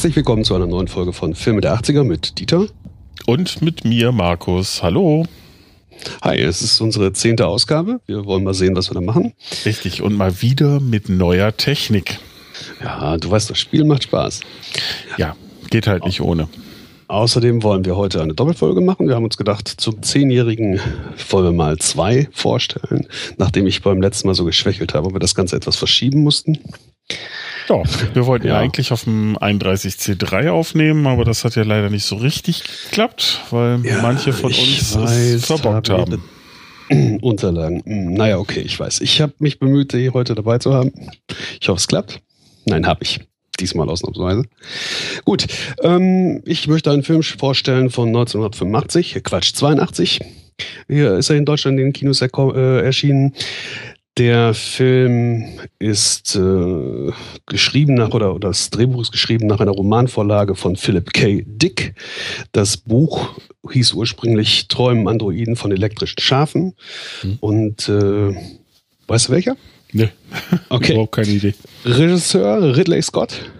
Herzlich willkommen zu einer neuen Folge von Filme der 80er mit Dieter. Und mit mir, Markus. Hallo. Hi, es ist unsere zehnte Ausgabe. Wir wollen mal sehen, was wir da machen. Richtig, und mal wieder mit neuer Technik. Ja, du weißt, das Spiel macht Spaß. Ja, geht halt nicht ohne. Außerdem wollen wir heute eine Doppelfolge machen. Wir haben uns gedacht, zum Zehnjährigen wollen wir mal zwei vorstellen, nachdem ich beim letzten Mal so geschwächelt habe, ob wir das Ganze etwas verschieben mussten. Ja, wir wollten ja. ja eigentlich auf dem 31C3 aufnehmen, aber das hat ja leider nicht so richtig geklappt, weil ja, manche von uns weiß, verbockt haben. Unterlagen. Hm, naja, okay, ich weiß. Ich habe mich bemüht, die heute dabei zu haben. Ich hoffe, es klappt. Nein, habe ich diesmal ausnahmsweise. Gut, ähm, ich möchte einen Film vorstellen von 1985, Quatsch, 82. Hier ist er in Deutschland in den Kinos äh, erschienen. Der Film ist äh, geschrieben nach, oder, oder das Drehbuch ist geschrieben nach einer Romanvorlage von Philip K. Dick. Das Buch hieß ursprünglich Träumen Androiden von elektrischen Schafen. Hm. Und äh, weißt du welcher? Nee. Okay. Überhaupt keine Idee. Regisseur Ridley Scott.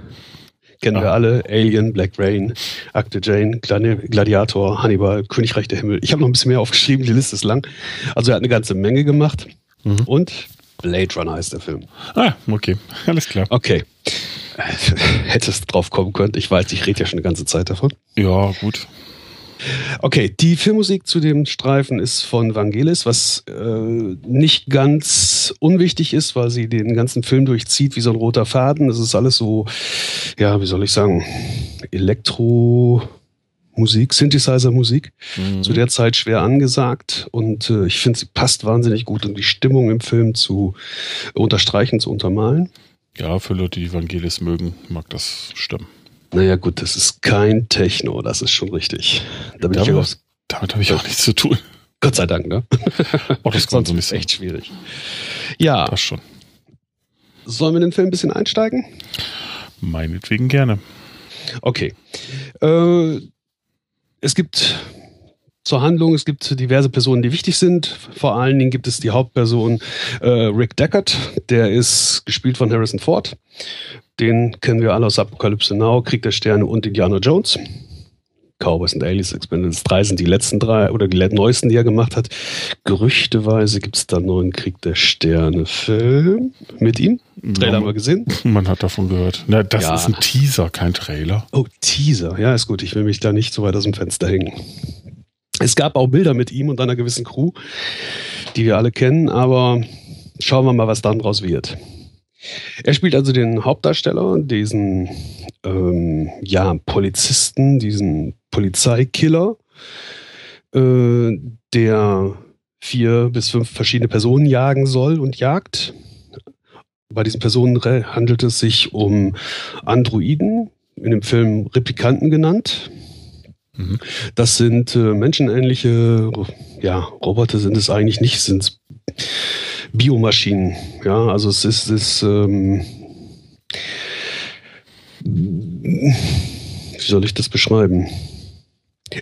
Kennen ah. wir alle. Alien, Black Rain, Akte Jane, Gladiator, Hannibal, Königreich der Himmel. Ich habe noch ein bisschen mehr aufgeschrieben, die Liste ist lang. Also er hat eine ganze Menge gemacht. Mhm. Und Blade Runner heißt der Film. Ah, okay. Alles klar. Okay. Hättest drauf kommen können. Ich weiß, ich rede ja schon eine ganze Zeit davon. Ja, gut. Okay, die Filmmusik zu dem Streifen ist von Vangelis, was äh, nicht ganz unwichtig ist, weil sie den ganzen Film durchzieht wie so ein roter Faden. Das ist alles so, ja, wie soll ich sagen, Elektro. Musik, Synthesizer-Musik, mhm. zu der Zeit schwer angesagt. Und äh, ich finde, sie passt wahnsinnig gut, um die Stimmung im Film zu unterstreichen, zu untermalen. Ja, für Leute, die Evangelis mögen, mag das stimmen. Naja, gut, das ist kein Techno, das ist schon richtig. Da damit, ich damit habe ich auch nichts zu tun. Gott sei Dank, ne? Oh, das Sonst ist echt schwierig. Ja. Das schon. Sollen wir in den Film ein bisschen einsteigen? Meinetwegen gerne. Okay. Äh, es gibt zur Handlung. Es gibt diverse Personen, die wichtig sind. Vor allen Dingen gibt es die Hauptperson äh, Rick Deckard. Der ist gespielt von Harrison Ford. Den kennen wir alle aus Apocalypse Now, Krieg der Sterne und Indiana Jones. Cowboys and Aliens Expendables 3 sind die letzten drei oder die neuesten, die er gemacht hat. Gerüchteweise gibt es da einen neuen Krieg der Sterne Film mit ihm. Trailer haben wir gesehen. Man hat davon gehört. Na, das ja. ist ein Teaser, kein Trailer. Oh, Teaser. Ja, ist gut. Ich will mich da nicht so weit aus dem Fenster hängen. Es gab auch Bilder mit ihm und einer gewissen Crew, die wir alle kennen, aber schauen wir mal, was dann draus wird. Er spielt also den Hauptdarsteller, diesen ähm, ja, Polizisten, diesen Polizeikiller, äh, der vier bis fünf verschiedene Personen jagen soll und jagt. Bei diesen Personen handelt es sich um Androiden, in dem Film Replikanten genannt. Mhm. Das sind äh, menschenähnliche, ja, Roboter sind es eigentlich nicht, sind Biomaschinen. Ja, also es ist, es ist ähm, wie soll ich das beschreiben?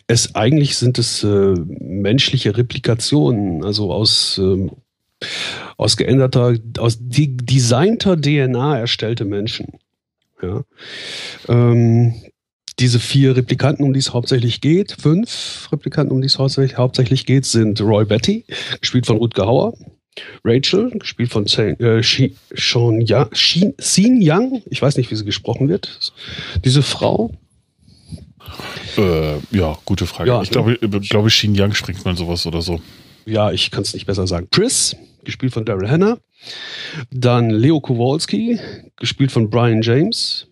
Es eigentlich sind es äh, menschliche Replikationen, also aus ähm, aus geänderter, aus de designter DNA erstellte Menschen. Ja. Ähm, diese vier Replikanten, um die es hauptsächlich geht, fünf Replikanten, um die es hauptsächlich, hauptsächlich geht, sind Roy Betty, gespielt von Rutger Hauer, Rachel, gespielt von äh, Sean ya, Xin Yang, ich weiß nicht, wie sie gesprochen wird, diese Frau. Äh, ja, gute Frage. Ja, ich glaube, äh, glaube, Xin Yang springt man sowas oder so. Ja, ich kann es nicht besser sagen. Chris, gespielt von Daryl Hannah. Dann Leo Kowalski, gespielt von Brian James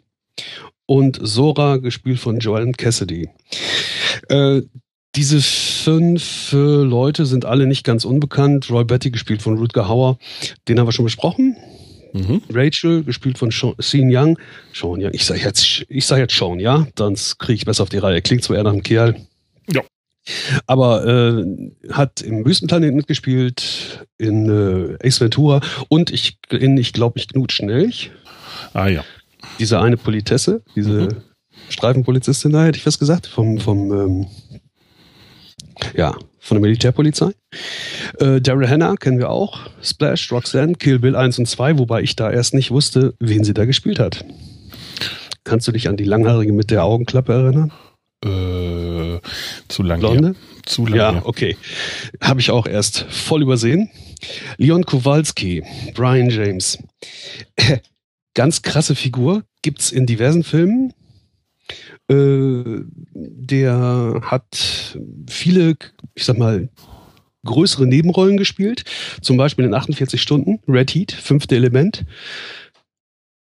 und Sora, gespielt von Joanne Cassidy. Äh, diese fünf äh, Leute sind alle nicht ganz unbekannt. Roy Betty, gespielt von Rutger Hauer, den haben wir schon besprochen. Mhm. Rachel, gespielt von Sean Young. Sean Young, ich sage jetzt, ich sag jetzt Sean, ja? Dann kriege ich besser auf die Reihe. Klingt zwar eher nach einem Kerl. Ja. Aber äh, hat im Wüstenplanet mitgespielt, in äh, Ace Ventura und ich, in Ich glaube, ich knut schnell. Ah ja diese eine Politesse, diese mhm. Streifenpolizistin da, hätte ich was gesagt, vom, vom ähm, ja, von der Militärpolizei. Äh, Daryl Hannah kennen wir auch. Splash, Roxanne, Kill Bill 1 und 2, wobei ich da erst nicht wusste, wen sie da gespielt hat. Kannst du dich an die Langhaarige mit der Augenklappe erinnern? Äh, zu lange. Blonde? Zu lange. Ja, okay. Habe ich auch erst voll übersehen. Leon Kowalski, Brian James. Ganz krasse Figur, gibt's in diversen Filmen. Äh, der hat viele, ich sag mal, größere Nebenrollen gespielt. Zum Beispiel in 48 Stunden, Red Heat, fünfte Element.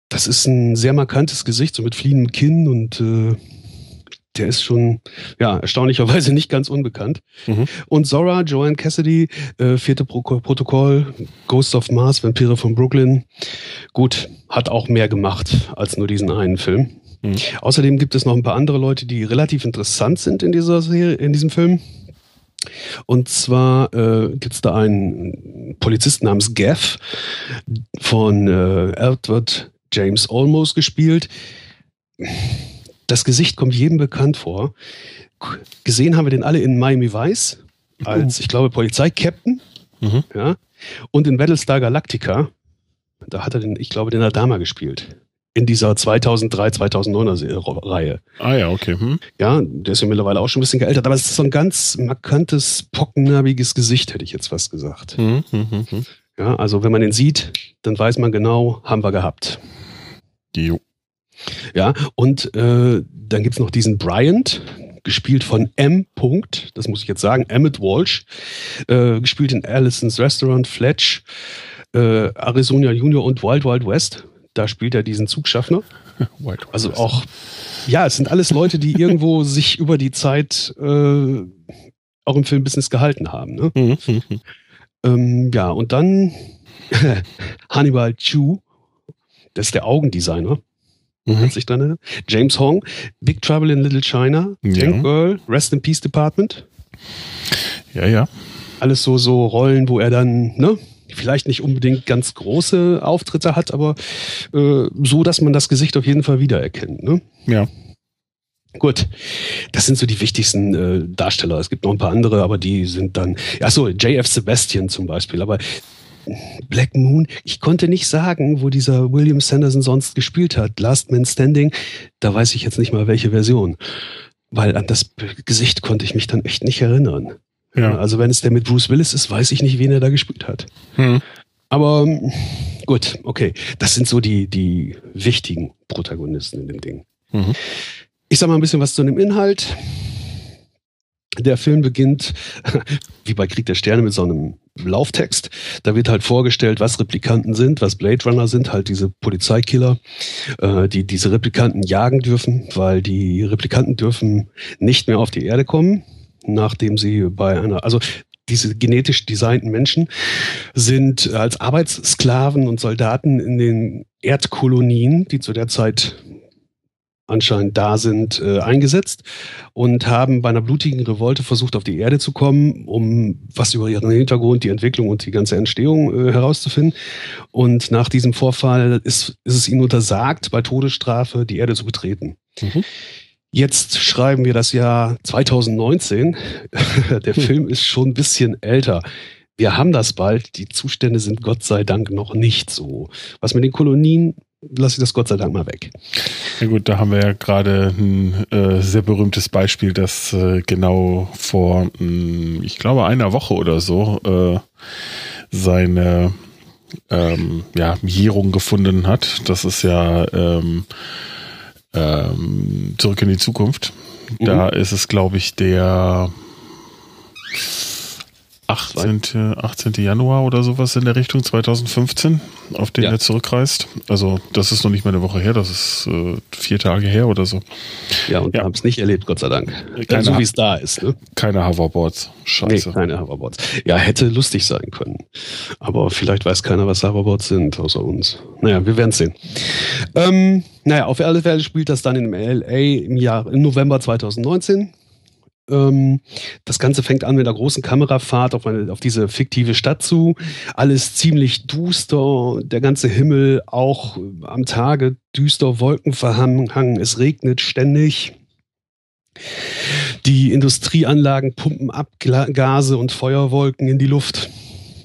Das ist ein sehr markantes Gesicht, so mit fliehendem Kinn und äh, der ist schon, ja, erstaunlicherweise nicht ganz unbekannt. Mhm. Und Zora, Joanne Cassidy, äh, vierte Pro Protokoll, Ghosts of Mars, Vampire von Brooklyn. Gut, hat auch mehr gemacht als nur diesen einen Film. Mhm. Außerdem gibt es noch ein paar andere Leute, die relativ interessant sind in dieser Serie, in diesem Film. Und zwar äh, gibt es da einen Polizisten namens Gaff von äh, Edward James Olmos gespielt das Gesicht kommt jedem bekannt vor. Gesehen haben wir den alle in Miami Vice als, ich glaube, Polizeikapitän. Mhm. Ja. Und in Battlestar Galactica, da hat er den, ich glaube, den Adama gespielt. In dieser 2003, 2009er Reihe. Ah ja, okay. Hm. Ja, der ist ja mittlerweile auch schon ein bisschen geältert, aber es ist so ein ganz markantes, pockennarbiges Gesicht, hätte ich jetzt fast gesagt. Mhm, mh, mh. Ja, also wenn man den sieht, dann weiß man genau, haben wir gehabt. Jo. Ja, und äh, dann gibt's noch diesen Bryant, gespielt von M. Punkt, das muss ich jetzt sagen, Emmett Walsh, äh, gespielt in Allison's Restaurant, Fletch, äh, Arizona Junior und Wild Wild West. Da spielt er diesen Zugschaffner. Also auch, ja, es sind alles Leute, die irgendwo sich über die Zeit äh, auch im Filmbusiness gehalten haben. Ne? Mhm, mhm. ähm, ja, und dann Hannibal Chu, das ist der Augendesigner. Mhm. Dich dran? James Hong, Big Trouble in Little China, ja. Tank Girl, Rest in Peace Department. Ja, ja. Alles so, so Rollen, wo er dann, ne, vielleicht nicht unbedingt ganz große Auftritte hat, aber äh, so, dass man das Gesicht auf jeden Fall wiedererkennt, ne? Ja. Gut, das sind so die wichtigsten äh, Darsteller. Es gibt noch ein paar andere, aber die sind dann, ach so, JF Sebastian zum Beispiel. Aber Black Moon, ich konnte nicht sagen, wo dieser William Sanderson sonst gespielt hat. Last Man Standing, da weiß ich jetzt nicht mal welche Version. Weil an das Gesicht konnte ich mich dann echt nicht erinnern. Ja. Also wenn es der mit Bruce Willis ist, weiß ich nicht, wen er da gespielt hat. Hm. Aber gut, okay. Das sind so die, die wichtigen Protagonisten in dem Ding. Mhm. Ich sag mal ein bisschen was zu dem Inhalt. Der Film beginnt, wie bei Krieg der Sterne, mit so einem Lauftext. Da wird halt vorgestellt, was Replikanten sind, was Blade Runner sind, halt diese Polizeikiller, äh, die diese Replikanten jagen dürfen, weil die Replikanten dürfen nicht mehr auf die Erde kommen, nachdem sie bei einer, also diese genetisch designten Menschen sind als Arbeitssklaven und Soldaten in den Erdkolonien, die zu der Zeit anscheinend da sind, äh, eingesetzt und haben bei einer blutigen Revolte versucht, auf die Erde zu kommen, um was über ihren Hintergrund, die Entwicklung und die ganze Entstehung äh, herauszufinden. Und nach diesem Vorfall ist, ist es ihnen untersagt, bei Todesstrafe die Erde zu betreten. Mhm. Jetzt schreiben wir das Jahr 2019. Der hm. Film ist schon ein bisschen älter. Wir haben das bald. Die Zustände sind Gott sei Dank noch nicht so. Was mit den Kolonien lasse ich das Gott sei Dank mal weg. Ja gut, da haben wir ja gerade ein äh, sehr berühmtes Beispiel, das äh, genau vor, mh, hm, ich glaube, einer Woche oder so äh, seine ähm, ja, Jährung gefunden hat. Das ist ja ähm, ähm, Zurück in die Zukunft. Mhm. Da ist es, glaube ich, der 18. 18. Januar oder sowas in der Richtung 2015, auf den ja. er zurückreist. Also das ist noch nicht mal eine Woche her, das ist äh, vier Tage her oder so. Ja, und ja. wir haben es nicht erlebt, Gott sei Dank. Keine, so wie es da ist. Ne? Keine Hoverboards. Scheiße. Nee, keine Hoverboards. Ja, hätte lustig sein können. Aber vielleicht weiß keiner, was Hoverboards sind, außer uns. Naja, wir werden es sehen. Ähm, naja, auf alle Fälle spielt das dann in LA im Jahr, im November 2019 ähm, das Ganze fängt an mit einer großen Kamerafahrt auf, eine, auf diese fiktive Stadt zu. Alles ziemlich duster, der ganze Himmel auch am Tage düster, wolkenverhangen, es regnet ständig. Die Industrieanlagen pumpen ab Gase und Feuerwolken in die Luft.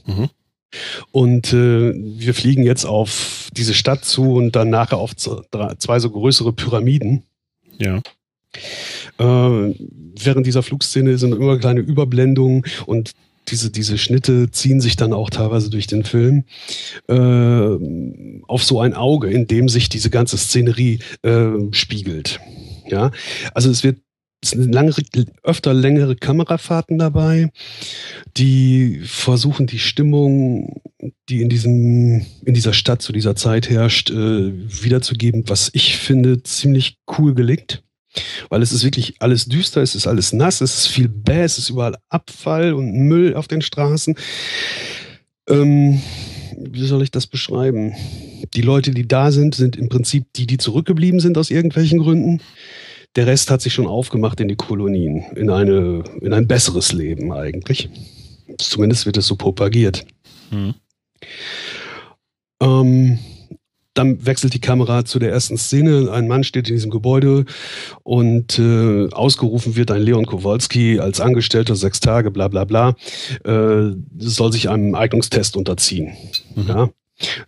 Mhm. Und äh, wir fliegen jetzt auf diese Stadt zu und dann nachher auf zwei so größere Pyramiden. Ja. Äh, während dieser Flugszene sind immer kleine Überblendungen und diese, diese Schnitte ziehen sich dann auch teilweise durch den Film äh, auf so ein Auge, in dem sich diese ganze Szenerie äh, spiegelt. Ja, also es wird es sind lange, öfter längere Kamerafahrten dabei, die versuchen, die Stimmung, die in diesem, in dieser Stadt zu dieser Zeit herrscht, äh, wiederzugeben, was ich finde ziemlich cool gelingt. Weil es ist wirklich alles düster, es ist alles nass, es ist viel Bäh, es ist überall Abfall und Müll auf den Straßen. Ähm, wie soll ich das beschreiben? Die Leute, die da sind, sind im Prinzip die, die zurückgeblieben sind aus irgendwelchen Gründen. Der Rest hat sich schon aufgemacht in die Kolonien, in, eine, in ein besseres Leben eigentlich. Zumindest wird es so propagiert. Hm. Ähm, dann wechselt die Kamera zu der ersten Szene. Ein Mann steht in diesem Gebäude und äh, ausgerufen wird ein Leon Kowalski als Angestellter sechs Tage, bla bla bla, äh, soll sich einem Eignungstest unterziehen. Mhm. Ja?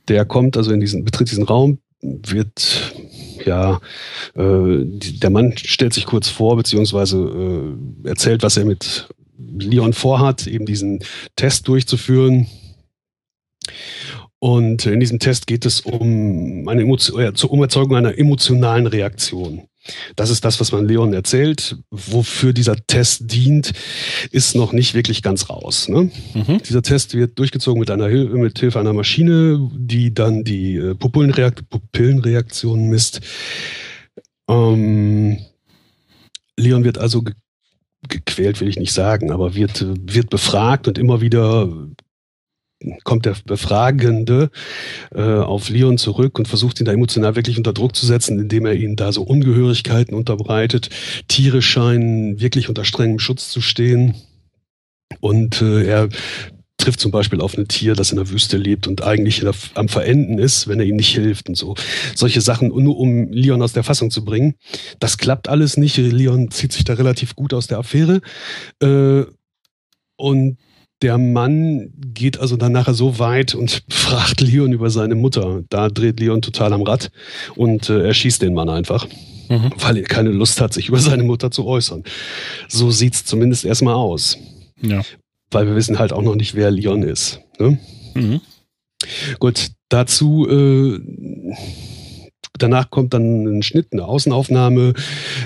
Der kommt also in diesen, betritt diesen Raum, wird ja, äh, der Mann stellt sich kurz vor, beziehungsweise äh, erzählt, was er mit Leon vorhat, eben diesen Test durchzuführen. Und in diesem Test geht es um eine Emotion, äh, zur Umerzeugung einer emotionalen Reaktion. Das ist das, was man Leon erzählt. Wofür dieser Test dient, ist noch nicht wirklich ganz raus. Ne? Mhm. Dieser Test wird durchgezogen mit einer Hil mit Hilfe einer Maschine, die dann die äh, Pupillenreakt Pupillenreaktion misst. Ähm, Leon wird also ge gequält, will ich nicht sagen, aber wird, wird befragt und immer wieder kommt der Befragende äh, auf Leon zurück und versucht ihn da emotional wirklich unter Druck zu setzen, indem er ihnen da so Ungehörigkeiten unterbreitet. Tiere scheinen wirklich unter strengem Schutz zu stehen. Und äh, er trifft zum Beispiel auf ein Tier, das in der Wüste lebt und eigentlich der, am Verenden ist, wenn er ihm nicht hilft und so. Solche Sachen, nur um Leon aus der Fassung zu bringen. Das klappt alles nicht. Leon zieht sich da relativ gut aus der Affäre. Äh, und der Mann geht also dann nachher so weit und fragt Leon über seine Mutter. Da dreht Leon total am Rad und äh, erschießt den Mann einfach, mhm. weil er keine Lust hat, sich über seine Mutter zu äußern. So sieht's zumindest erstmal aus. Ja. Weil wir wissen halt auch noch nicht, wer Leon ist. Ne? Mhm. Gut, dazu äh, danach kommt dann ein Schnitt, eine Außenaufnahme,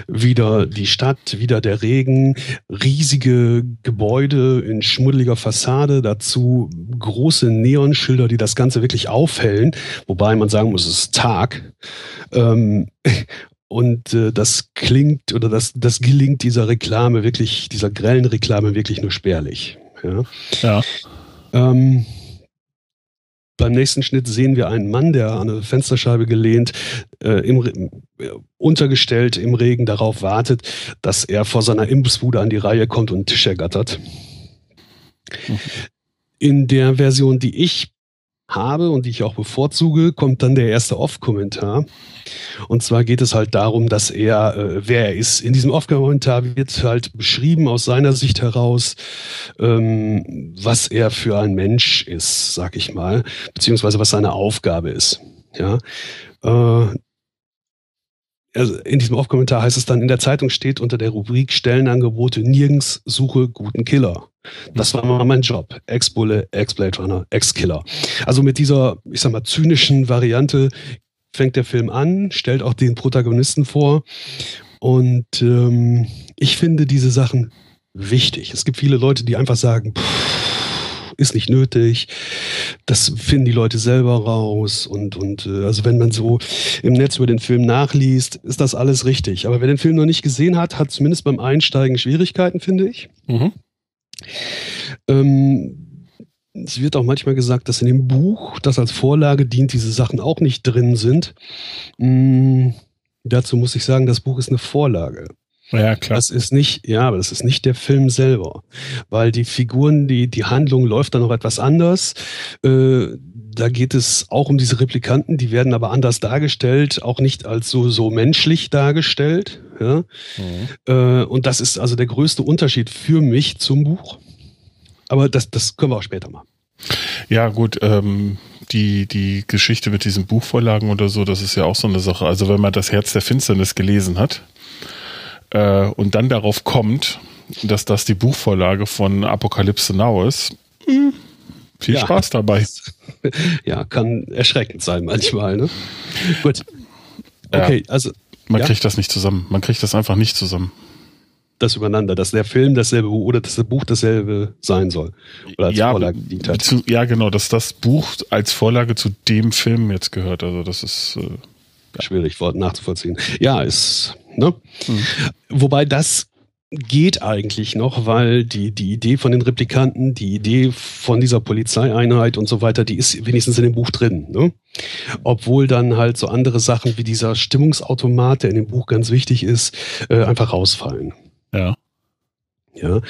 wieder die Stadt, wieder der Regen, riesige Gebäude in schmuddeliger Fassade, dazu große Neonschilder, die das Ganze wirklich aufhellen, wobei man sagen muss, es ist Tag. Ähm, und äh, das klingt oder das, das gelingt dieser Reklame wirklich, dieser grellen Reklame wirklich nur spärlich. Ja. ja. Ähm, beim nächsten Schnitt sehen wir einen Mann, der an eine Fensterscheibe gelehnt, äh, im, äh, untergestellt im Regen darauf wartet, dass er vor seiner Imbusbude an die Reihe kommt und einen Tisch ergattert. Mhm. In der Version, die ich habe und die ich auch bevorzuge, kommt dann der erste Off-Kommentar. Und zwar geht es halt darum, dass er, äh, wer er ist. In diesem Off-Kommentar wird halt beschrieben aus seiner Sicht heraus, ähm, was er für ein Mensch ist, sag ich mal, beziehungsweise was seine Aufgabe ist. Ja. Äh, also in diesem Off-Kommentar heißt es dann, in der Zeitung steht unter der Rubrik Stellenangebote nirgends suche guten Killer. Das war mal mein Job. Ex-Bulle, Ex-Blade Runner, Ex-Killer. Also mit dieser, ich sag mal, zynischen Variante fängt der Film an, stellt auch den Protagonisten vor. Und ähm, ich finde diese Sachen wichtig. Es gibt viele Leute, die einfach sagen, pff, ist nicht nötig. Das finden die Leute selber raus. Und, und äh, also wenn man so im Netz über den Film nachliest, ist das alles richtig. Aber wer den Film noch nicht gesehen hat, hat zumindest beim Einsteigen Schwierigkeiten, finde ich. Mhm. Ähm, es wird auch manchmal gesagt, dass in dem Buch, das als Vorlage dient, diese Sachen auch nicht drin sind. Mhm. Dazu muss ich sagen, das Buch ist eine Vorlage. Ja, klar. Das ist nicht, ja, aber das ist nicht der Film selber. Weil die Figuren, die, die Handlung läuft dann noch etwas anders. Äh, da geht es auch um diese Replikanten, die werden aber anders dargestellt, auch nicht als so, so menschlich dargestellt. Ja? Mhm. Äh, und das ist also der größte Unterschied für mich zum Buch. Aber das, das können wir auch später machen. Ja, gut, ähm, die, die Geschichte mit diesen Buchvorlagen oder so, das ist ja auch so eine Sache. Also wenn man das Herz der Finsternis gelesen hat äh, und dann darauf kommt, dass das die Buchvorlage von Apokalypse Now ist, mh, hm, viel ja. Spaß dabei. Ja, kann erschreckend sein manchmal. Ne? Gut. Okay, ja, also. Man ja? kriegt das nicht zusammen. Man kriegt das einfach nicht zusammen. Das übereinander, dass der Film dasselbe oder dass das Buch dasselbe sein soll. Oder als ja, Vorlage dient hat. Zu, ja, genau, dass das Buch als Vorlage zu dem Film jetzt gehört. Also das ist äh, schwierig nachzuvollziehen. Ja, ist, ne? Hm. Wobei das geht eigentlich noch, weil die, die Idee von den Replikanten, die Idee von dieser Polizeieinheit und so weiter, die ist wenigstens in dem Buch drin. Ne? Obwohl dann halt so andere Sachen wie dieser Stimmungsautomat, der in dem Buch ganz wichtig ist, äh, einfach rausfallen. Ja. Ja.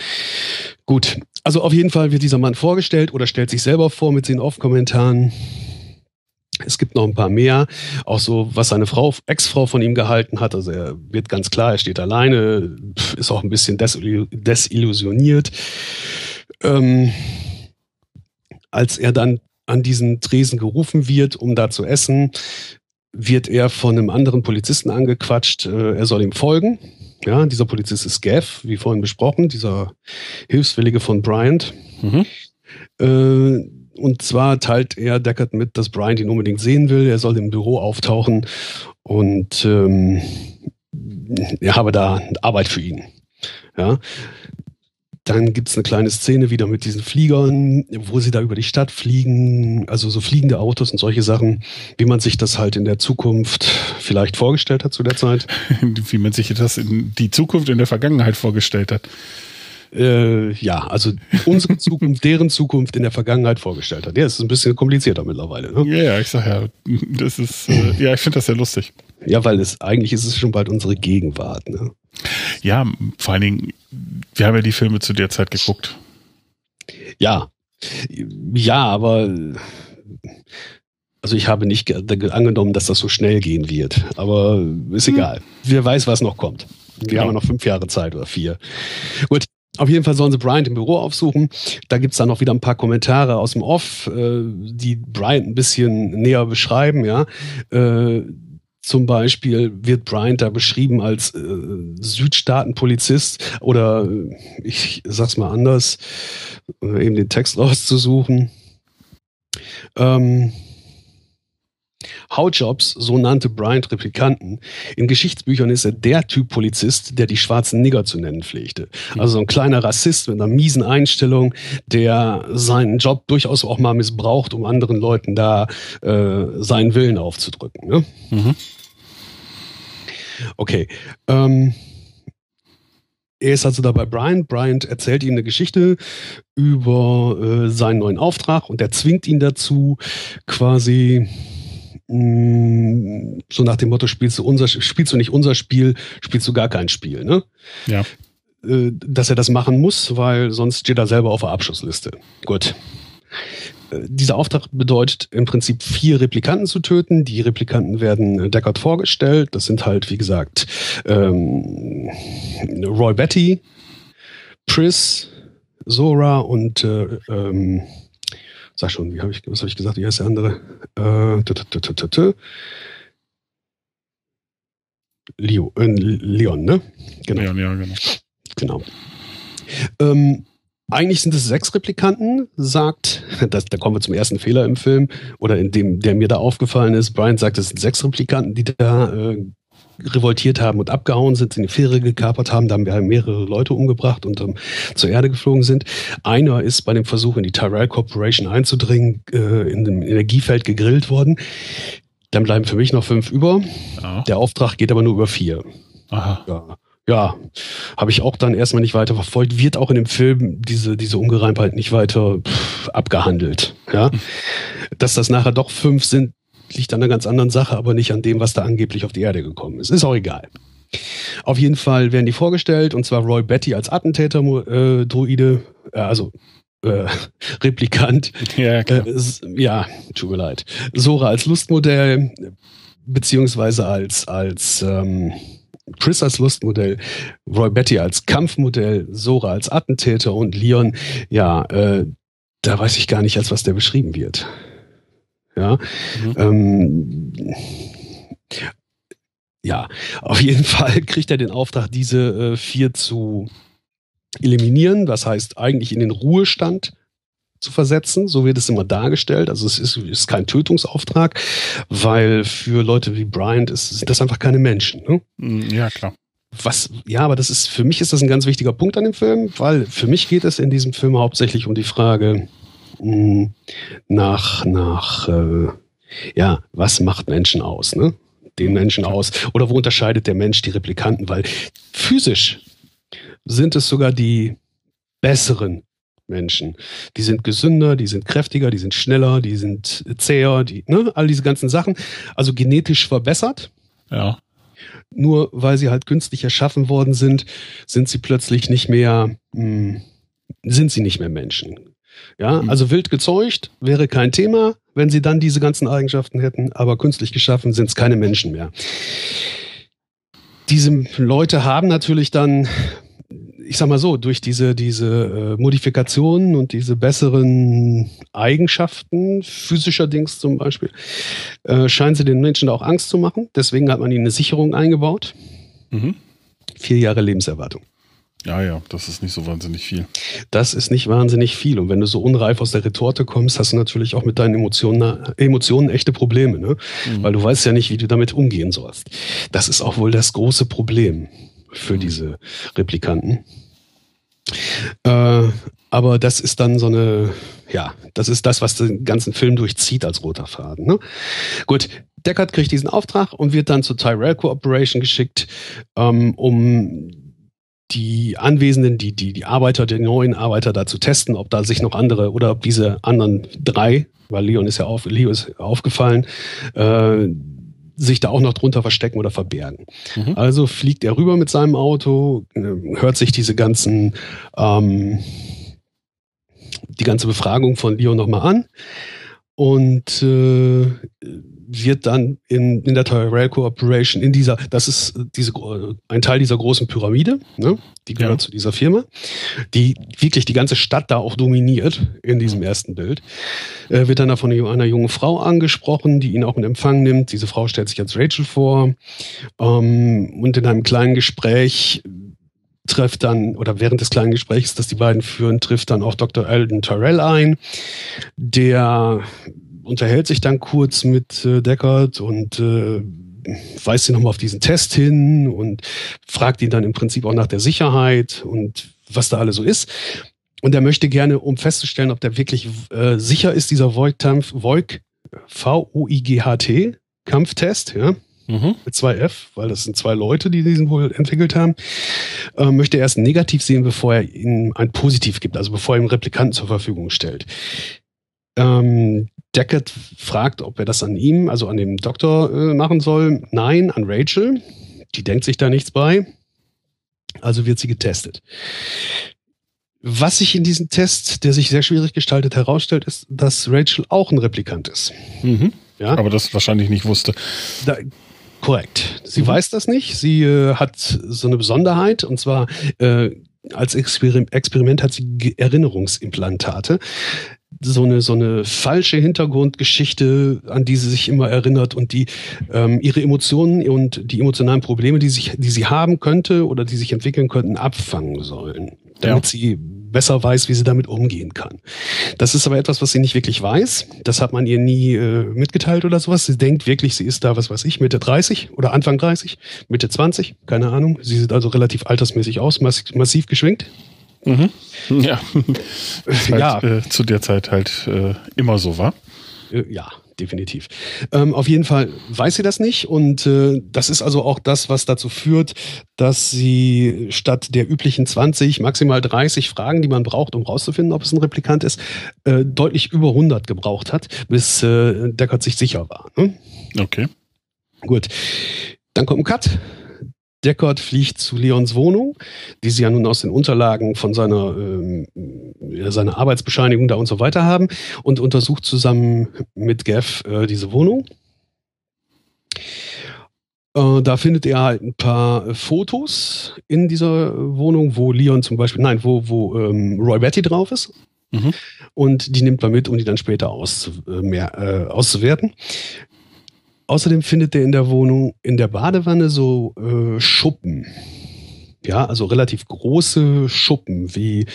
Gut. Also auf jeden Fall wird dieser Mann vorgestellt oder stellt sich selber vor mit den Off-Kommentaren. Es gibt noch ein paar mehr, auch so, was seine Frau, Ex-Frau von ihm gehalten hat. Also er wird ganz klar, er steht alleine, ist auch ein bisschen desillusioniert. Ähm, als er dann an diesen Tresen gerufen wird, um da zu essen, wird er von einem anderen Polizisten angequatscht, äh, er soll ihm folgen. Ja, dieser Polizist ist Gav, wie vorhin besprochen, dieser Hilfswillige von Bryant. Mhm. Äh, und zwar teilt er Deckard mit, dass Bryant ihn unbedingt sehen will. Er soll im Büro auftauchen und ähm, er habe da Arbeit für ihn. Ja. Dann gibt es eine kleine Szene wieder mit diesen Fliegern, wo sie da über die Stadt fliegen, also so fliegende Autos und solche Sachen, wie man sich das halt in der Zukunft vielleicht vorgestellt hat zu der Zeit. wie man sich das in die Zukunft in der Vergangenheit vorgestellt hat. Äh, ja, also unsere Zukunft, deren Zukunft in der Vergangenheit vorgestellt hat. Ja, es ist ein bisschen komplizierter mittlerweile. Ne? Ja, ja, ich sag ja, das ist, äh, ja, ich finde das sehr lustig. Ja, weil es eigentlich ist es schon bald unsere Gegenwart. Ne? Ja, vor allen Dingen, wir haben ja die Filme zu der Zeit geguckt. Ja, ja, aber also ich habe nicht angenommen, dass das so schnell gehen wird. Aber ist hm. egal. Wer weiß, was noch kommt. Wir genau. haben noch fünf Jahre Zeit oder vier. Gut, auf jeden Fall sollen sie Bryant im Büro aufsuchen. Da gibt's dann noch wieder ein paar Kommentare aus dem Off, äh, die Bryant ein bisschen näher beschreiben, ja. Äh, zum Beispiel wird Bryant da beschrieben als äh, Südstaatenpolizist oder äh, ich sag's mal anders, äh, eben den Text rauszusuchen. Ähm, Hautjobs, so nannte Bryant Replikanten. In Geschichtsbüchern ist er der Typ Polizist, der die schwarzen Nigger zu nennen pflegte. Also so ein kleiner Rassist mit einer miesen Einstellung, der seinen Job durchaus auch mal missbraucht, um anderen Leuten da äh, seinen Willen aufzudrücken. Ne? Mhm. Okay. Ähm, er ist also da bei Bryant. Bryant erzählt ihm eine Geschichte über äh, seinen neuen Auftrag und er zwingt ihn dazu, quasi Mm, so nach dem Motto, spielst du, unser, spielst du nicht unser Spiel, spielst du gar kein Spiel. Ne? Ja. Äh, dass er das machen muss, weil sonst steht er selber auf der Abschussliste. Gut. Äh, dieser Auftrag bedeutet im Prinzip vier Replikanten zu töten. Die Replikanten werden Deckard vorgestellt. Das sind halt, wie gesagt, ähm, Roy Betty, Pris, Zora und äh, ähm, Sag schon, wie hab ich, was habe ich gesagt? Wie heißt der andere? Äh, Leo, äh, Leon, ne? Genau. Leon, ja, genau. Genau. Ähm, eigentlich sind es sechs Replikanten, sagt, das, da kommen wir zum ersten Fehler im Film, oder in dem, der mir da aufgefallen ist. Brian sagt, es sind sechs Replikanten, die da äh, revoltiert haben und abgehauen sind, in die Fähre gekapert haben, da haben wir mehrere Leute umgebracht und ähm, zur Erde geflogen sind. Einer ist bei dem Versuch, in die Tyrell Corporation einzudringen, äh, in dem Energiefeld gegrillt worden. Dann bleiben für mich noch fünf über. Ja. Der Auftrag geht aber nur über vier. Aha. Ja. Ja, habe ich auch dann erstmal nicht weiter verfolgt. Wird auch in dem Film diese, diese Ungereimtheit nicht weiter pff, abgehandelt. Ja? Dass das nachher doch fünf sind, liegt an einer ganz anderen Sache, aber nicht an dem, was da angeblich auf die Erde gekommen ist. Ist auch egal. Auf jeden Fall werden die vorgestellt, und zwar Roy Betty als Attentäter-Druide, äh, also äh, Replikant. Ja, klar. Äh, ja, tut mir leid. Sora als Lustmodell, beziehungsweise als, als ähm, Chris als Lustmodell, Roy Betty als Kampfmodell, Sora als Attentäter und Leon, ja, äh, da weiß ich gar nicht, als was der beschrieben wird. Ja. Mhm. Ähm, ja, auf jeden Fall kriegt er den Auftrag, diese äh, vier zu eliminieren. Das heißt, eigentlich in den Ruhestand zu versetzen. So wird es immer dargestellt. Also es ist, ist kein Tötungsauftrag, weil für Leute wie Bryant ist, sind das einfach keine Menschen. Ne? Mhm, ja, klar. Was, ja, aber das ist, für mich ist das ein ganz wichtiger Punkt an dem Film, weil für mich geht es in diesem Film hauptsächlich um die Frage, nach, nach, äh, ja, was macht Menschen aus, ne? Den Menschen aus. Oder wo unterscheidet der Mensch die Replikanten? Weil physisch sind es sogar die besseren Menschen. Die sind gesünder, die sind kräftiger, die sind schneller, die sind zäher, die, ne, all diese ganzen Sachen. Also genetisch verbessert. Ja. Nur weil sie halt künstlich erschaffen worden sind, sind sie plötzlich nicht mehr, mh, hm, sind sie nicht mehr Menschen. Ja, mhm. also wild gezeugt wäre kein Thema, wenn sie dann diese ganzen Eigenschaften hätten, aber künstlich geschaffen sind es keine Menschen mehr. Diese Leute haben natürlich dann, ich sag mal so, durch diese, diese äh, Modifikationen und diese besseren Eigenschaften, physischer Dings zum Beispiel, äh, scheinen sie den Menschen auch Angst zu machen. Deswegen hat man ihnen eine Sicherung eingebaut. Mhm. Vier Jahre Lebenserwartung. Ja, ja, das ist nicht so wahnsinnig viel. Das ist nicht wahnsinnig viel. Und wenn du so unreif aus der Retorte kommst, hast du natürlich auch mit deinen Emotionen, Emotionen echte Probleme, ne? Mhm. Weil du weißt ja nicht, wie du damit umgehen sollst. Das ist auch wohl das große Problem für mhm. diese Replikanten. Äh, aber das ist dann so eine, ja, das ist das, was den ganzen Film durchzieht als roter Faden. Ne? Gut, Deckard kriegt diesen Auftrag und wird dann zur Tyrell Corporation geschickt, ähm, um die Anwesenden, die, die, die Arbeiter, die neuen Arbeiter da zu testen, ob da sich noch andere oder ob diese anderen drei, weil Leon ist ja auf, Leo ist aufgefallen, äh, sich da auch noch drunter verstecken oder verbergen. Mhm. Also fliegt er rüber mit seinem Auto, äh, hört sich diese ganzen, ähm, die ganze Befragung von Leon nochmal an und äh, wird dann in, in der Tyrell Corporation in dieser, das ist diese, ein Teil dieser großen Pyramide, ne? die gehört ja. zu dieser Firma, die wirklich die ganze Stadt da auch dominiert in diesem ersten Bild, äh, wird dann von einer jungen Frau angesprochen, die ihn auch in Empfang nimmt. Diese Frau stellt sich als Rachel vor ähm, und in einem kleinen Gespräch trifft dann, oder während des kleinen Gesprächs, das die beiden führen, trifft dann auch Dr. Alden Tyrell ein, der unterhält sich dann kurz mit äh, Deckard und äh, weist ihn nochmal auf diesen Test hin und fragt ihn dann im Prinzip auch nach der Sicherheit und was da alles so ist. Und er möchte gerne, um festzustellen, ob der wirklich äh, sicher ist, dieser Voigt-Kampf, Voig, V-O-I-G-H-T, Kampftest, ja, mhm. mit zwei F, weil das sind zwei Leute, die diesen wohl entwickelt haben, äh, möchte er erst negativ sehen, bevor er ihm ein Positiv gibt, also bevor er ihm Replikanten zur Verfügung stellt. Ähm, Deckard fragt, ob er das an ihm, also an dem Doktor, äh, machen soll. Nein, an Rachel. Die denkt sich da nichts bei. Also wird sie getestet. Was sich in diesem Test, der sich sehr schwierig gestaltet, herausstellt, ist, dass Rachel auch ein Replikant ist. Mhm. Ja? Aber das wahrscheinlich nicht wusste. Da, korrekt. Sie mhm. weiß das nicht. Sie äh, hat so eine Besonderheit und zwar äh, als Exper Experiment hat sie Erinnerungsimplantate so eine, so eine falsche Hintergrundgeschichte, an die sie sich immer erinnert und die ähm, ihre Emotionen und die emotionalen Probleme, die, sich, die sie haben könnte oder die sich entwickeln könnten, abfangen sollen, damit ja. sie besser weiß, wie sie damit umgehen kann. Das ist aber etwas, was sie nicht wirklich weiß. Das hat man ihr nie äh, mitgeteilt oder sowas. Sie denkt wirklich, sie ist da, was weiß ich, Mitte 30 oder Anfang 30, Mitte 20, keine Ahnung. Sie sieht also relativ altersmäßig aus, massiv geschwingt. Mhm. Ja. halt, ja. Äh, zu der Zeit halt äh, immer so war. Äh, ja, definitiv. Ähm, auf jeden Fall weiß sie das nicht und äh, das ist also auch das, was dazu führt, dass sie statt der üblichen 20, maximal 30 Fragen, die man braucht, um rauszufinden, ob es ein Replikant ist, äh, deutlich über 100 gebraucht hat, bis äh, Deckard sich sicher war. Ne? Okay. Gut. Dann kommt ein Cut. Deckard fliegt zu Leons Wohnung, die sie ja nun aus den Unterlagen von seiner, ähm, seiner Arbeitsbescheinigung da und so weiter haben und untersucht zusammen mit Gav äh, diese Wohnung. Äh, da findet er halt ein paar Fotos in dieser Wohnung, wo Leon zum Beispiel, nein, wo, wo ähm, Roy Betty drauf ist. Mhm. Und die nimmt man mit, um die dann später auszu äh, mehr, äh, auszuwerten. Außerdem findet er in der Wohnung in der Badewanne so äh, Schuppen. Ja, also relativ große Schuppen, wie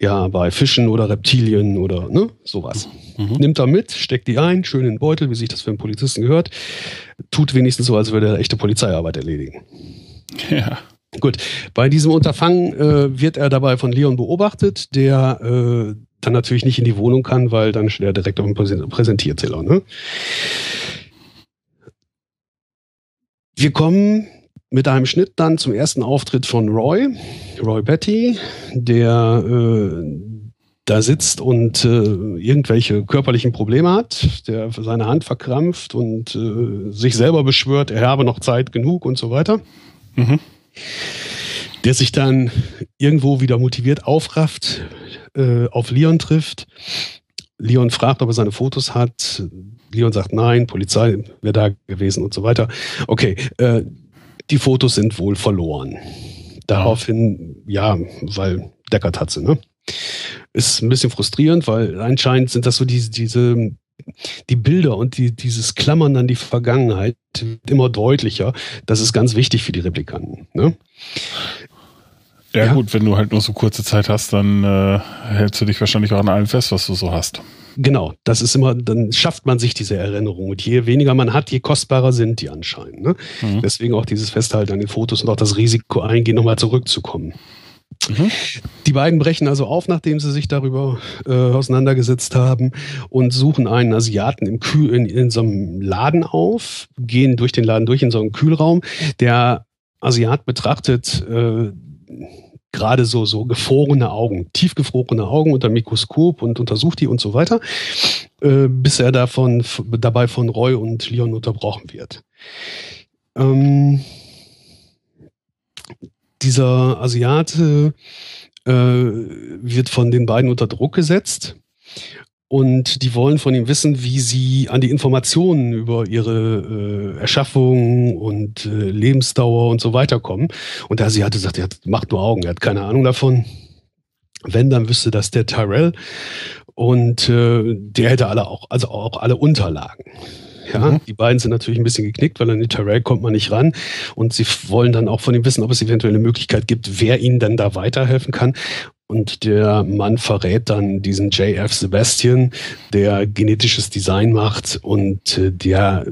ja bei Fischen oder Reptilien oder ne, sowas. Mhm. Nimmt er mit, steckt die ein, schön in den Beutel, wie sich das für einen Polizisten gehört. Tut wenigstens so, als würde er echte Polizeiarbeit erledigen. Ja. Gut, bei diesem Unterfangen äh, wird er dabei von Leon beobachtet, der äh, dann natürlich nicht in die Wohnung kann, weil dann steht er direkt auf dem Präsentierzähler. Ne? Wir kommen mit einem Schnitt dann zum ersten Auftritt von Roy, Roy Betty, der äh, da sitzt und äh, irgendwelche körperlichen Probleme hat, der seine Hand verkrampft und äh, sich selber beschwört, er habe noch Zeit genug und so weiter. Mhm. Der sich dann irgendwo wieder motiviert aufrafft, äh, auf Leon trifft. Leon fragt, ob er seine Fotos hat. Leon sagt nein, Polizei wäre da gewesen und so weiter. Okay, äh, die Fotos sind wohl verloren. Daraufhin, ja, weil Deckard hat sie, ne? Ist ein bisschen frustrierend, weil anscheinend sind das so diese, diese die Bilder und die, dieses Klammern an die Vergangenheit immer deutlicher. Das ist ganz wichtig für die Replikanten. Ne? Ja, ja, gut, wenn du halt nur so kurze Zeit hast, dann äh, hältst du dich wahrscheinlich auch an allem fest, was du so hast. Genau, das ist immer, dann schafft man sich diese Erinnerung. Und je weniger man hat, je kostbarer sind die anscheinend. Ne? Mhm. Deswegen auch dieses Festhalten an den Fotos und auch das Risiko eingehen, nochmal zurückzukommen. Mhm. Die beiden brechen also auf, nachdem sie sich darüber äh, auseinandergesetzt haben und suchen einen Asiaten im Kühl, in, in so einem Laden auf, gehen durch den Laden durch in so einen Kühlraum. Der Asiat betrachtet äh, gerade so, so gefrorene Augen, tiefgefrorene Augen unter Mikroskop und untersucht die und so weiter, äh, bis er davon, dabei von Roy und Leon unterbrochen wird. Ähm, dieser Asiate äh, wird von den beiden unter Druck gesetzt und die wollen von ihm wissen, wie sie an die Informationen über ihre äh, Erschaffung und äh, Lebensdauer und so weiter kommen. Und der Asiate sagt, er macht nur Augen, er hat keine Ahnung davon. Wenn, dann wüsste das der Tyrell. Und äh, der hätte alle auch, also auch alle Unterlagen. Ja, mhm. die beiden sind natürlich ein bisschen geknickt, weil an die Tyrell kommt man nicht ran. Und sie wollen dann auch von ihm wissen, ob es eventuell eine Möglichkeit gibt, wer ihnen denn da weiterhelfen kann. Und der Mann verrät dann diesen JF Sebastian, der genetisches Design macht und äh, der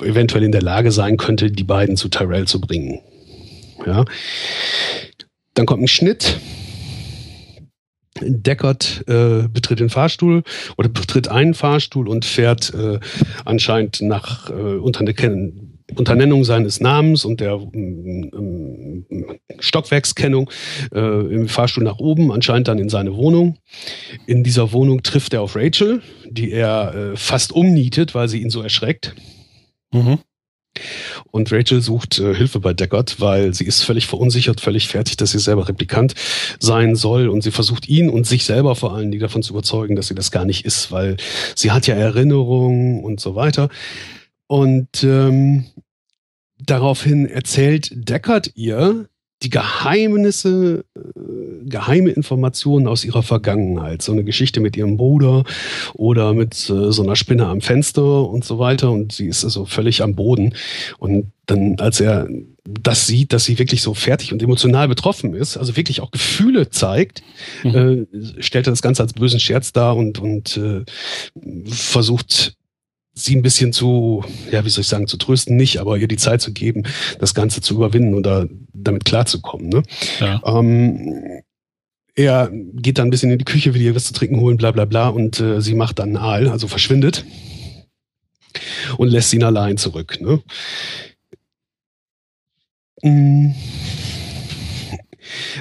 eventuell in der Lage sein könnte, die beiden zu Tyrell zu bringen. Ja. Dann kommt ein Schnitt Deckard äh, betritt den Fahrstuhl oder betritt einen Fahrstuhl und fährt äh, anscheinend nach äh, unter, ne unter Nennung seines Namens und der ähm, Stockwerkskennung äh, im Fahrstuhl nach oben, anscheinend dann in seine Wohnung. In dieser Wohnung trifft er auf Rachel, die er äh, fast umnietet, weil sie ihn so erschreckt. Mhm. Und Rachel sucht äh, Hilfe bei Deckard, weil sie ist völlig verunsichert, völlig fertig, dass sie selber Replikant sein soll. Und sie versucht ihn und sich selber vor allen Dingen davon zu überzeugen, dass sie das gar nicht ist, weil sie hat ja Erinnerungen und so weiter. Und ähm, daraufhin erzählt Deckard ihr, die Geheimnisse, äh, geheime Informationen aus ihrer Vergangenheit. So eine Geschichte mit ihrem Bruder oder mit äh, so einer Spinne am Fenster und so weiter. Und sie ist also völlig am Boden. Und dann, als er das sieht, dass sie wirklich so fertig und emotional betroffen ist, also wirklich auch Gefühle zeigt, mhm. äh, stellt er das Ganze als bösen Scherz dar und, und äh, versucht sie ein bisschen zu, ja, wie soll ich sagen, zu trösten nicht, aber ihr die Zeit zu geben, das Ganze zu überwinden oder damit klarzukommen. Ne? Ja. Ähm, er geht dann ein bisschen in die Küche, will ihr was zu trinken holen, bla bla bla, und äh, sie macht dann Aal, also verschwindet und lässt ihn allein zurück. Ne? Mhm.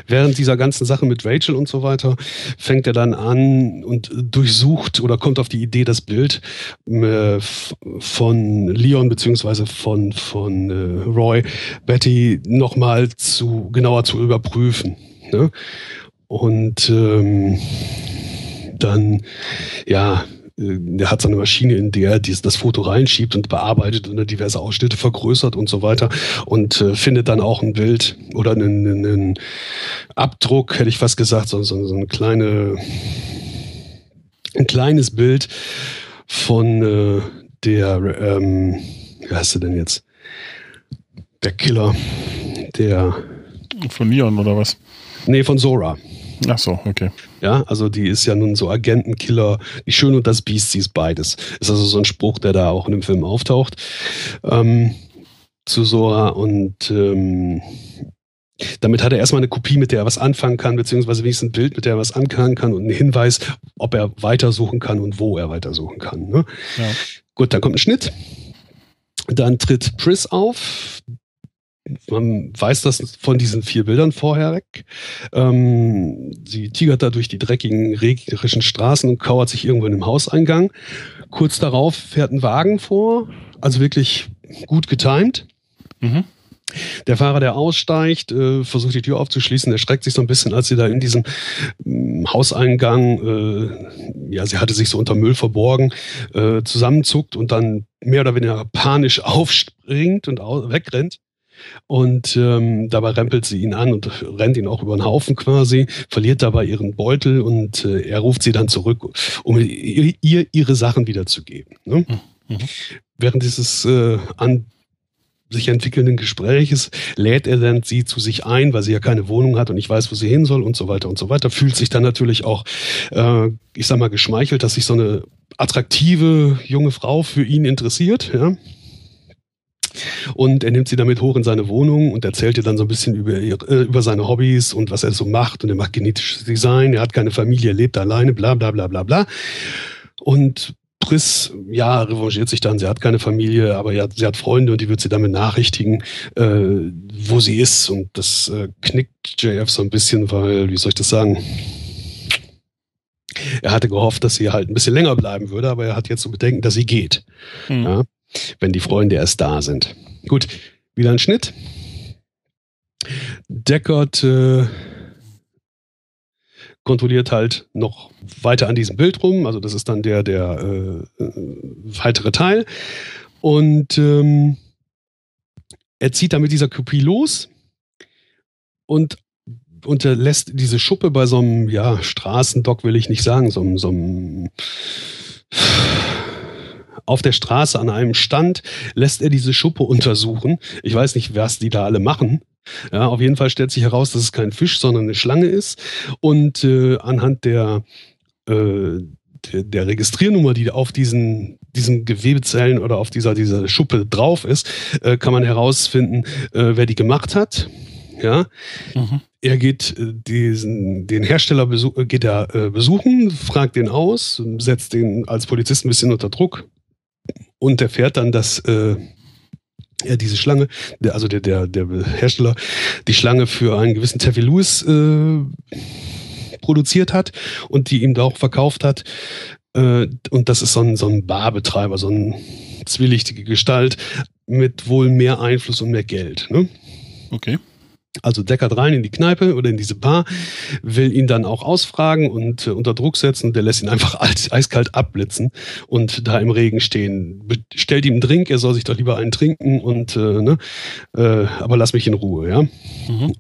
Während dieser ganzen Sache mit Rachel und so weiter fängt er dann an und durchsucht oder kommt auf die Idee, das Bild äh, von Leon beziehungsweise von, von äh, Roy, Betty nochmal zu genauer zu überprüfen. Ne? Und ähm, dann, ja, der hat so eine Maschine, in der er das Foto reinschiebt und bearbeitet und diverse Ausschnitte vergrößert und so weiter und äh, findet dann auch ein Bild oder einen, einen Abdruck, hätte ich fast gesagt, so, so, so eine kleine ein kleines Bild von äh, der, ähm, wie heißt sie denn jetzt? Der Killer, der. Von Neon oder was? Nee, von Zora. Ach so, okay. Ja, also die ist ja nun so Agentenkiller. Die Schöne und das Biest, sie ist beides. Ist also so ein Spruch, der da auch in dem Film auftaucht. Ähm, zu Sora und ähm, damit hat er erstmal eine Kopie, mit der er was anfangen kann, beziehungsweise wenigstens ein Bild, mit der er was anfangen kann und einen Hinweis, ob er weitersuchen kann und wo er weitersuchen kann. Ne? Ja. Gut, dann kommt ein Schnitt. Dann tritt Pris auf. Man weiß das von diesen vier Bildern vorher weg. Ähm, sie tigert da durch die dreckigen, regnerischen Straßen und kauert sich irgendwo in einem Hauseingang. Kurz darauf fährt ein Wagen vor, also wirklich gut getimt. Mhm. Der Fahrer, der aussteigt, äh, versucht die Tür aufzuschließen, der schreckt sich so ein bisschen, als sie da in diesem äh, Hauseingang, äh, ja, sie hatte sich so unter Müll verborgen, äh, zusammenzuckt und dann mehr oder weniger panisch aufspringt und wegrennt. Und ähm, dabei rempelt sie ihn an und rennt ihn auch über den Haufen quasi, verliert dabei ihren Beutel und äh, er ruft sie dann zurück, um ihr, ihr ihre Sachen wiederzugeben. Ne? Mhm. Während dieses äh, an sich entwickelnden Gespräches lädt er dann sie zu sich ein, weil sie ja keine Wohnung hat und nicht weiß, wo sie hin soll und so weiter und so weiter. Fühlt sich dann natürlich auch, äh, ich sag mal, geschmeichelt, dass sich so eine attraktive junge Frau für ihn interessiert, ja. Und er nimmt sie damit hoch in seine Wohnung und erzählt ihr dann so ein bisschen über, äh, über seine Hobbys und was er so macht. Und er macht genetisches Design, er hat keine Familie, er lebt alleine, bla bla bla bla bla. Und Briss, ja, revanchiert sich dann. Sie hat keine Familie, aber ja, sie hat Freunde und die wird sie dann benachrichtigen, äh, wo sie ist. Und das äh, knickt JF so ein bisschen, weil, wie soll ich das sagen? Er hatte gehofft, dass sie halt ein bisschen länger bleiben würde, aber er hat jetzt zu so bedenken, dass sie geht. Mhm. Ja, wenn die Freunde erst da sind. Gut, wieder ein Schnitt. Deckert äh, kontrolliert halt noch weiter an diesem Bild rum. Also das ist dann der, der äh, weitere Teil. Und ähm, er zieht dann mit dieser Kopie los und unterlässt diese Schuppe bei so einem, ja, Straßendock will ich nicht sagen, so, so einem auf der Straße an einem Stand lässt er diese Schuppe untersuchen. Ich weiß nicht, was die da alle machen. Ja, auf jeden Fall stellt sich heraus, dass es kein Fisch, sondern eine Schlange ist. Und äh, anhand der, äh, der, der Registriernummer, die auf diesen, diesen Gewebezellen oder auf dieser, dieser Schuppe drauf ist, äh, kann man herausfinden, äh, wer die gemacht hat. Ja. Mhm. Er geht äh, diesen, den Hersteller besuch, geht er äh, besuchen, fragt den aus, setzt den als Polizist ein bisschen unter Druck und erfährt dann, dass äh, er diese Schlange, der, also der, der, der Hersteller, die Schlange für einen gewissen Taffy Lewis äh, produziert hat und die ihm da auch verkauft hat. Äh, und das ist so ein, so ein Barbetreiber, so eine zwielichtige Gestalt mit wohl mehr Einfluss und mehr Geld. Ne? Okay. Also deckert rein in die Kneipe oder in diese Bar, will ihn dann auch ausfragen und äh, unter Druck setzen und der lässt ihn einfach eiskalt abblitzen und da im Regen stehen. Stellt ihm einen Drink, er soll sich doch lieber einen trinken und äh, ne, äh, aber lass mich in Ruhe, ja. Mhm.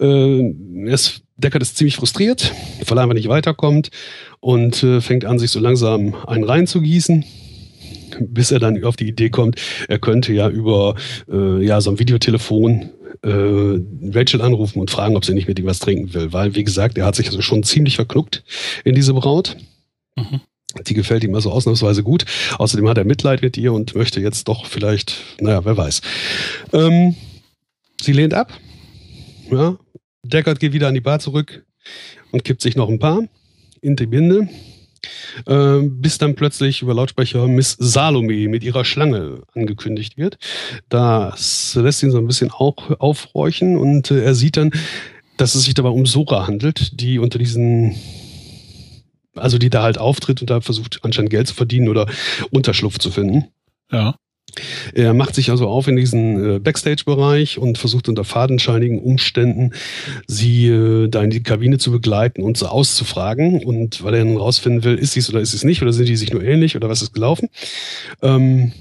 Äh, ist, Deckard ist ziemlich frustriert, weil er einfach nicht weiterkommt und äh, fängt an, sich so langsam einen reinzugießen bis er dann auf die Idee kommt, er könnte ja über äh, ja so ein Videotelefon äh, Rachel anrufen und fragen, ob sie nicht mit ihm was trinken will. Weil, wie gesagt, er hat sich also schon ziemlich verknuckt in diese Braut. Mhm. Die gefällt ihm also ausnahmsweise gut. Außerdem hat er Mitleid mit ihr und möchte jetzt doch vielleicht, naja, wer weiß. Ähm, sie lehnt ab. Ja. Deckard geht wieder an die Bar zurück und kippt sich noch ein paar in die Binde. Äh, bis dann plötzlich über Lautsprecher Miss Salome mit ihrer Schlange angekündigt wird. Das lässt ihn so ein bisschen auch aufhorchen und äh, er sieht dann, dass es sich dabei um Sora handelt, die unter diesen also die da halt auftritt und da versucht anscheinend Geld zu verdienen oder Unterschlupf zu finden. Ja. Er macht sich also auf in diesen äh, Backstage-Bereich und versucht unter fadenscheinigen Umständen sie äh, da in die Kabine zu begleiten und sie auszufragen. Und weil er dann rausfinden will, ist sie es oder ist sie es nicht oder sind die sich nur ähnlich oder was ist gelaufen. Ähm,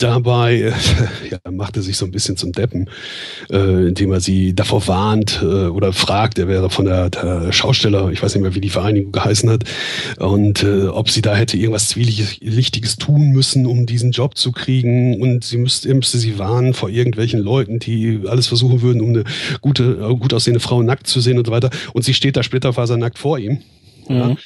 Dabei äh, ja, macht er sich so ein bisschen zum Deppen, äh, indem er sie davor warnt äh, oder fragt, er wäre von der, der, Schausteller, ich weiß nicht mehr, wie die Vereinigung geheißen hat, und äh, ob sie da hätte irgendwas Zwielichtiges tun müssen, um diesen Job zu kriegen. Und sie müsste, er müsste sie warnen vor irgendwelchen Leuten, die alles versuchen würden, um eine gute, äh, gut aussehende Frau nackt zu sehen und so weiter. Und sie steht da splitterfasernackt vor ihm. Mhm.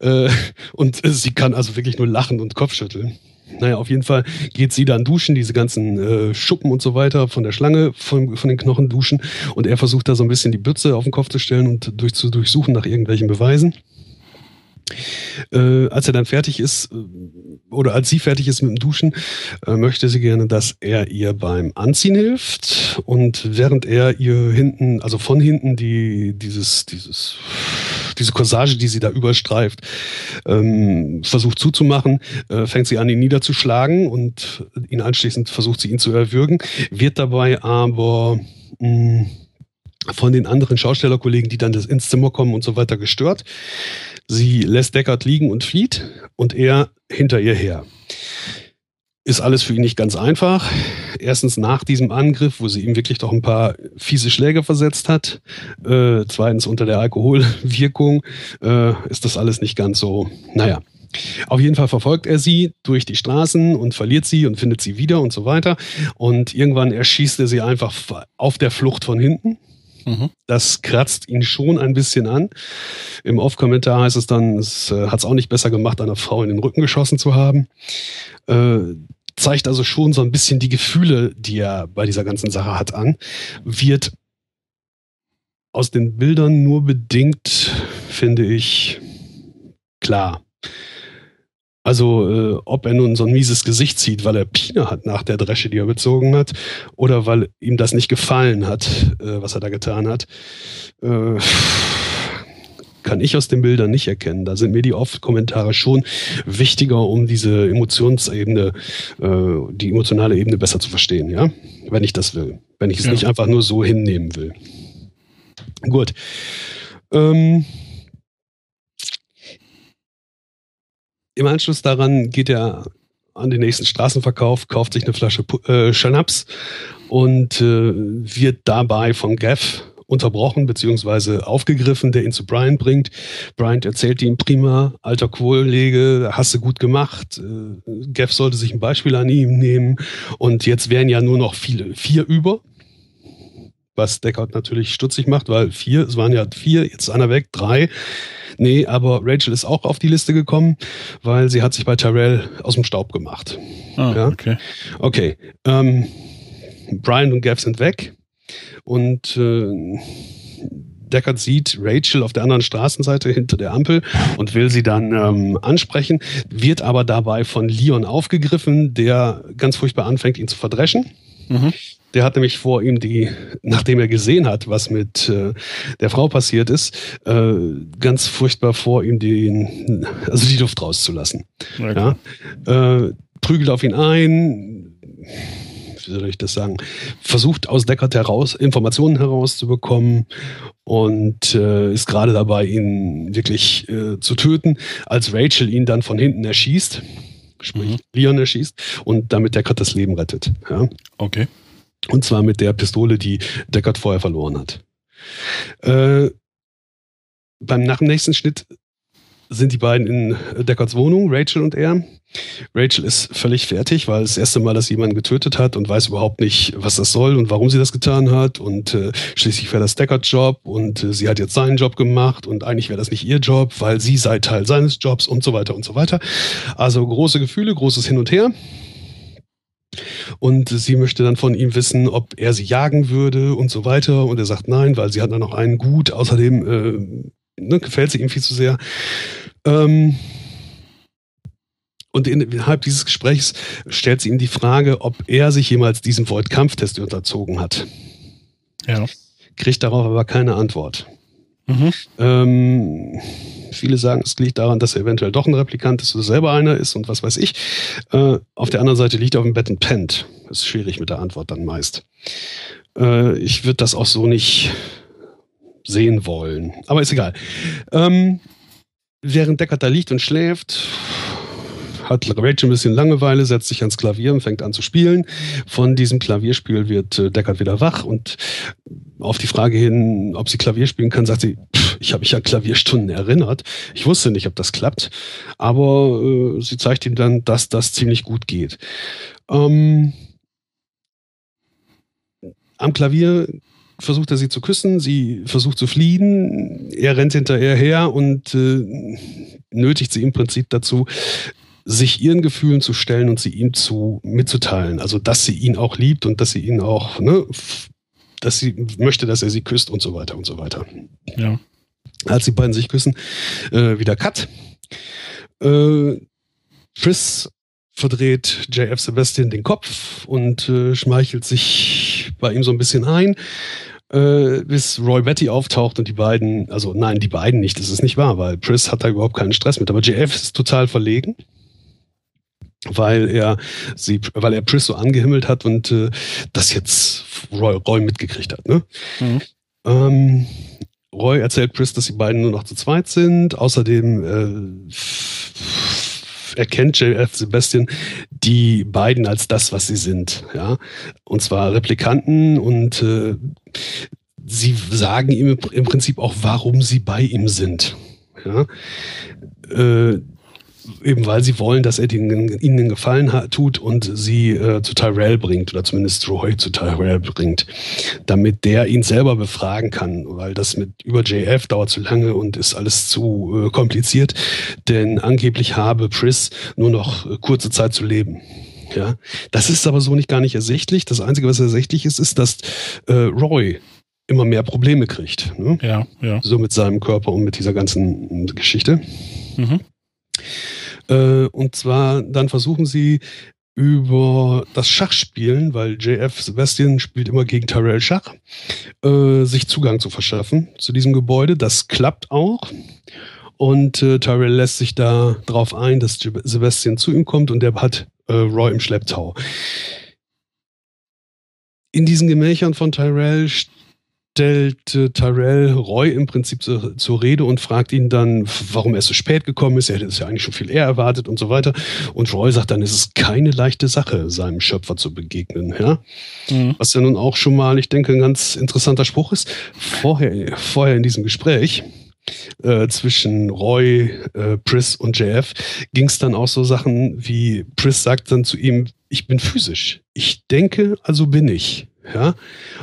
Ja. Äh, und sie kann also wirklich nur lachen und Kopfschütteln. Naja, auf jeden Fall geht sie dann duschen, diese ganzen äh, Schuppen und so weiter von der Schlange, von, von den Knochen duschen. Und er versucht da so ein bisschen die Bütze auf den Kopf zu stellen und durch, zu durchsuchen nach irgendwelchen Beweisen. Äh, als er dann fertig ist, äh, oder als sie fertig ist mit dem Duschen, äh, möchte sie gerne, dass er ihr beim Anziehen hilft. Und während er ihr hinten, also von hinten die, dieses, dieses diese Corsage, die sie da überstreift, ähm, versucht zuzumachen, äh, fängt sie an, ihn niederzuschlagen und ihn anschließend versucht sie ihn zu erwürgen, wird dabei aber mh, mm, von den anderen Schaustellerkollegen, die dann ins Zimmer kommen und so weiter, gestört. Sie lässt Deckard liegen und flieht und er hinter ihr her ist alles für ihn nicht ganz einfach. Erstens nach diesem Angriff, wo sie ihm wirklich doch ein paar fiese Schläge versetzt hat. Äh, zweitens unter der Alkoholwirkung äh, ist das alles nicht ganz so, naja. Auf jeden Fall verfolgt er sie durch die Straßen und verliert sie und findet sie wieder und so weiter. Und irgendwann erschießt er sie einfach auf der Flucht von hinten. Mhm. Das kratzt ihn schon ein bisschen an. Im Off-Kommentar heißt es dann, es äh, hat es auch nicht besser gemacht, einer Frau in den Rücken geschossen zu haben. Äh, zeigt also schon so ein bisschen die Gefühle, die er bei dieser ganzen Sache hat, an. Wird aus den Bildern nur bedingt, finde ich, klar. Also, äh, ob er nun so ein mieses Gesicht zieht, weil er Pine hat nach der Dresche, die er bezogen hat, oder weil ihm das nicht gefallen hat, äh, was er da getan hat. Äh, kann ich aus den Bildern nicht erkennen. Da sind mir die Oft-Kommentare schon wichtiger, um diese Emotionsebene, äh, die emotionale Ebene besser zu verstehen, ja, wenn ich das will. Wenn ich es ja. nicht einfach nur so hinnehmen will. Gut. Ähm, Im Anschluss daran geht er an den nächsten Straßenverkauf, kauft sich eine Flasche äh, Schnaps und äh, wird dabei von Gav unterbrochen bzw. aufgegriffen, der ihn zu Brian bringt. Brian erzählt ihm prima, alter Kollege, hast du gut gemacht. Äh, Gav sollte sich ein Beispiel an ihm nehmen. Und jetzt wären ja nur noch viele, vier über. Was Deckard natürlich stutzig macht, weil vier, es waren ja vier, jetzt ist einer weg, drei. Nee, aber Rachel ist auch auf die Liste gekommen, weil sie hat sich bei Tyrell aus dem Staub gemacht. Ah, ja? okay. Okay. Ähm, Brian und Gav sind weg. Und äh, Deckard sieht Rachel auf der anderen Straßenseite hinter der Ampel und will sie dann ähm, ansprechen, wird aber dabei von Leon aufgegriffen, der ganz furchtbar anfängt, ihn zu verdreschen. Mhm. Der hat nämlich vor ihm die, nachdem er gesehen hat, was mit äh, der Frau passiert ist, äh, ganz furchtbar vor ihm den, also die Luft rauszulassen. Okay. Ja? Äh, prügelt auf ihn ein, wie soll ich das sagen, versucht aus Deckard heraus Informationen herauszubekommen und äh, ist gerade dabei, ihn wirklich äh, zu töten, als Rachel ihn dann von hinten erschießt, sprich mhm. Leon erschießt und damit Deckard das Leben rettet. Ja? Okay. Und zwar mit der Pistole, die Deckard vorher verloren hat. Äh, beim nach dem nächsten Schnitt sind die beiden in Deckards Wohnung, Rachel und er. Rachel ist völlig fertig, weil es das erste Mal, dass sie jemanden getötet hat und weiß überhaupt nicht, was das soll und warum sie das getan hat. Und äh, schließlich wäre das Deckards Job und äh, sie hat jetzt seinen Job gemacht und eigentlich wäre das nicht ihr Job, weil sie sei Teil seines Jobs und so weiter und so weiter. Also große Gefühle, großes Hin und Her. Und sie möchte dann von ihm wissen, ob er sie jagen würde und so weiter. Und er sagt nein, weil sie hat dann noch einen Gut. Außerdem äh, ne, gefällt sie ihm viel zu sehr. Ähm, und innerhalb dieses Gesprächs stellt sie ihm die Frage, ob er sich jemals diesem Void-Kampftest unterzogen hat. Ja. Kriegt darauf aber keine Antwort. Mhm. Ähm, viele sagen, es liegt daran, dass er eventuell doch ein Replikant ist oder selber einer ist und was weiß ich. Äh, auf der anderen Seite liegt er auf dem Bett und pennt. Das ist schwierig mit der Antwort dann meist. Äh, ich würde das auch so nicht sehen wollen. Aber ist egal. Ähm, während Deckard da liegt und schläft, hat Rachel ein bisschen Langeweile, setzt sich ans Klavier und fängt an zu spielen. Von diesem Klavierspiel wird äh, Deckard wieder wach und auf die Frage hin, ob sie Klavier spielen kann, sagt sie, pff, ich habe mich an Klavierstunden erinnert. Ich wusste nicht, ob das klappt, aber äh, sie zeigt ihm dann, dass das ziemlich gut geht. Ähm, am Klavier versucht er sie zu küssen, sie versucht zu fliehen, er rennt hinterher her und äh, nötigt sie im Prinzip dazu, sich ihren Gefühlen zu stellen und sie ihm zu mitzuteilen. Also dass sie ihn auch liebt und dass sie ihn auch, ne, dass sie möchte, dass er sie küsst und so weiter und so weiter. Ja. Als die beiden sich küssen, äh, wieder Cut. Äh, Chris verdreht JF Sebastian den Kopf und äh, schmeichelt sich bei ihm so ein bisschen ein äh, bis Roy Betty auftaucht und die beiden, also nein, die beiden nicht, das ist nicht wahr, weil Pris hat da überhaupt keinen Stress mit, aber JF ist total verlegen weil er sie, weil er Pris so angehimmelt hat und äh, das jetzt Roy, Roy mitgekriegt hat. Ne? Mhm. Ähm, Roy erzählt Pris, dass die beiden nur noch zu zweit sind. Außerdem äh, erkennt JF Sebastian die beiden als das, was sie sind. Ja, und zwar Replikanten und äh, sie sagen ihm im Prinzip auch, warum sie bei ihm sind. Ja, äh, eben weil sie wollen, dass er ihnen, ihnen Gefallen hat, tut und sie äh, zu Tyrell bringt oder zumindest Roy zu Tyrell bringt, damit der ihn selber befragen kann, weil das mit über JF dauert zu lange und ist alles zu äh, kompliziert, denn angeblich habe Pris nur noch äh, kurze Zeit zu leben. Ja, das ist aber so nicht gar nicht ersichtlich. Das Einzige, was ersichtlich ist, ist, dass äh, Roy immer mehr Probleme kriegt. Ne? Ja, ja. So mit seinem Körper und mit dieser ganzen Geschichte. Mhm. Äh, und zwar dann versuchen sie über das Schachspielen, weil JF Sebastian spielt immer gegen Tyrell Schach, äh, sich Zugang zu verschaffen zu diesem Gebäude. Das klappt auch. Und äh, Tyrell lässt sich da drauf ein, dass Sebastian zu ihm kommt und der hat äh, Roy im Schlepptau. In diesen Gemächern von Tyrell stellt äh, Tyrell Roy im Prinzip zu, zur Rede und fragt ihn dann, warum er so spät gekommen ist. Er hätte es ja eigentlich schon viel eher erwartet und so weiter. Und Roy sagt dann, es ist keine leichte Sache, seinem Schöpfer zu begegnen. Ja? Mhm. Was ja nun auch schon mal, ich denke, ein ganz interessanter Spruch ist. Vorher, vorher in diesem Gespräch äh, zwischen Roy, äh, Pris und JF ging es dann auch so Sachen wie Pris sagt dann zu ihm, ich bin physisch. Ich denke, also bin ich. Ja.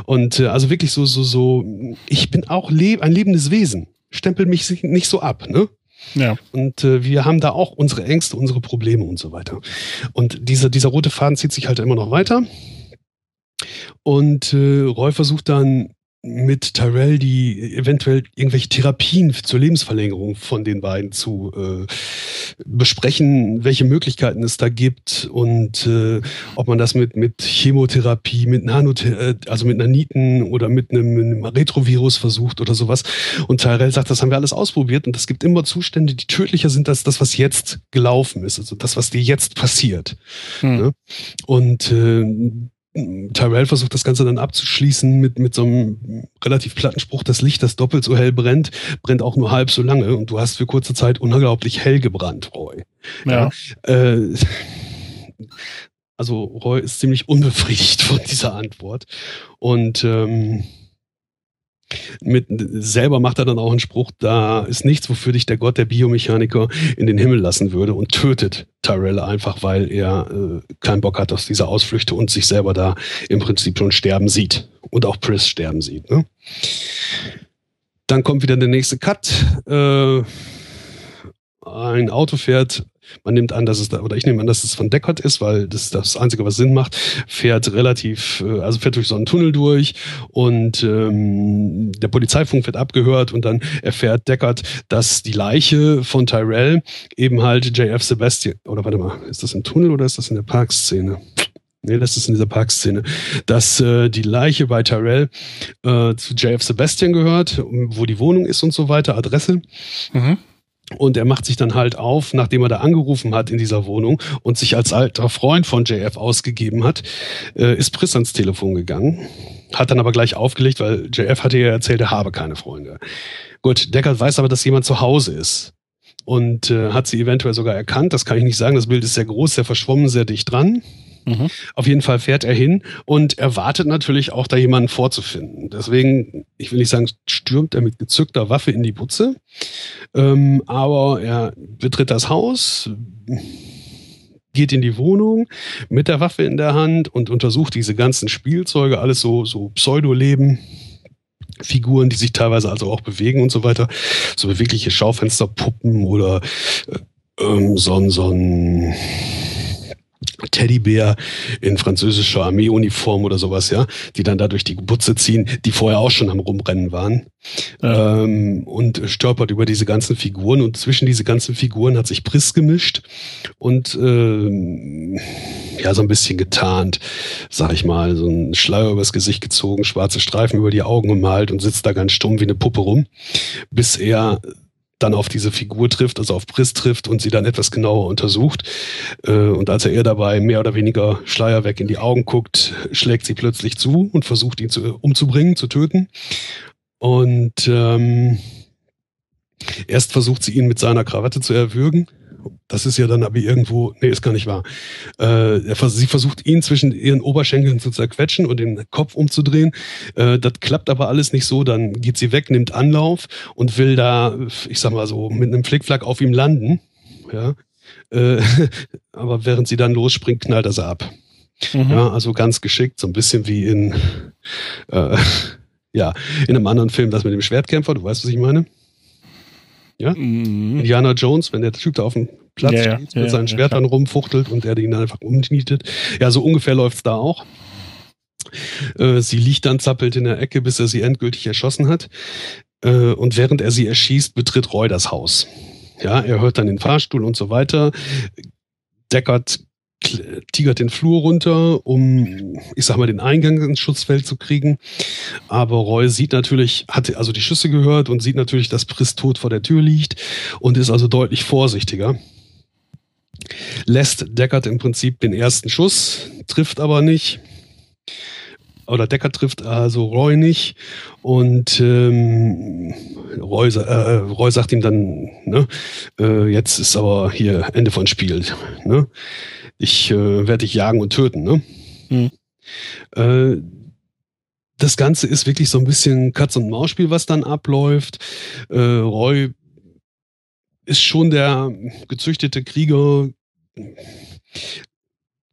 Und äh, also wirklich so, so, so, ich bin auch leb ein lebendes Wesen. Stempel mich nicht so ab, ne? Ja. Und äh, wir haben da auch unsere Ängste, unsere Probleme und so weiter. Und dieser, dieser rote Faden zieht sich halt immer noch weiter. Und äh, Roy versucht dann mit Tyrell die eventuell irgendwelche Therapien zur Lebensverlängerung von den beiden zu äh, besprechen, welche Möglichkeiten es da gibt und äh, ob man das mit mit Chemotherapie, mit Nanother also mit Naniten oder mit einem, einem, Retrovirus versucht oder sowas. Und Tyrell sagt, das haben wir alles ausprobiert und es gibt immer Zustände, die tödlicher sind als das, was jetzt gelaufen ist, also das, was dir jetzt passiert. Hm. Ne? Und äh, Tyrell versucht das Ganze dann abzuschließen mit, mit so einem relativ platten Spruch, das Licht, das doppelt so hell brennt, brennt auch nur halb so lange und du hast für kurze Zeit unglaublich hell gebrannt, Roy. Ja. ja äh, also Roy ist ziemlich unbefriedigt von dieser Antwort und ähm, mit, selber macht er dann auch einen Spruch, da ist nichts, wofür dich der Gott der Biomechaniker in den Himmel lassen würde und tötet Tyrell einfach, weil er äh, keinen Bock hat aus dieser Ausflüchte und sich selber da im Prinzip schon sterben sieht. Und auch Pris sterben sieht. Ne? Dann kommt wieder der nächste Cut. Äh, ein Auto fährt man nimmt an, dass es da, oder ich nehme an, dass es von Deckard ist, weil das ist das Einzige, was Sinn macht. Fährt relativ, äh, also fährt durch so einen Tunnel durch und ähm, der Polizeifunk wird abgehört und dann erfährt Deckard, dass die Leiche von Tyrell eben halt JF Sebastian, oder warte mal, ist das im Tunnel oder ist das in der Parkszene? Nee, das ist in dieser Parkszene, dass äh, die Leiche bei Tyrell äh, zu JF Sebastian gehört, wo die Wohnung ist und so weiter, Adresse. Mhm. Und er macht sich dann halt auf, nachdem er da angerufen hat in dieser Wohnung und sich als alter Freund von JF ausgegeben hat, äh, ist Priss ans Telefon gegangen, hat dann aber gleich aufgelegt, weil JF hatte ja erzählt, er habe keine Freunde. Gut, Deckard weiß aber, dass jemand zu Hause ist. und äh, hat sie eventuell sogar erkannt. Das kann ich nicht sagen. Das Bild ist sehr groß, sehr verschwommen, sehr dicht dran. Mhm. Auf jeden Fall fährt er hin und erwartet natürlich auch, da jemanden vorzufinden. Deswegen, ich will nicht sagen, stürmt er mit gezückter Waffe in die Butze, ähm, aber er betritt das Haus, geht in die Wohnung mit der Waffe in der Hand und untersucht diese ganzen Spielzeuge, alles so, so Pseudo-Leben. Figuren, die sich teilweise also auch bewegen und so weiter. So bewegliche Schaufensterpuppen oder äh, ähm, so, so ein Teddybär in französischer Armeeuniform oder sowas, ja, die dann da durch die Butze ziehen, die vorher auch schon am Rumrennen waren. Ja. Ähm, und stolpert über diese ganzen Figuren und zwischen diese ganzen Figuren hat sich Priss gemischt und ähm, ja, so ein bisschen getarnt, sag ich mal, so ein Schleier übers Gesicht gezogen, schwarze Streifen über die Augen gemalt und sitzt da ganz stumm wie eine Puppe rum, bis er dann auf diese Figur trifft, also auf Briss trifft und sie dann etwas genauer untersucht. Äh, und als er ihr dabei mehr oder weniger Schleier weg in die Augen guckt, schlägt sie plötzlich zu und versucht ihn zu, umzubringen, zu töten. Und ähm, erst versucht sie ihn mit seiner Krawatte zu erwürgen das ist ja dann aber irgendwo, nee, ist gar nicht wahr. Äh, sie versucht ihn zwischen ihren Oberschenkeln zu zerquetschen und den Kopf umzudrehen. Äh, das klappt aber alles nicht so. Dann geht sie weg, nimmt Anlauf und will da, ich sag mal so, mit einem Flickflack auf ihm landen. Ja. Äh, aber während sie dann losspringt, knallt er sie ab. Mhm. Ja, also ganz geschickt, so ein bisschen wie in, äh, ja, in einem anderen Film, das mit dem Schwertkämpfer, du weißt, was ich meine? Ja? Mhm. Indiana Jones, wenn der Typ da auf dem Platz ja, steht, ja, mit seinen Schwertern rumfuchtelt und er ihn dann einfach umnietet. Ja, so ungefähr läuft's da auch. Äh, sie liegt dann zappelt in der Ecke, bis er sie endgültig erschossen hat. Äh, und während er sie erschießt, betritt Roy das Haus. Ja, er hört dann den Fahrstuhl und so weiter. Deckard tigert den Flur runter, um, ich sag mal, den Eingang ins Schutzfeld zu kriegen. Aber Roy sieht natürlich, hat also die Schüsse gehört und sieht natürlich, dass Priss tot vor der Tür liegt und ist also deutlich vorsichtiger. Lässt Deckard im Prinzip den ersten Schuss, trifft aber nicht. Oder Deckard trifft also Roy nicht. Und ähm, Roy, äh, Roy sagt ihm dann, ne, äh, jetzt ist aber hier Ende von Spiel. Ne? ich äh, werde dich jagen und töten. Ne? Hm. Äh, das Ganze ist wirklich so ein bisschen Katz- und Maus-Spiel, was dann abläuft. Äh, Roy ist schon der gezüchtete Krieger,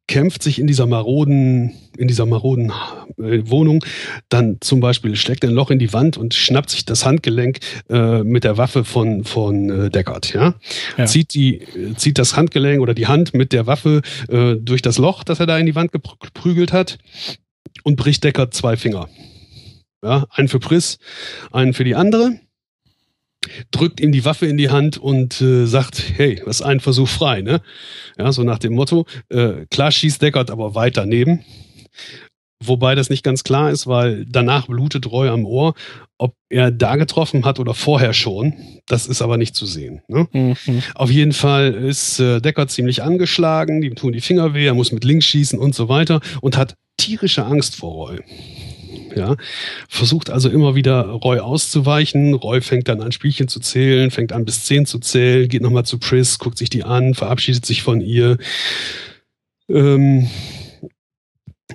kämpft sich in dieser maroden, in dieser maroden äh, Wohnung, dann zum Beispiel schlägt er ein Loch in die Wand und schnappt sich das Handgelenk äh, mit der Waffe von, von äh, Deckard, ja? ja. Zieht die, zieht das Handgelenk oder die Hand mit der Waffe äh, durch das Loch, das er da in die Wand geprügelt hat und bricht Deckard zwei Finger. Ja, einen für Priss, einen für die andere drückt ihm die Waffe in die Hand und äh, sagt, hey, was ein Versuch frei, ne? Ja, so nach dem Motto, äh, klar schießt Deckard aber weit daneben. Wobei das nicht ganz klar ist, weil danach blutet Roy am Ohr. Ob er da getroffen hat oder vorher schon, das ist aber nicht zu sehen. Ne? Mhm. Auf jeden Fall ist äh, Deckard ziemlich angeschlagen, die tun die Finger weh, er muss mit links schießen und so weiter und hat tierische Angst vor Roy. Ja, versucht also immer wieder Roy auszuweichen. Roy fängt dann an, Spielchen zu zählen, fängt an bis zehn zu zählen, geht nochmal zu Pris, guckt sich die an, verabschiedet sich von ihr. Ähm,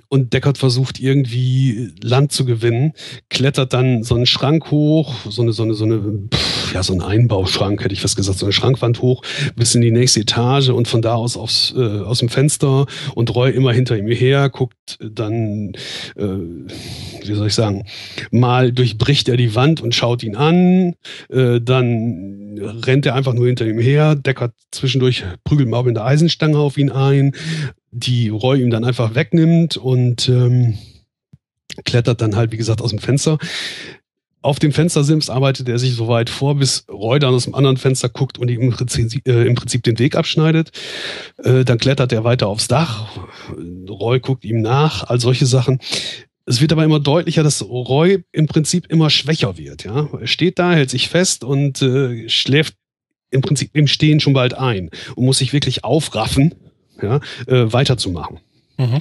und Deckard versucht irgendwie Land zu gewinnen, klettert dann so einen Schrank hoch, so eine, so eine, so eine, pff, ja, so ein Einbauschrank, hätte ich fast gesagt, so eine Schrankwand hoch, bis in die nächste Etage und von da aus aufs, äh, aus dem Fenster und Roy immer hinter ihm her, guckt dann, äh, wie soll ich sagen, mal durchbricht er die Wand und schaut ihn an, äh, dann rennt er einfach nur hinter ihm her, Deckard zwischendurch prügelt mal mit der Eisenstange auf ihn ein, die Roy ihm dann einfach wegnimmt und ähm, klettert dann halt, wie gesagt, aus dem Fenster. Auf dem Fenstersims arbeitet er sich so weit vor, bis Roy dann aus dem anderen Fenster guckt und ihm im Prinzip, äh, im Prinzip den Weg abschneidet. Äh, dann klettert er weiter aufs Dach. Roy guckt ihm nach, all solche Sachen. Es wird aber immer deutlicher, dass Roy im Prinzip immer schwächer wird. Ja? Er steht da, hält sich fest und äh, schläft im Prinzip im Stehen schon bald ein und muss sich wirklich aufraffen, ja, äh, weiterzumachen. Mhm.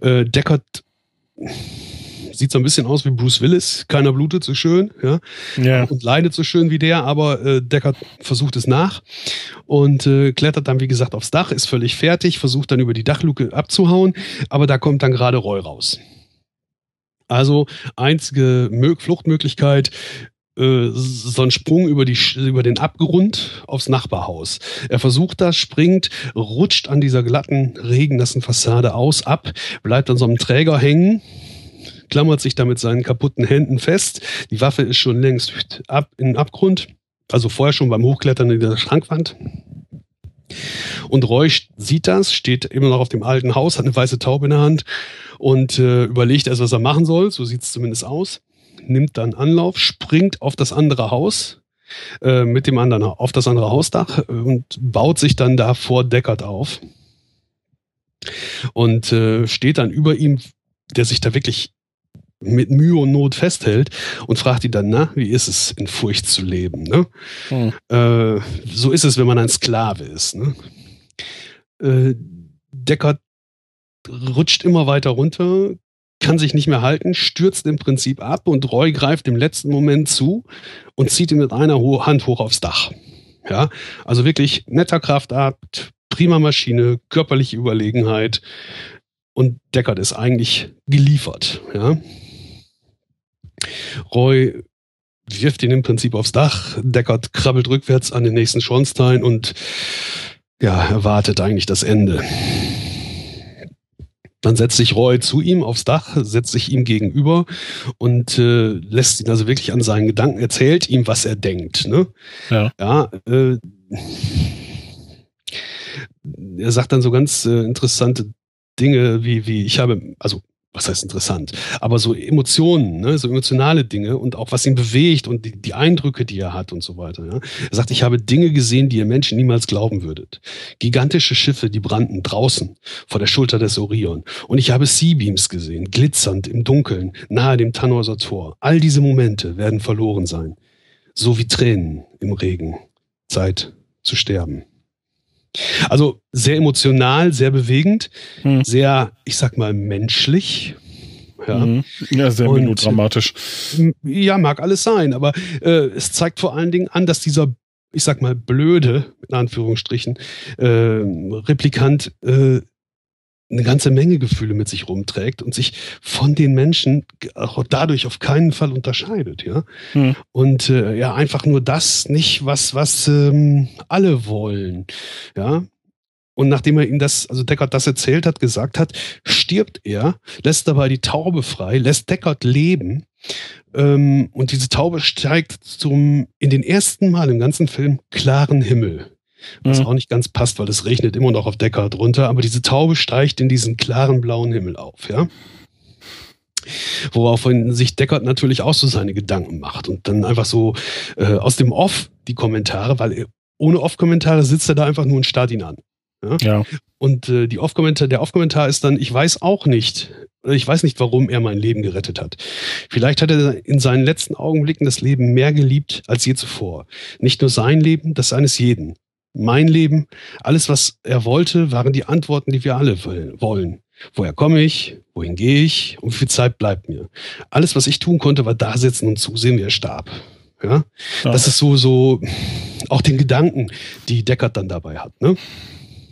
Äh, Deckard Sieht so ein bisschen aus wie Bruce Willis. Keiner blutet so schön, ja. Ja. Und leidet so schön wie der, aber äh, Deckard versucht es nach und äh, klettert dann, wie gesagt, aufs Dach, ist völlig fertig, versucht dann über die Dachluke abzuhauen, aber da kommt dann gerade Roy raus. Also einzige Mö Fluchtmöglichkeit, äh, so ein Sprung über, die, über den Abgrund aufs Nachbarhaus. Er versucht das, springt, rutscht an dieser glatten, regennassen Fassade aus, ab, bleibt an so einem Träger hängen, klammert sich da mit seinen kaputten Händen fest. Die Waffe ist schon längst ab in den Abgrund, also vorher schon beim Hochklettern in der Schrankwand. Und Roy sieht das, steht immer noch auf dem alten Haus, hat eine weiße Taube in der Hand und äh, überlegt erst, was er machen soll. So sieht es zumindest aus. Nimmt dann Anlauf, springt auf das andere Haus, äh, mit dem anderen auf das andere Hausdach äh, und baut sich dann da vor Deckard auf. Und äh, steht dann über ihm, der sich da wirklich mit Mühe und Not festhält und fragt ihn dann, na, wie ist es, in Furcht zu leben? Ne? Hm. Äh, so ist es, wenn man ein Sklave ist. Ne? Äh, Deckard rutscht immer weiter runter, kann sich nicht mehr halten, stürzt im Prinzip ab und Roy greift im letzten Moment zu und zieht ihn mit einer Hand hoch aufs Dach. Ja, also wirklich netter Kraftakt, prima Maschine, körperliche Überlegenheit und Deckard ist eigentlich geliefert. Ja. Roy wirft ihn im Prinzip aufs Dach, Deckard krabbelt rückwärts an den nächsten Schornstein und ja, erwartet eigentlich das Ende. Dann setzt sich Roy zu ihm aufs Dach, setzt sich ihm gegenüber und äh, lässt ihn also wirklich an seinen Gedanken, erzählt ihm, was er denkt. Ne? Ja. Ja, äh, er sagt dann so ganz äh, interessante Dinge wie, wie ich habe, also was heißt interessant, aber so Emotionen, ne, so emotionale Dinge und auch was ihn bewegt und die, die Eindrücke, die er hat und so weiter. Ja. Er sagt, ich habe Dinge gesehen, die ihr Menschen niemals glauben würdet. Gigantische Schiffe, die brannten draußen vor der Schulter des Orion. Und ich habe Seabeams gesehen, glitzernd im Dunkeln, nahe dem Tannhäuser Tor. All diese Momente werden verloren sein. So wie Tränen im Regen. Zeit zu sterben. Also sehr emotional, sehr bewegend, Hm. sehr, ich sag mal, menschlich. Ja. Mhm. ja, sehr Und- melodramatisch. Ja, mag alles sein, aber äh, es zeigt vor allen Dingen an, dass dieser, ich sag mal, blöde, in Anführungsstrichen, äh, Replikant äh, eine ganze Menge Gefühle mit sich rumträgt und sich von den Menschen auch dadurch auf keinen Fall unterscheidet, ja. Hm. Und äh, ja, einfach nur das nicht, was, was ähm, alle wollen, ja. Und nachdem er ihm das, also Deckard das erzählt hat, gesagt hat, stirbt er, lässt dabei die Taube frei, lässt Deckard leben. Ähm, und diese Taube steigt zum, in den ersten Mal im ganzen Film, klaren Himmel. Was Mhm. auch nicht ganz passt, weil es regnet immer noch auf Deckard runter, aber diese Taube steigt in diesen klaren blauen Himmel auf, ja. Woraufhin sich Deckard natürlich auch so seine Gedanken macht und dann einfach so äh, aus dem Off die Kommentare, weil ohne Off-Kommentare sitzt er da einfach nur und starrt ihn an. Ja. Und äh, die Off-Kommentar, der Off-Kommentar ist dann, ich weiß auch nicht, oder ich weiß nicht, warum er mein Leben gerettet hat. Vielleicht hat er in seinen letzten Augenblicken das Leben mehr geliebt als je zuvor. Nicht nur sein Leben, das eines jeden. Mein Leben, alles, was er wollte, waren die Antworten, die wir alle wollen. Woher komme ich? Wohin gehe ich? Und wie viel Zeit bleibt mir? Alles, was ich tun konnte, war da sitzen und zusehen, wie er starb. Ja? Ja. Das ist so, so, auch den Gedanken, die Deckard dann dabei hat, ne?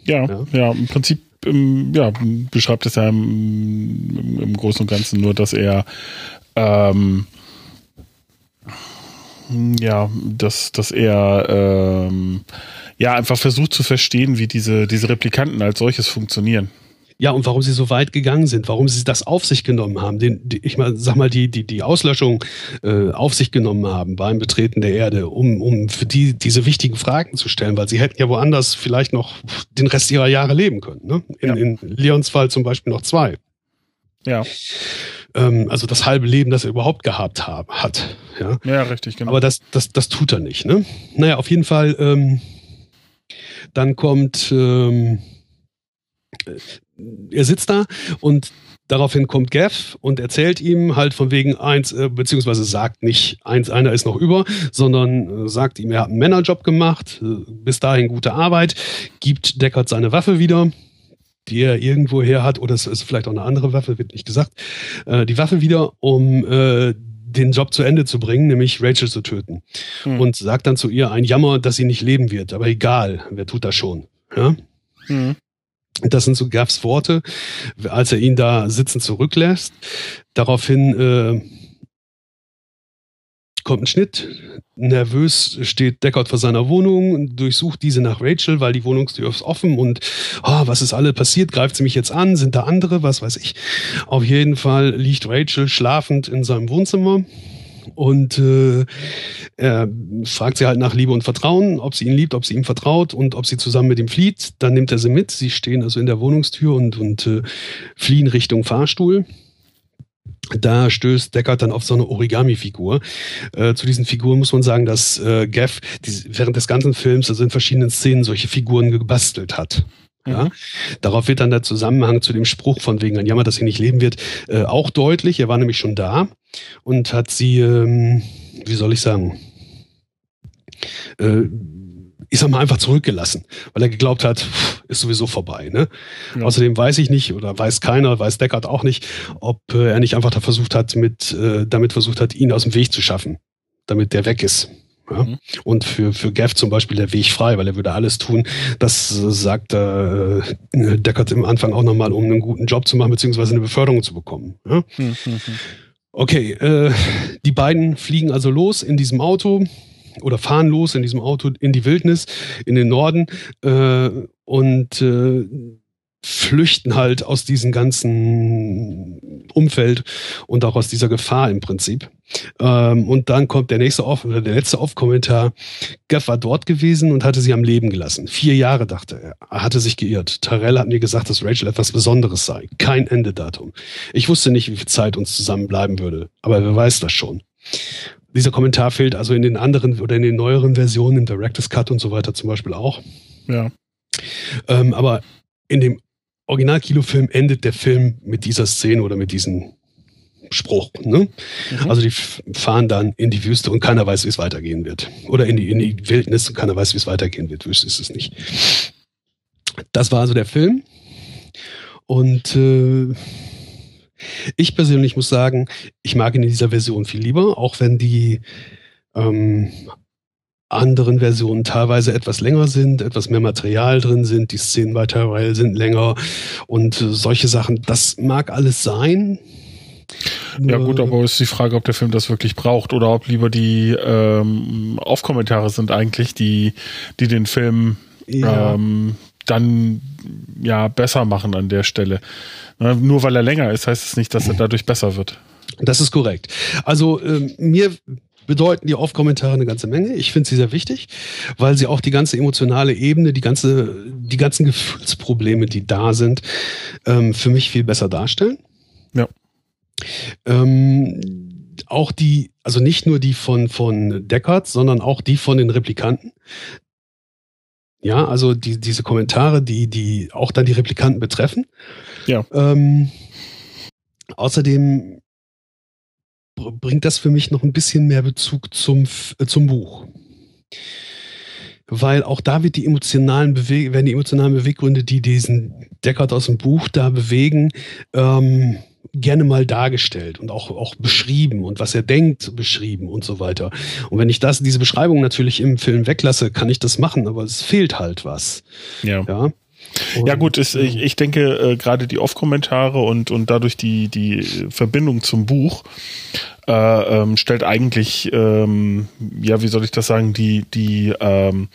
Ja, Ja. ja, im Prinzip ähm, ja, beschreibt es ja im, im, im Großen und Ganzen nur, dass er ähm, ja, dass, dass er ähm, ja einfach versucht zu verstehen, wie diese, diese Replikanten als solches funktionieren. Ja, und warum sie so weit gegangen sind, warum sie das auf sich genommen haben, den, die, ich mal, sag mal, die, die, die Auslöschung äh, auf sich genommen haben beim Betreten der Erde, um, um für die diese wichtigen Fragen zu stellen, weil sie hätten ja woanders vielleicht noch den Rest ihrer Jahre leben können. Ne? In, Ja. in Leons Fall zum Beispiel noch zwei. Ja, Ähm, also das halbe Leben, das er überhaupt gehabt hab, hat. Ja? ja, richtig, genau. Aber das, das, das tut er nicht. Ne? Naja, auf jeden Fall, ähm, dann kommt, ähm, äh, er sitzt da und daraufhin kommt Gav und erzählt ihm halt von wegen eins, äh, beziehungsweise sagt nicht eins, einer ist noch über, sondern äh, sagt ihm, er hat einen Männerjob gemacht, äh, bis dahin gute Arbeit, gibt Deckard seine Waffe wieder die er irgendwo her hat, oder es ist vielleicht auch eine andere Waffe, wird nicht gesagt, äh, die Waffe wieder, um äh, den Job zu Ende zu bringen, nämlich Rachel zu töten. Hm. Und sagt dann zu ihr ein Jammer, dass sie nicht leben wird. Aber egal, wer tut das schon? Ja? Hm. Das sind so Gaffs Worte, als er ihn da sitzen zurücklässt. Daraufhin äh, kommt ein Schnitt. Nervös steht Deckard vor seiner Wohnung, durchsucht diese nach Rachel, weil die Wohnungstür ist offen und oh, was ist alle passiert? Greift sie mich jetzt an? Sind da andere? Was weiß ich. Auf jeden Fall liegt Rachel schlafend in seinem Wohnzimmer und äh, er fragt sie halt nach Liebe und Vertrauen, ob sie ihn liebt, ob sie ihm vertraut und ob sie zusammen mit ihm flieht. Dann nimmt er sie mit. Sie stehen also in der Wohnungstür und, und äh, fliehen Richtung Fahrstuhl. Da stößt Deckard dann auf so eine Origami-Figur. Äh, zu diesen Figuren muss man sagen, dass äh, Gaff die, während des ganzen Films, also in verschiedenen Szenen, solche Figuren gebastelt hat. Ja? Mhm. Darauf wird dann der Zusammenhang zu dem Spruch von wegen ein Jammer, dass sie nicht leben wird, äh, auch deutlich. Er war nämlich schon da und hat sie, ähm, wie soll ich sagen, äh, ich sag mal, einfach zurückgelassen, weil er geglaubt hat, ist sowieso vorbei. Ne? Ja. Außerdem weiß ich nicht oder weiß keiner, weiß Deckard auch nicht, ob äh, er nicht einfach da versucht hat, mit, äh, damit versucht hat, ihn aus dem Weg zu schaffen, damit der weg ist. Ja? Mhm. Und für, für Gav zum Beispiel der Weg frei, weil er würde alles tun. Das äh, sagt äh, Deckard im Anfang auch nochmal, um einen guten Job zu machen, beziehungsweise eine Beförderung zu bekommen. Ja? Mhm. Okay, äh, die beiden fliegen also los in diesem Auto oder fahren los in diesem Auto in die Wildnis, in den Norden äh, und äh, flüchten halt aus diesem ganzen Umfeld und auch aus dieser Gefahr im Prinzip. Ähm, und dann kommt der nächste Off oder der letzte Off-Kommentar. Gaff war dort gewesen und hatte sie am Leben gelassen. Vier Jahre, dachte er. Er hatte sich geirrt. Tyrell hat mir gesagt, dass Rachel etwas Besonderes sei. Kein Endedatum. Ich wusste nicht, wie viel Zeit uns zusammen bleiben würde. Aber wer weiß das schon dieser Kommentar fehlt also in den anderen oder in den neueren Versionen, im Director's Cut und so weiter zum Beispiel auch. Ja. Ähm, aber in dem Original-Kinofilm endet der Film mit dieser Szene oder mit diesem Spruch. Ne? Mhm. Also die fahren dann in die Wüste und keiner weiß, wie es weitergehen wird. Oder in die, in die Wildnis und keiner weiß, wie es weitergehen wird. Wüste ist es nicht. Das war also der Film. Und äh, ich persönlich muss sagen, ich mag ihn in dieser Version viel lieber, auch wenn die ähm, anderen Versionen teilweise etwas länger sind, etwas mehr Material drin sind, die Szenen bei Tyrell sind länger und äh, solche Sachen. Das mag alles sein. Ja gut, aber ist die Frage, ob der Film das wirklich braucht oder ob lieber die ähm, Aufkommentare sind eigentlich, die, die den Film ja. ähm, dann ja besser machen an der Stelle. Nur weil er länger ist, heißt es nicht, dass er dadurch besser wird. Das ist korrekt. Also ähm, mir bedeuten die Off-Kommentare eine ganze Menge. Ich finde sie sehr wichtig, weil sie auch die ganze emotionale Ebene, die ganze, die ganzen Gefühlsprobleme, die da sind, ähm, für mich viel besser darstellen. Ja. Ähm, auch die, also nicht nur die von, von Deckard, sondern auch die von den Replikanten. Ja, also die, diese Kommentare, die, die auch dann die Replikanten betreffen. Ja. Ähm, außerdem bringt das für mich noch ein bisschen mehr Bezug zum, äh, zum Buch. Weil auch da wird die emotionalen Bewe werden die emotionalen Beweggründe, die diesen Deckard aus dem Buch da bewegen, ähm, gerne mal dargestellt und auch, auch beschrieben und was er denkt beschrieben und so weiter. Und wenn ich das, diese Beschreibung natürlich im Film weglasse, kann ich das machen, aber es fehlt halt was. Ja. ja? Und, ja gut, ist, ich, ich denke äh, gerade die Off-Kommentare und, und dadurch die, die Verbindung zum Buch äh, ähm, stellt eigentlich, ähm, ja, wie soll ich das sagen, die, die, ähm,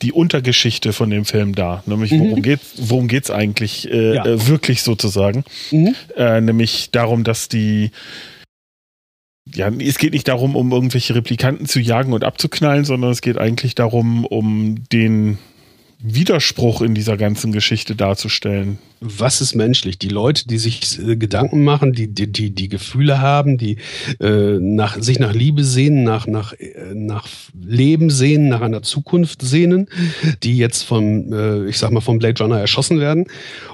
die Untergeschichte von dem Film dar. Nämlich, mhm. worum geht worum geht's eigentlich äh, ja. äh, wirklich sozusagen? Mhm. Äh, nämlich darum, dass die ja, es geht nicht darum, um irgendwelche Replikanten zu jagen und abzuknallen, sondern es geht eigentlich darum, um den Widerspruch in dieser ganzen Geschichte darzustellen. Was ist menschlich? Die Leute, die sich äh, Gedanken machen, die, die, die, die Gefühle haben, die äh, nach, sich nach Liebe sehnen, nach, nach, äh, nach Leben sehnen, nach einer Zukunft sehnen, die jetzt vom, äh, ich sag mal, vom Blade Runner erschossen werden.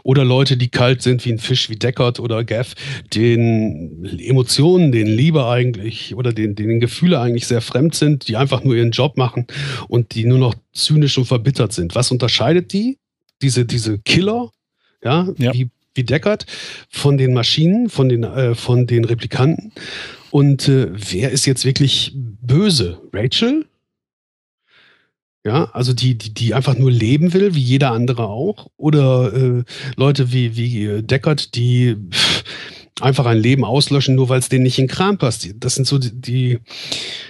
Oder Leute, die kalt sind wie ein Fisch, wie Deckard oder Gaff, den Emotionen, den Liebe eigentlich oder den, denen Gefühle eigentlich sehr fremd sind, die einfach nur ihren Job machen und die nur noch zynisch und verbittert sind. Was unterscheidet die? Diese, diese Killer, ja, Ja. Wie, wie Deckard, von den Maschinen, von den, äh, von den Replikanten. Und äh, wer ist jetzt wirklich böse? Rachel? Ja, also die, die, die einfach nur leben will, wie jeder andere auch. Oder äh, Leute wie, wie äh, Deckard, die pff, einfach ein Leben auslöschen, nur weil es denen nicht in den Kram passt. Das sind so die, die,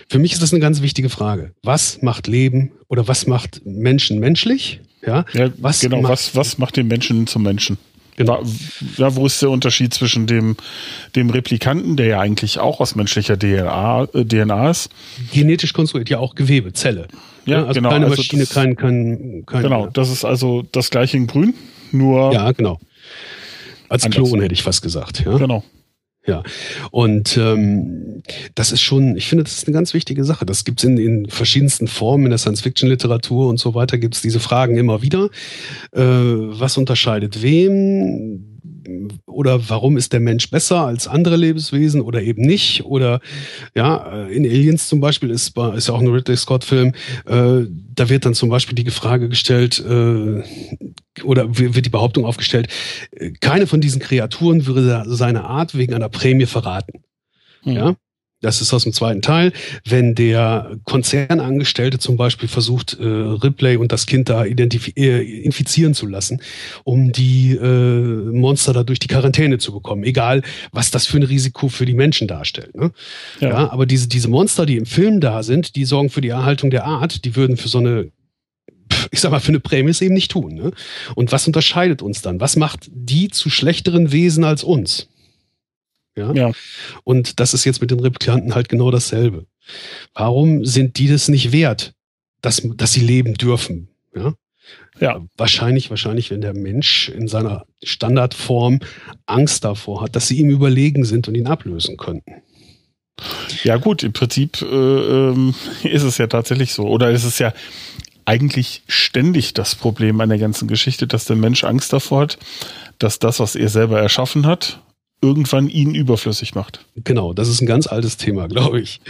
für mich ist das eine ganz wichtige Frage. Was macht Leben oder was macht Menschen menschlich? Ja, Ja, Was genau, macht- was, was macht den Menschen zum Menschen? Genau. Ja, wo ist der Unterschied zwischen dem, dem Replikanten, der ja eigentlich auch aus menschlicher DNA, äh, DNA ist? genetisch konstruiert, ja auch Gewebe, Zelle. Ja, also genau, keine also Maschine, das- kein, kein, kein Genau, das ist also das gleiche in Grün, nur Ja, genau. Als Anders. Klon hätte ich fast gesagt. Ja. genau. Ja, und ähm, das ist schon, ich finde, das ist eine ganz wichtige Sache. Das gibt's in, in verschiedensten Formen, in der Science-Fiction-Literatur und so weiter, gibt's diese Fragen immer wieder. Äh, was unterscheidet wem? Oder warum ist der Mensch besser als andere Lebenswesen oder eben nicht? Oder ja, äh, in Aliens zum Beispiel ist, ist ja auch ein Ridley Scott-Film, äh, da wird dann zum Beispiel die Frage gestellt, äh, oder wird die Behauptung aufgestellt, äh, keine von diesen Kreaturen würde seine Art wegen einer Prämie verraten. Hm. Ja? Das ist aus dem zweiten Teil. Wenn der Konzernangestellte zum Beispiel versucht, äh, Ripley und das Kind da äh, infizieren zu lassen, um die äh, Monster da durch die Quarantäne zu bekommen, egal was das für ein Risiko für die Menschen darstellt. Ne? Ja. Ja. aber diese, diese Monster, die im Film da sind, die sorgen für die Erhaltung der Art, die würden für so eine ich sag mal, für eine Prämie es eben nicht tun. Ne? Und was unterscheidet uns dann? Was macht die zu schlechteren Wesen als uns? Ja? Ja. Und das ist jetzt mit den Replikanten halt genau dasselbe. Warum sind die das nicht wert, dass, dass sie leben dürfen? Ja? Ja. Wahrscheinlich, wahrscheinlich, wenn der Mensch in seiner Standardform Angst davor hat, dass sie ihm überlegen sind und ihn ablösen könnten. Ja gut, im Prinzip äh, ähm, ist es ja tatsächlich so. Oder ist es ja eigentlich ständig das Problem an der ganzen Geschichte, dass der Mensch Angst davor hat, dass das, was er selber erschaffen hat, irgendwann ihn überflüssig macht. Genau, das ist ein ganz altes Thema, glaube ich.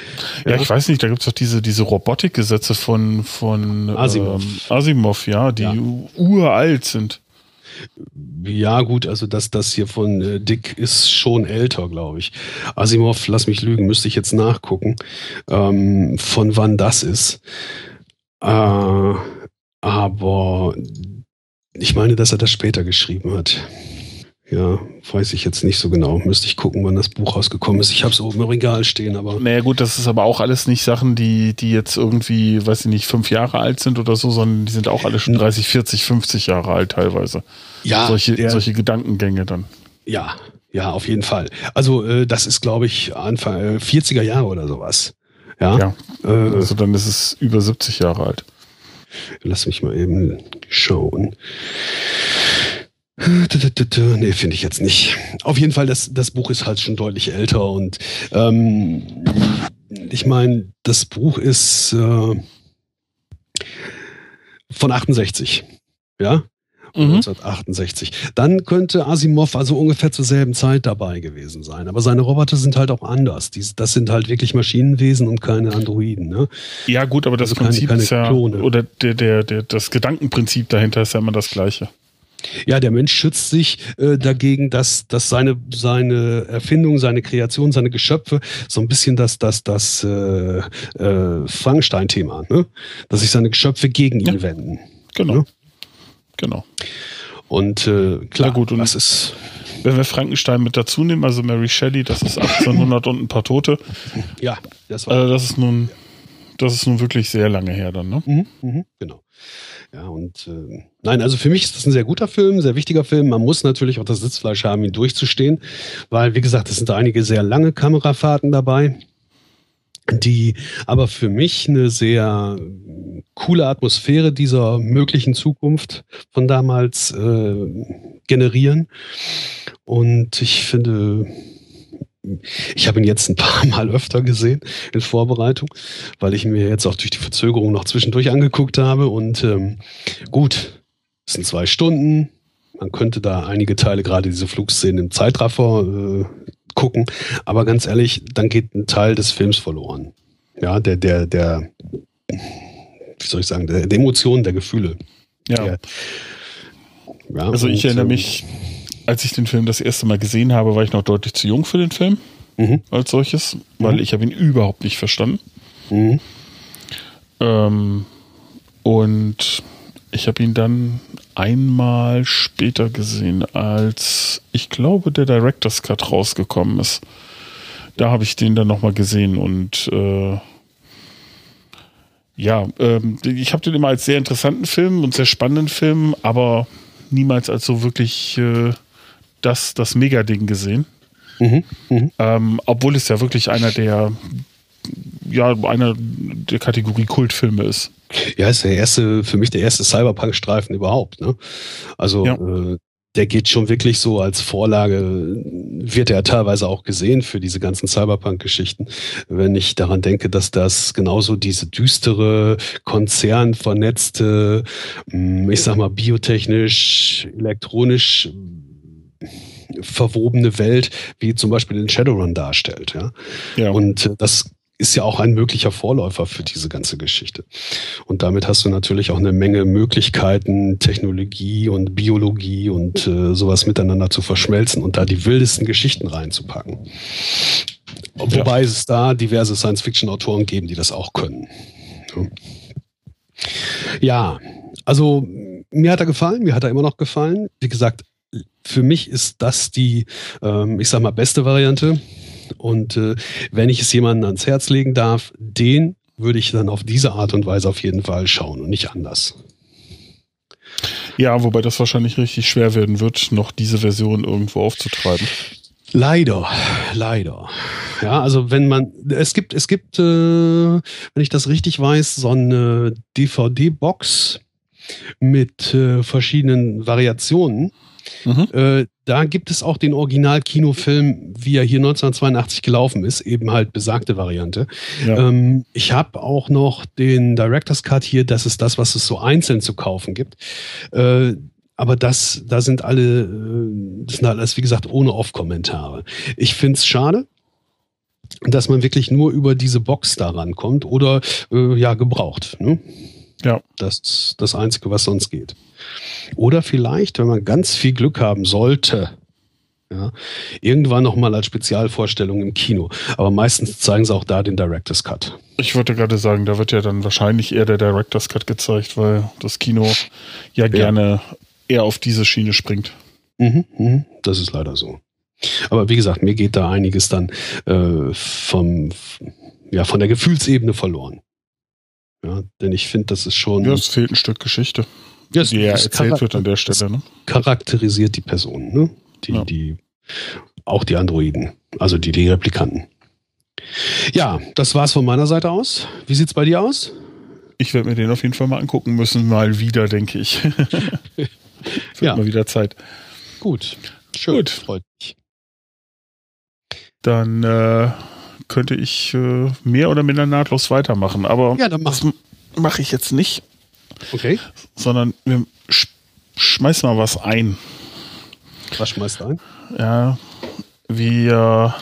Ja, ich weiß nicht, da gibt's doch diese, diese Robotikgesetze von, von Asimov. Ähm, Asimov, ja, die Ja. uralt sind. Ja, gut, also das, das hier von äh, Dick ist schon älter, glaube ich. Asimov, lass mich lügen, müsste ich jetzt nachgucken, ähm, von wann das ist. Äh, aber ich meine, dass er das später geschrieben hat. Ja, weiß ich jetzt nicht so genau. Müsste ich gucken, wann das Buch rausgekommen ist. Ich habe es oben im Regal stehen, aber Naja gut, das ist aber auch alles nicht Sachen, die, die jetzt irgendwie, weiß ich nicht, fünf Jahre alt sind oder so, sondern die sind auch alle schon 30, 40, 50 Jahre alt teilweise. ja, solche, der, solche Gedankengänge dann. ja, ja, auf jeden Fall. Also äh, das ist, glaube ich, Anfang äh, 40er Jahre oder sowas. Ja, Ja. Äh, Also dann ist es über 70 Jahre alt. Lass mich mal eben schauen. Nee, finde ich jetzt nicht. Auf jeden Fall, das, das Buch ist halt schon deutlich älter und ähm, ich meine, das Buch ist äh, von 68. Ja? Mhm. 1968. Dann könnte Asimov also ungefähr zur selben Zeit dabei gewesen sein. Aber seine Roboter sind halt auch anders. Die, das sind halt wirklich Maschinenwesen und keine Androiden. Ne? Ja gut, aber das Also keine- Prinzip keine ist ja, Klone. oder der, der, der, das Gedankenprinzip dahinter ist ja immer das gleiche. Ja, der Mensch schützt sich äh, dagegen, dass, dass seine, seine Erfindung, seine Kreation, seine Geschöpfe so ein bisschen das, das, das äh, äh, Frankenstein-Thema, ne? dass sich seine Geschöpfe gegen ihn Ja. wenden. Genau. Ja. Genau. Und äh, klar, Na gut, und- das ist Wenn wir Frankenstein mit dazu nehmen, also Mary Shelley, das ist 1800 und ein paar Tote, ja, das war also das ist nun, das ist nun wirklich sehr lange her dann, ne? Mhm, mhm, genau. Ja, und äh, nein, also für mich ist das ein sehr guter Film, sehr wichtiger Film. Man muss natürlich auch das Sitzfleisch haben, ihn durchzustehen, weil, wie gesagt, es sind einige sehr lange Kamerafahrten dabei, die aber für mich eine sehr äh, coole Atmosphäre dieser möglichen Zukunft von damals äh, generieren. Und ich finde, ich habe ihn jetzt ein paar Mal öfter gesehen in Vorbereitung, weil ich mir jetzt auch durch die Verzögerung noch zwischendurch angeguckt habe. Und ähm, gut, es sind zwei Stunden. Man könnte da einige Teile, gerade diese Flugszenen im Zeitraffer, äh, gucken. Aber ganz ehrlich, dann geht ein Teil des Films verloren. Ja, der, der, der, wie soll ich sagen, der, der Emotionen, der Gefühle. Ja. Ja. Ja, also ich erinnere ähm, mich, als ich den Film das erste Mal gesehen habe, war ich noch deutlich zu jung für den Film mhm. als solches, weil mhm. ich habe ihn überhaupt nicht verstanden. Mhm. Ähm, und ich habe ihn dann einmal später gesehen, als ich glaube, der Director's Cut rausgekommen ist. Da habe ich den dann nochmal gesehen und äh, ja, ähm, ich habe den immer als sehr interessanten Film und sehr spannenden Film, aber niemals als so wirklich äh, das, das Mega-Ding gesehen. Mhm, mh. ähm, obwohl es ja wirklich einer der, ja, einer der Kategorie Kultfilme ist. Ja, ist der erste, für mich der erste Cyberpunk-Streifen überhaupt. Ne? Also ja. äh, der geht schon wirklich so als Vorlage, wird er teilweise auch gesehen für diese ganzen Cyberpunk-Geschichten. Wenn ich daran denke, dass das genauso diese düstere, konzernvernetzte, hm, ich sag mal biotechnisch, elektronisch verwobene Welt, wie zum Beispiel den Shadowrun darstellt. Ja? ja. Und äh, das ist ja auch ein möglicher Vorläufer für diese ganze Geschichte. Und damit hast du natürlich auch eine Menge Möglichkeiten, Technologie und Biologie und äh, sowas miteinander zu verschmelzen und da die wildesten Geschichten reinzupacken. Wobei ja. es da diverse Science-Fiction-Autoren geben, die das auch können. Ja, also mir hat er gefallen, mir hat er immer noch gefallen. Wie gesagt, für mich ist das die, ähm, ich sag mal, beste Variante. Und äh, wenn ich es jemandem ans Herz legen darf, den würde ich dann auf diese Art und Weise auf jeden Fall schauen und nicht anders. Ja, wobei das wahrscheinlich richtig schwer werden wird, noch diese Version irgendwo aufzutreiben. Leider, leider. Ja, also wenn man, es gibt, es gibt, äh, wenn ich das richtig weiß, so eine DVD-Box mit äh, verschiedenen Variationen Mhm. Äh, da gibt es auch den Original-Kinofilm, wie er hier 1982 gelaufen ist, eben halt besagte Variante. Ja. Ähm, ich habe auch noch den Director's Cut hier, das ist das, was es so einzeln zu kaufen gibt. Äh, aber das, da sind alle, äh, das sind alles, wie gesagt, ohne Off-Kommentare. Ich find's schade, dass man wirklich nur über diese Box da rankommt oder äh, ja, gebraucht. Ne? Ja. Das ist das Einzige, was sonst geht. Oder vielleicht, wenn man ganz viel Glück haben sollte, ja, irgendwann nochmal als Spezialvorstellung im Kino. Aber meistens zeigen sie auch da den Director's Cut. Ich wollte gerade sagen, da wird ja dann wahrscheinlich eher der Director's Cut gezeigt, weil das Kino ja gerne ja. eher auf diese Schiene springt. Mhm, mh, das ist leider so. Aber wie gesagt, mir geht da einiges dann äh, vom, ja, von der Gefühlsebene verloren. Ja, denn ich finde, das ist schon. Ja, es fehlt ein Stück Geschichte. Ja, die ja erzählt wird an der Stelle. Ne? Charakterisiert die Person, ne? Die, ja. die, auch die Androiden, also die, die Replikanten. Ja, das war's von meiner Seite aus. Wie sieht's bei dir aus? Ich werde mir den auf jeden Fall mal angucken müssen, mal wieder, denke ich. Wird ja. mal wieder Zeit. Gut. Schön. Gut. Freut mich. Dann äh, könnte ich äh, mehr oder minder nahtlos weitermachen, aber ja, das mache ich jetzt nicht. Okay. Sondern wir sch schmeißen mal was ein. Was schmeißt du ein? Ja, wir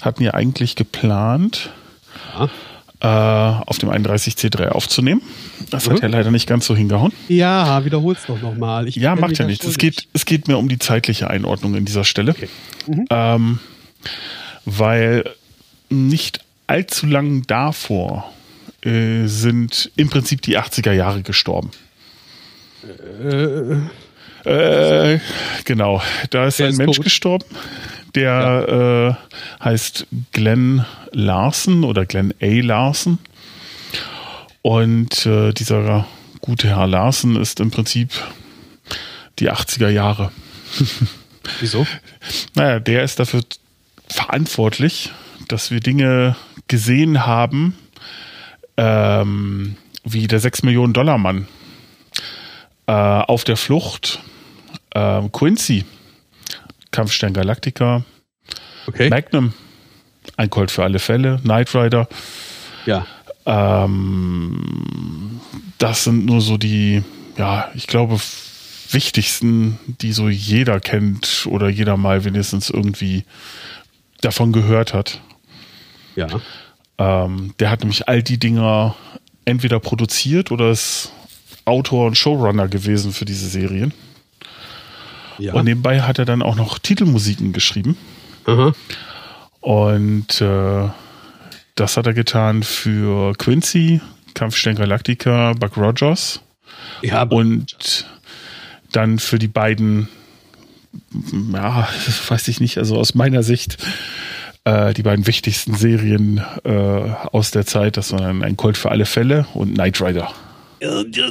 hatten ja eigentlich geplant, ja. äh, auf dem 31C3 aufzunehmen. Das mhm. hat ja leider nicht ganz so hingehauen. Ja, wiederhol's doch nochmal. Ja, macht ja nichts. Es geht, es geht mir um die zeitliche Einordnung in dieser Stelle. Okay. Mhm. Ähm, weil nicht allzu lang davor äh, sind im Prinzip die 80er Jahre gestorben. Äh, äh, genau, da ist ein Mensch tot? gestorben, der ja. äh, heißt Glenn Larson oder Glenn A. Larson. Und äh, dieser gute Herr Larson ist im Prinzip die 80er Jahre. Wieso? Naja, der ist dafür verantwortlich, dass wir Dinge gesehen haben, ähm, wie der 6 Millionen Dollar Mann äh, auf der Flucht, äh, Quincy, Kampfstern Galactica, okay. Magnum, ein Colt für alle Fälle, Knight Rider. Ja. Ähm, das sind nur so die, ja, ich glaube, wichtigsten, die so jeder kennt oder jeder mal wenigstens irgendwie davon gehört hat. Ja. Ähm, der hat nämlich all die Dinger entweder produziert oder ist Autor und Showrunner gewesen für diese Serien. Ja. Und nebenbei hat er dann auch noch Titelmusiken geschrieben. Aha. Und äh, das hat er getan für Quincy, Kampfstern Galactica, Buck Rogers. Ja, und dann für die beiden, ja, weiß ich nicht, also aus meiner Sicht, äh, die beiden wichtigsten Serien äh, aus der Zeit, das waren ein Colt für alle Fälle und Knight Rider.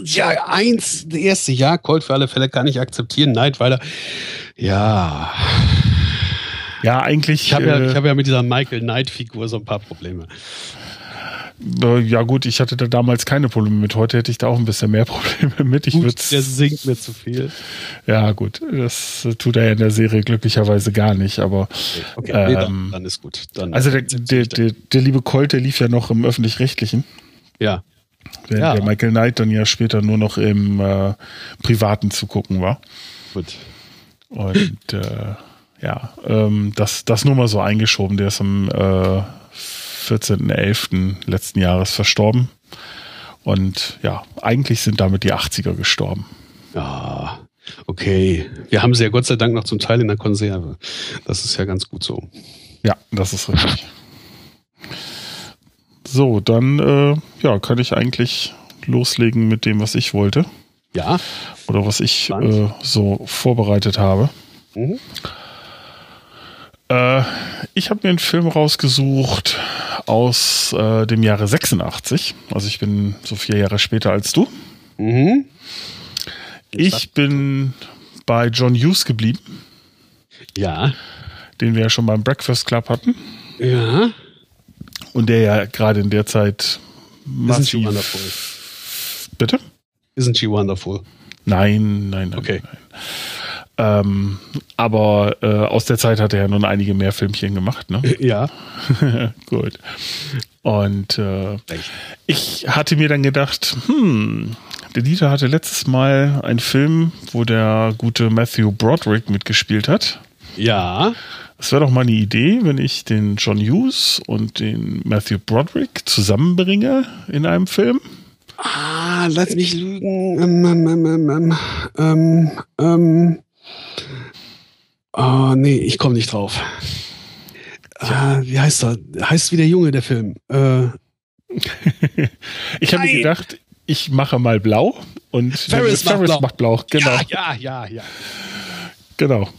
Ja, eins, das erste Jahr, Colt für alle Fälle kann ich akzeptieren, Knight Rider, ja. Ja, eigentlich. Ich habe ja, äh, hab ja mit dieser Michael Knight-Figur so ein paar Probleme. Äh, ja gut, ich hatte da damals keine Probleme mit. Heute hätte ich da auch ein bisschen mehr Probleme mit. Ich gut, der singt mir zu viel. Ja gut, das tut er ja in der Serie glücklicherweise gar nicht. Aber okay, okay. Nee, dann, ähm, dann, ist gut. Dann also der, der, der, der, liebe Colt, der lief ja noch im öffentlich-rechtlichen. Ja. Während ja. der Michael Knight dann ja später nur noch im äh, Privaten zu gucken war. Gut. Und äh, ja, ähm, das, das nur mal so eingeschoben. Der ist am äh, 14.11. letzten Jahres verstorben. Und ja, eigentlich sind damit die 80er gestorben. Ja, okay. Wir haben sie ja Gott sei Dank noch zum Teil in der Konserve. Das ist ja ganz gut so. Ja, das ist richtig. So, dann äh, ja, kann ich eigentlich loslegen mit dem, was ich wollte. Ja. Oder was ich äh, so vorbereitet habe. Mhm. Äh, ich habe mir einen Film rausgesucht aus äh, dem Jahre 86. Also ich bin so vier Jahre später als du. Mhm. Ich bin bei John Hughes geblieben. Ja. Den wir ja schon beim Breakfast Club hatten. Ja. Und der ja gerade in der Zeit massiv... Isn't she wonderful? Bitte? Isn't she wonderful? Nein, nein, nein. Okay. Nein. Ähm, aber äh, aus der Zeit hat er ja nun einige mehr Filmchen gemacht, ne? Ja. Gut. Und äh, ich hatte mir dann gedacht, hm, der Dieter hatte letztes Mal einen Film, wo der gute Matthew Broderick mitgespielt hat. Ja. Es wäre doch mal eine Idee, wenn ich den John Hughes und den Matthew Broderick zusammenbringe in einem Film. Ah, lass mich lügen. Ähm, ähm, ähm, ähm, ähm, Oh, nee, ich komme nicht drauf. Ja. Äh, wie heißt er? Heißt wie der Junge, der Film. Äh, ich habe mir gedacht, ich mache mal blau und Ferris, macht, blau. macht blau. Genau. Ja, ja, ja, ja. Genau.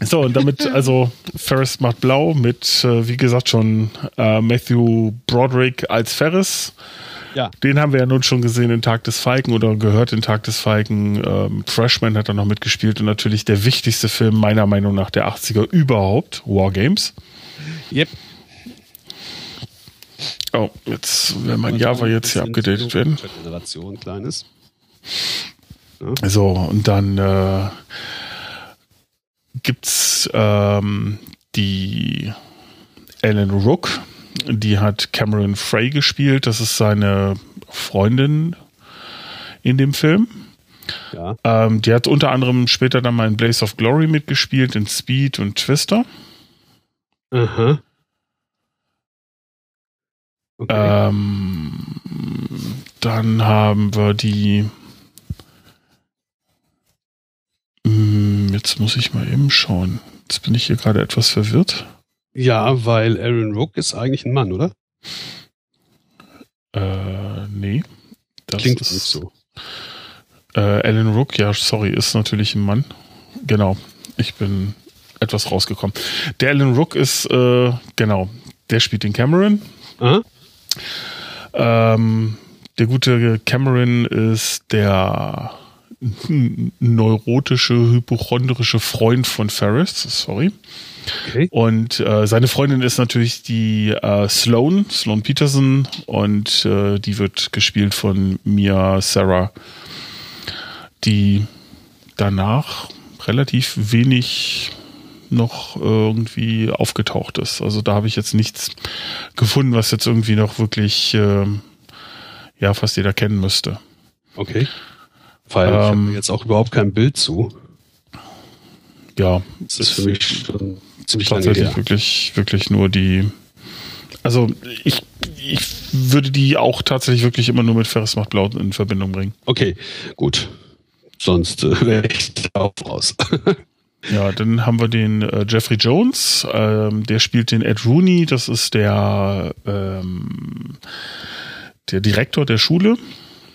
So, und damit, also Ferris macht blau mit, äh, wie gesagt, schon äh, Matthew Broderick als Ferris. Ja. Den haben wir ja nun schon gesehen in Tag des Falken oder gehört in Tag des Falken. Ähm, Freshman hat da noch mitgespielt und natürlich der wichtigste Film meiner Meinung nach der 80er überhaupt, War Games. Yep. Oh, jetzt will mein Java jetzt hier abgedatet werden. Generation kleines. Ja. So, und dann äh, gibt's ähm, die Alan Rook, die hat Cameron Frey gespielt. Das ist seine Freundin in dem Film. Ja. Ähm, die hat unter anderem später dann mal in Blaze of Glory mitgespielt, in Speed und Twister. Aha. Okay. Ähm, dann haben wir die. Hm, jetzt muss ich mal eben schauen. Jetzt bin ich hier gerade etwas verwirrt. Ja, weil Aaron Rook ist eigentlich ein Mann, oder? Äh, nee. Das Klingt ist, nicht so. Äh, Alan Rook, ja, sorry, ist natürlich ein Mann. Genau. Ich bin etwas rausgekommen. Der Alan Rook ist, äh, genau, der spielt den Cameron. Ähm, der gute Cameron ist der neurotische, hypochondrische Freund von Ferris, sorry. Okay. Und äh, seine Freundin ist natürlich die äh, Sloan, Sloan Peterson, und äh, die wird gespielt von Mia Sarah, die danach relativ wenig noch irgendwie aufgetaucht ist. Also da habe ich jetzt nichts gefunden, was jetzt irgendwie noch wirklich äh, ja fast jeder kennen müsste. Okay. Weil ähm, ich habe jetzt auch überhaupt kein Bild zu. Ja, das ist für mich schon ziemlich tatsächlich lange wirklich, wirklich nur die. Also ich, ich würde die auch tatsächlich wirklich immer nur mit Ferris macht Blau in Verbindung bringen. Okay, gut. Sonst äh, wäre ich auch raus. Ja, dann haben wir den äh, Jeffrey Jones, ähm, der spielt den Ed Rooney, das ist der, ähm, der Direktor der Schule.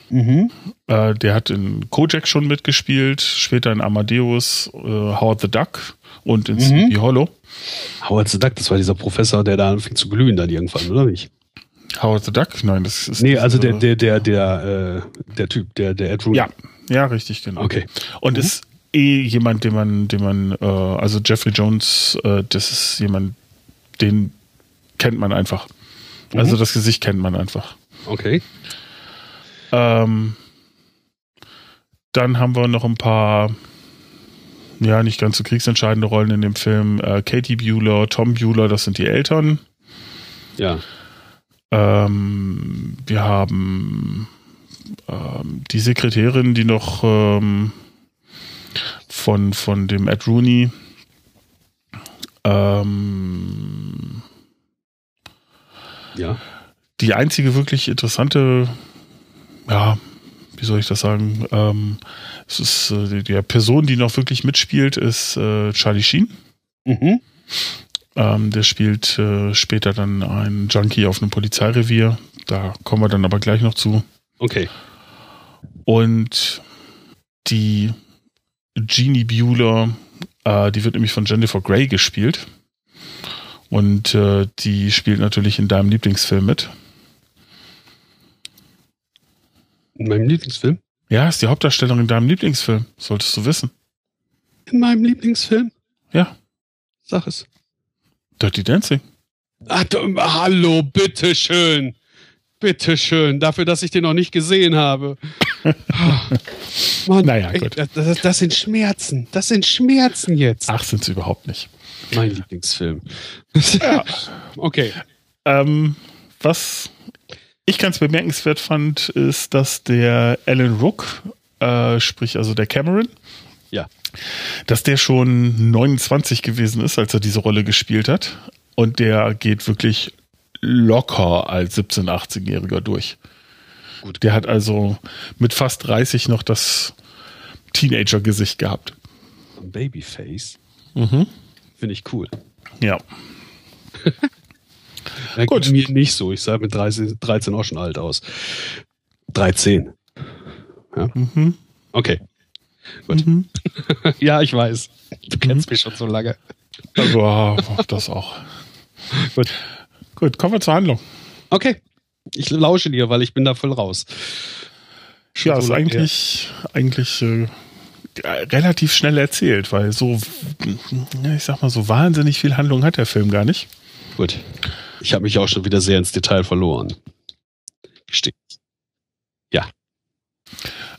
Mhm. Äh, der hat in Kojak schon mitgespielt, später in Amadeus, äh, Howard the Duck und in Mhm. Sleepy Hollow. Howard the Duck, das war dieser Professor, der da anfing zu glühen dann irgendwann, oder nicht? Howard the Duck? Nein, das ist. Nee, also der, der, der, der, äh, der Typ, der, der Ed Rooney. Ja, ja, richtig, genau. Okay. Und ist eh jemand, den man, den man, äh, also Jeffrey Jones, äh, das ist jemand, den kennt man einfach. Also das Gesicht kennt man einfach. Okay. Ähm, dann haben wir noch ein paar, ja, nicht ganz so kriegsentscheidende Rollen in dem Film. Äh, Katie Bueller, Tom Bueller, das sind die Eltern. Ja. Ähm, wir haben ähm, die Sekretärin, die noch ähm, von, von dem Ed Rooney ähm, Ja. die einzige wirklich interessante, ja, wie soll ich das sagen, ähm, es ist äh, die, die Person, die noch wirklich mitspielt, ist äh, Charlie Sheen. Mhm. Ähm, der spielt äh, später dann einen Junkie auf einem Polizeirevier. Da kommen wir dann aber gleich noch zu. Okay. Und die Jeannie Bueller, äh, die wird nämlich von Jennifer Grey gespielt. Und äh, die spielt natürlich in deinem Lieblingsfilm mit. In meinem Lieblingsfilm? Ja, ist die Hauptdarstellerin in deinem Lieblingsfilm. Solltest du wissen. In meinem Lieblingsfilm? Ja, Sag es. Dirty Dancing. Du, hallo, bitteschön. Bitteschön. Dafür, dass ich den noch nicht gesehen habe. Mann, Naja, ey, gut. Das, das, das sind Schmerzen. Das sind Schmerzen jetzt. Ach, sind sie überhaupt nicht. Mein Lieblingsfilm. Okay. Ähm, was ich ganz bemerkenswert fand, ist, dass der Alan Rook, äh, sprich also der Cameron, Ja. dass der schon 29 gewesen ist, als er diese Rolle gespielt hat. Und der geht wirklich locker als 17-, 18-Jähriger durch. Gut. Der hat also mit fast 30 noch das Teenager-Gesicht gehabt. Babyface. Mhm. Finde ich cool. Ja. Gut. Mir nicht so. Ich sah mit 13, 13 auch schon alt aus. 13. Mhm. Okay. Gut. Mhm. Ja, ich weiß. Du kennst mich schon so lange. Also, ah, das auch. Gut. Gut, kommen wir zur Handlung. Okay. Ich lausche dir, weil ich bin da voll raus. Schon Ja, so ist eigentlich, eigentlich äh, relativ schnell erzählt, weil so, ja, ich sag mal, so wahnsinnig viel Handlung hat der Film gar nicht. Gut. Ich habe mich auch schon wieder sehr ins Detail verloren. Gestehe.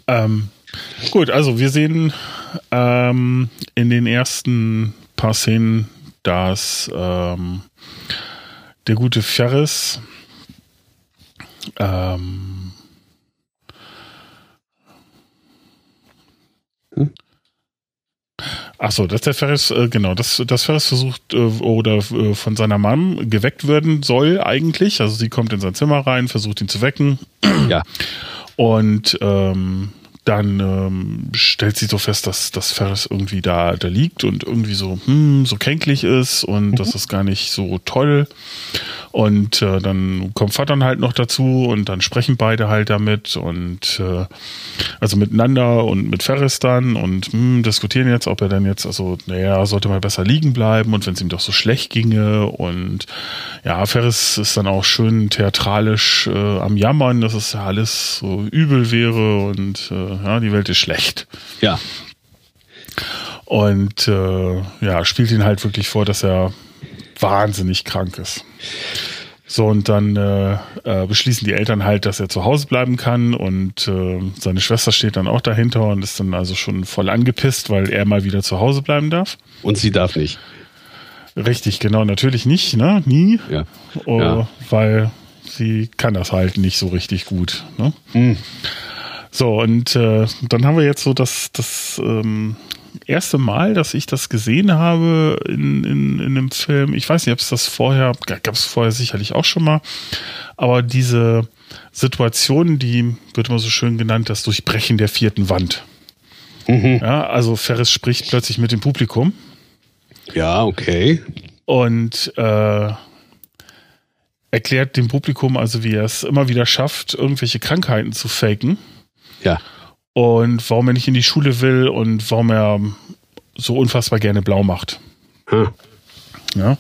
Ähm, gut, also wir sehen ähm, in den ersten paar Szenen, dass ähm, der gute Ferris ähm, Hm? Ach so, dass der Ferris, äh, genau, dass, dass Ferris versucht äh, oder äh, von seiner Mom geweckt werden soll eigentlich. Also sie kommt in sein Zimmer rein, versucht ihn zu wecken. Ja. Und ähm, dann ähm, stellt sie so fest, dass, dass Ferris irgendwie da, da liegt und irgendwie so, hm, so kränklich ist und das ist gar nicht so toll. Und äh, dann kommt Vater dann halt noch dazu und dann sprechen beide halt damit und äh, also miteinander und mit Ferris dann und hm, diskutieren jetzt, ob er dann jetzt, also, naja, sollte mal besser liegen bleiben und wenn es ihm doch so schlecht ginge und ja, Ferris ist dann auch schön theatralisch äh, am Jammern, dass es ja alles so übel wäre und äh, ja, die Welt ist schlecht. Ja. Und äh, ja, spielt ihn halt wirklich vor, dass er wahnsinnig krank ist. So, und dann äh, äh, beschließen die Eltern halt, dass er zu Hause bleiben kann und äh, seine Schwester steht dann auch dahinter und ist dann also schon voll angepisst, weil er mal wieder zu Hause bleiben darf. Und sie darf nicht. Richtig, genau, natürlich nicht, ne? Nie. Ja. Oh, Ja. Weil sie kann das halt nicht so richtig gut. Ne? Hm. So, und äh, dann haben wir jetzt so das, das ähm, erste Mal, dass ich das gesehen habe in, in, in einem Film. Ich weiß nicht, ob es das vorher, gab es vorher sicherlich auch schon mal, aber diese Situation, die wird immer so schön genannt, das Durchbrechen der vierten Wand. Mhm. Ja, also Ferris spricht plötzlich mit dem Publikum. Ja, okay. Und äh, erklärt dem Publikum also, wie er es immer wieder schafft, irgendwelche Krankheiten zu faken. Ja. Und warum er nicht in die Schule will und warum er so unfassbar gerne blau macht. Hm. Ja.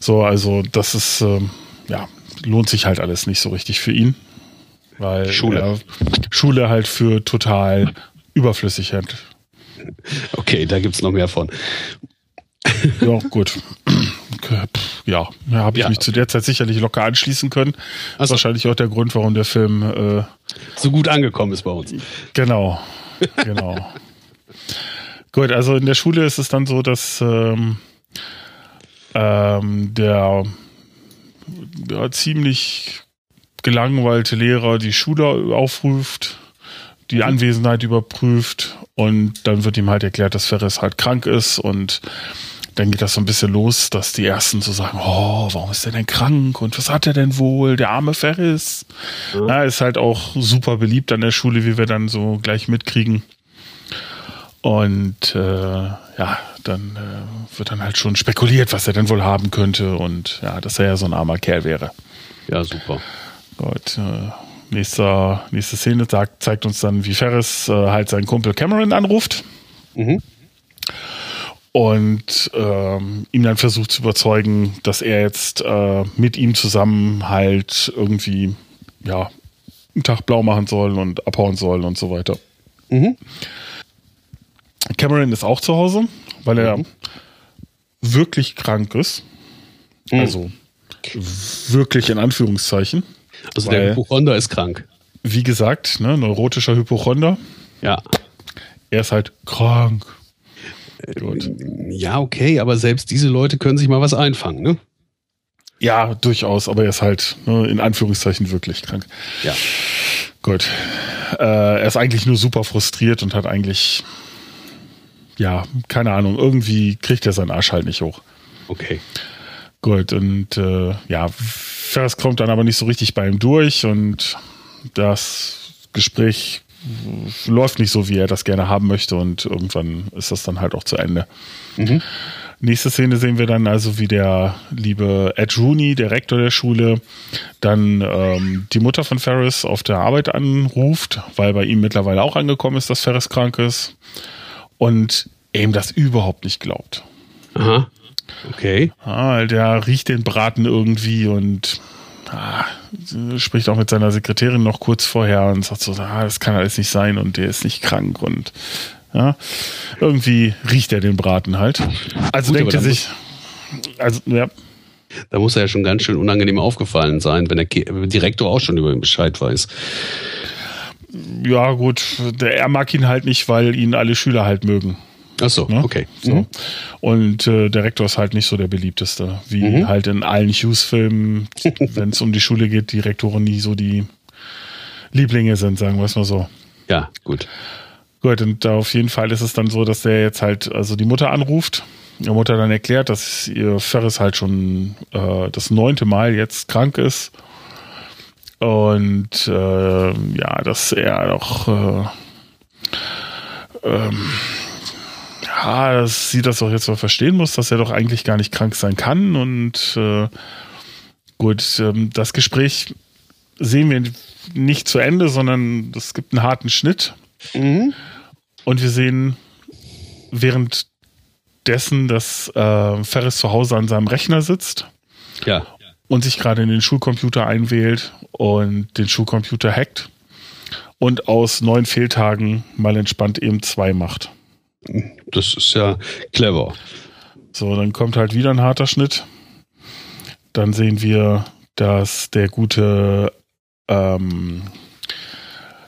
So, also das ist, äh, ja, lohnt sich halt alles nicht so richtig für ihn. Weil Schule, er Schule halt für total überflüssig hält. Okay, da gibt es noch mehr von. Ja, gut. Ja, ja habe ich ja, mich zu der Zeit sicherlich locker anschließen können. Das ist wahrscheinlich auch der Grund, warum der Film äh, so gut angekommen ist bei uns. Genau, genau. gut, also in der Schule ist es dann so, dass ähm, ähm, der ja, ziemlich gelangweilte Lehrer die Schule aufruft, die Anwesenheit überprüft und dann wird ihm halt erklärt, dass Ferris halt krank ist und dann geht das so ein bisschen los, dass die ersten so sagen, oh, warum ist der denn krank und was hat er denn wohl, der arme Ferris. Mhm. Ja, ist halt auch super beliebt an der Schule, wie wir dann so gleich mitkriegen. Und äh, ja, dann äh, wird dann halt schon spekuliert, was er denn wohl haben könnte und ja, dass er ja so ein armer Kerl wäre. Ja, super. Gut, äh, nächster, nächste Szene sagt, zeigt uns dann, wie Ferris äh, halt seinen Kumpel Cameron anruft. Mhm und ähm, ihm dann versucht zu überzeugen, dass er jetzt äh, mit ihm zusammen halt irgendwie ja einen Tag blau machen soll und abhauen soll und so weiter. Mhm. Cameron ist auch zu Hause, weil er mhm. wirklich krank ist. Mhm. Also wirklich in Anführungszeichen. Also der Hypochonder ist krank. Wie gesagt, ne, neurotischer Hypochonder. Ja. Er ist halt krank. Gut. Ja, okay, aber selbst diese Leute können sich mal was einfangen, ne? Ja, durchaus, aber er ist halt ne, in Anführungszeichen wirklich krank. Ja. Gut. Äh, er ist eigentlich nur super frustriert und hat eigentlich, ja, keine Ahnung, irgendwie kriegt er seinen Arsch halt nicht hoch. Okay. Gut, und äh, ja, Ferris kommt dann aber nicht so richtig bei ihm durch und das Gespräch läuft nicht so, wie er das gerne haben möchte und irgendwann ist das dann halt auch zu Ende. Mhm. Nächste Szene sehen wir dann also, wie der liebe Ed Rooney, der Rektor der Schule, dann ähm, die Mutter von Ferris auf der Arbeit anruft, weil bei ihm mittlerweile auch angekommen ist, dass Ferris krank ist und er ihm das überhaupt nicht glaubt. Aha. Okay. Ah, der riecht den Braten irgendwie und ah, spricht auch mit seiner Sekretärin noch kurz vorher und sagt so, ah, das kann alles nicht sein und der ist nicht krank und ja, irgendwie riecht er den Braten halt. Also Gut, denkt er sich, also ja. Da muss er ja schon ganz schön unangenehm aufgefallen sein, wenn der Direktor auch schon über ihn Bescheid weiß. Ja, gut, der, er mag ihn halt nicht, weil ihn alle Schüler halt mögen. Ach so, ne? okay. So. Mhm. Und äh, der Rektor ist halt nicht so der beliebteste, wie mhm. halt in allen Hughes-Filmen, wenn es um die Schule geht, die Rektoren nie so die Lieblinge sind, sagen wir es mal so. Ja, gut. Gut, und auf jeden Fall ist es dann so, dass der jetzt halt also die Mutter anruft. Die Mutter dann erklärt, dass ihr Ferris halt schon äh, das neunte Mal jetzt krank ist. Und äh, ja, dass er doch äh, ähm, ja, dass sie das doch jetzt mal verstehen muss, dass er doch eigentlich gar nicht krank sein kann. Und äh, gut, ähm, das Gespräch sehen wir nicht zu Ende, sondern es gibt einen harten Schnitt. Mhm. Und wir sehen währenddessen, dass äh, Ferris zu Hause an seinem Rechner sitzt. Ja. Und sich gerade in den Schulcomputer einwählt und den Schulcomputer hackt und aus neun Fehltagen mal entspannt eben zwei macht. Das ist ja clever. So, dann kommt halt wieder ein harter Schnitt. Dann sehen wir, dass der gute, ähm,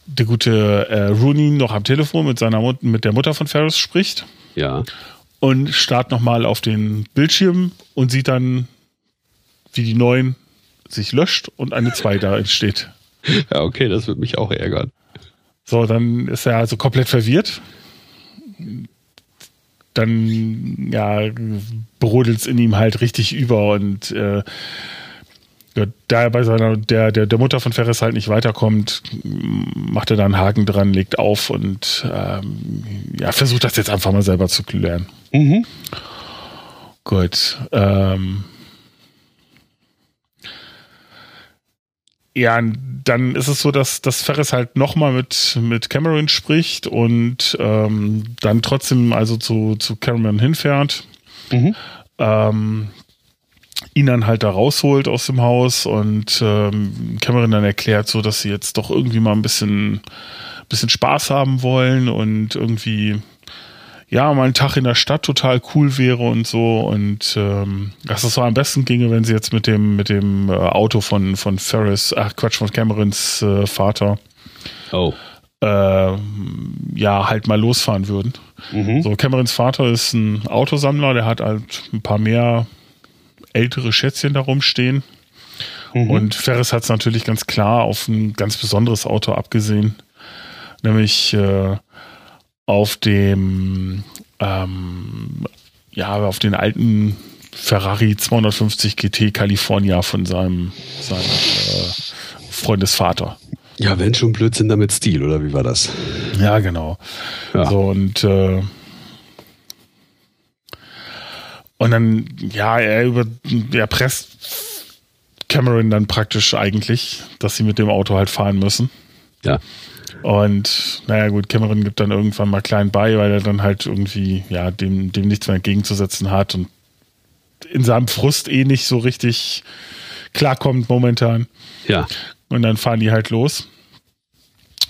der gute äh, Rooney noch am Telefon mit seiner Mut mit der Mutter von Ferris spricht. Ja. Und starrt nochmal auf den Bildschirm und sieht dann, wie die neuen sich löscht und eine 2 da entsteht. Ja, okay, das wird mich auch ärgern. So, dann ist er also komplett verwirrt dann ja brodelt es in ihm halt richtig über und äh, da er bei seiner, der, der, der Mutter von Ferris halt nicht weiterkommt, macht er da einen Haken dran, legt auf und ähm, ja, versucht das jetzt einfach mal selber zu klären. Mhm. Gut. Ähm, ja, dann ist es so, dass, dass Ferris halt nochmal mit, mit Cameron spricht und ähm, dann trotzdem also zu, zu Cameron hinfährt. Mhm. Ähm, ihn dann halt da rausholt aus dem Haus und ähm, Cameron dann erklärt so, dass sie jetzt doch irgendwie mal ein bisschen, bisschen Spaß haben wollen und irgendwie ja, mal ein Tag in der Stadt total cool wäre und so und ähm, dass es so am besten ginge, wenn sie jetzt mit dem mit dem äh, Auto von von Ferris, ach Quatsch von Camerons äh, Vater, Oh. äh, ja halt mal losfahren würden. Mhm. So Camerons Vater ist ein Autosammler, der hat halt ein paar mehr ältere Schätzchen da rumstehen Mhm. und Ferris hat es natürlich ganz klar auf ein ganz besonderes Auto abgesehen, nämlich äh, auf dem ähm, ja auf den alten Ferrari 250 GT California von seinem seinem äh, Freundesvater. Ja, wenn schon Blödsinn, damit Stil, oder wie war das? Ja, genau. Ja. So und äh, und dann ja, er über er presst Cameron dann praktisch eigentlich, dass sie mit dem Auto halt fahren müssen. Ja. Und naja gut, Cameron gibt dann irgendwann mal klein bei, weil er dann halt irgendwie, ja, dem, dem nichts mehr entgegenzusetzen hat und in seinem Frust eh nicht so richtig klarkommt momentan. Ja. Und dann fahren die halt los,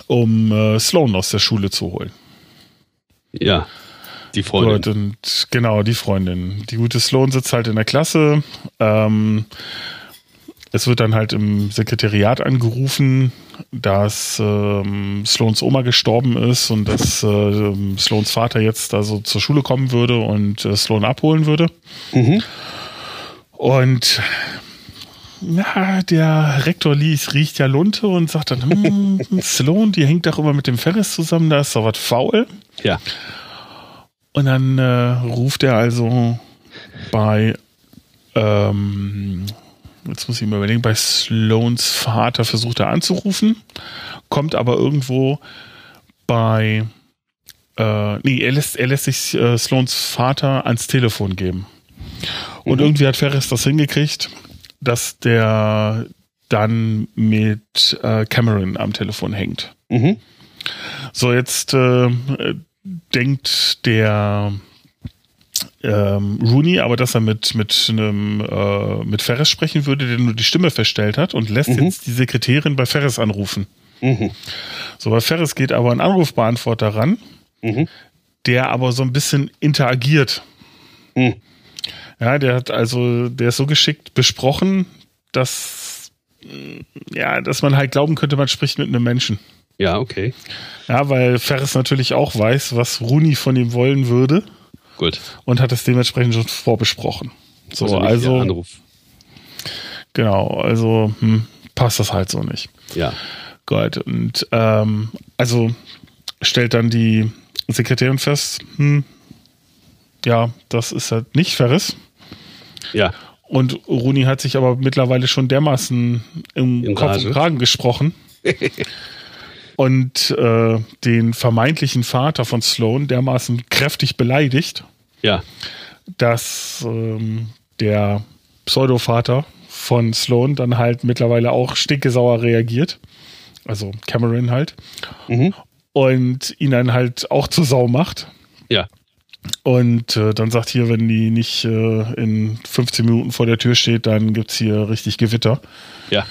um äh, Sloan aus der Schule zu holen. Ja. Die Freundin. Gut, und genau, die Freundin. Die gute Sloan sitzt halt in der Klasse. Ähm, es wird dann halt im Sekretariat angerufen, dass ähm, Sloans Oma gestorben ist und dass ähm, Sloans Vater jetzt also zur Schule kommen würde und äh, Sloan abholen würde. Mhm. Und na, der Rektor liest, riecht ja Lunte und sagt dann, hm, Sloan, die hängt doch immer mit dem Ferris zusammen, da ist doch was faul. Ja. Und dann äh, ruft er also bei, ähm, jetzt muss ich mir überlegen, bei Sloans Vater versucht er anzurufen, kommt aber irgendwo bei, äh, nee, er lässt, er lässt sich äh, Sloans Vater ans Telefon geben. Und Mhm. irgendwie hat Ferris das hingekriegt, dass der dann mit äh, Cameron am Telefon hängt. Mhm. So, jetzt äh, denkt der ähm, Rooney aber, dass er mit, mit, einem, äh, mit Ferris sprechen würde, der nur die Stimme verstellt hat und lässt Mhm. jetzt die Sekretärin bei Ferris anrufen. Mhm. So, bei Ferris geht aber ein Anrufbeantworter ran, Mhm. der aber so ein bisschen interagiert. Mhm. Ja, der hat also, der ist so geschickt besprochen, dass, ja, dass man halt glauben könnte, man spricht mit einem Menschen. Ja, okay. Ja, weil Ferris natürlich auch weiß, was Rooney von ihm wollen würde Gut. und hat es dementsprechend schon vorbesprochen. So, also, der Anruf. genau, also hm, passt das halt so nicht. Ja. Gut, und ähm, also stellt dann die Sekretärin fest, hm, ja, das ist halt nicht Ferris. Ja. Und Rooney hat sich aber mittlerweile schon dermaßen im In Kopf und Kragen gesprochen. und äh, den vermeintlichen Vater von Sloan dermaßen kräftig beleidigt, Ja. dass ähm, der Pseudovater von Sloan dann halt mittlerweile auch stinkesauer reagiert. Also Cameron halt. Mhm. Und ihn dann halt auch zur Sau macht. Ja. Und äh, dann sagt hier, wenn die nicht äh, in 15 Minuten vor der Tür steht, dann gibt's hier richtig Gewitter. Ja.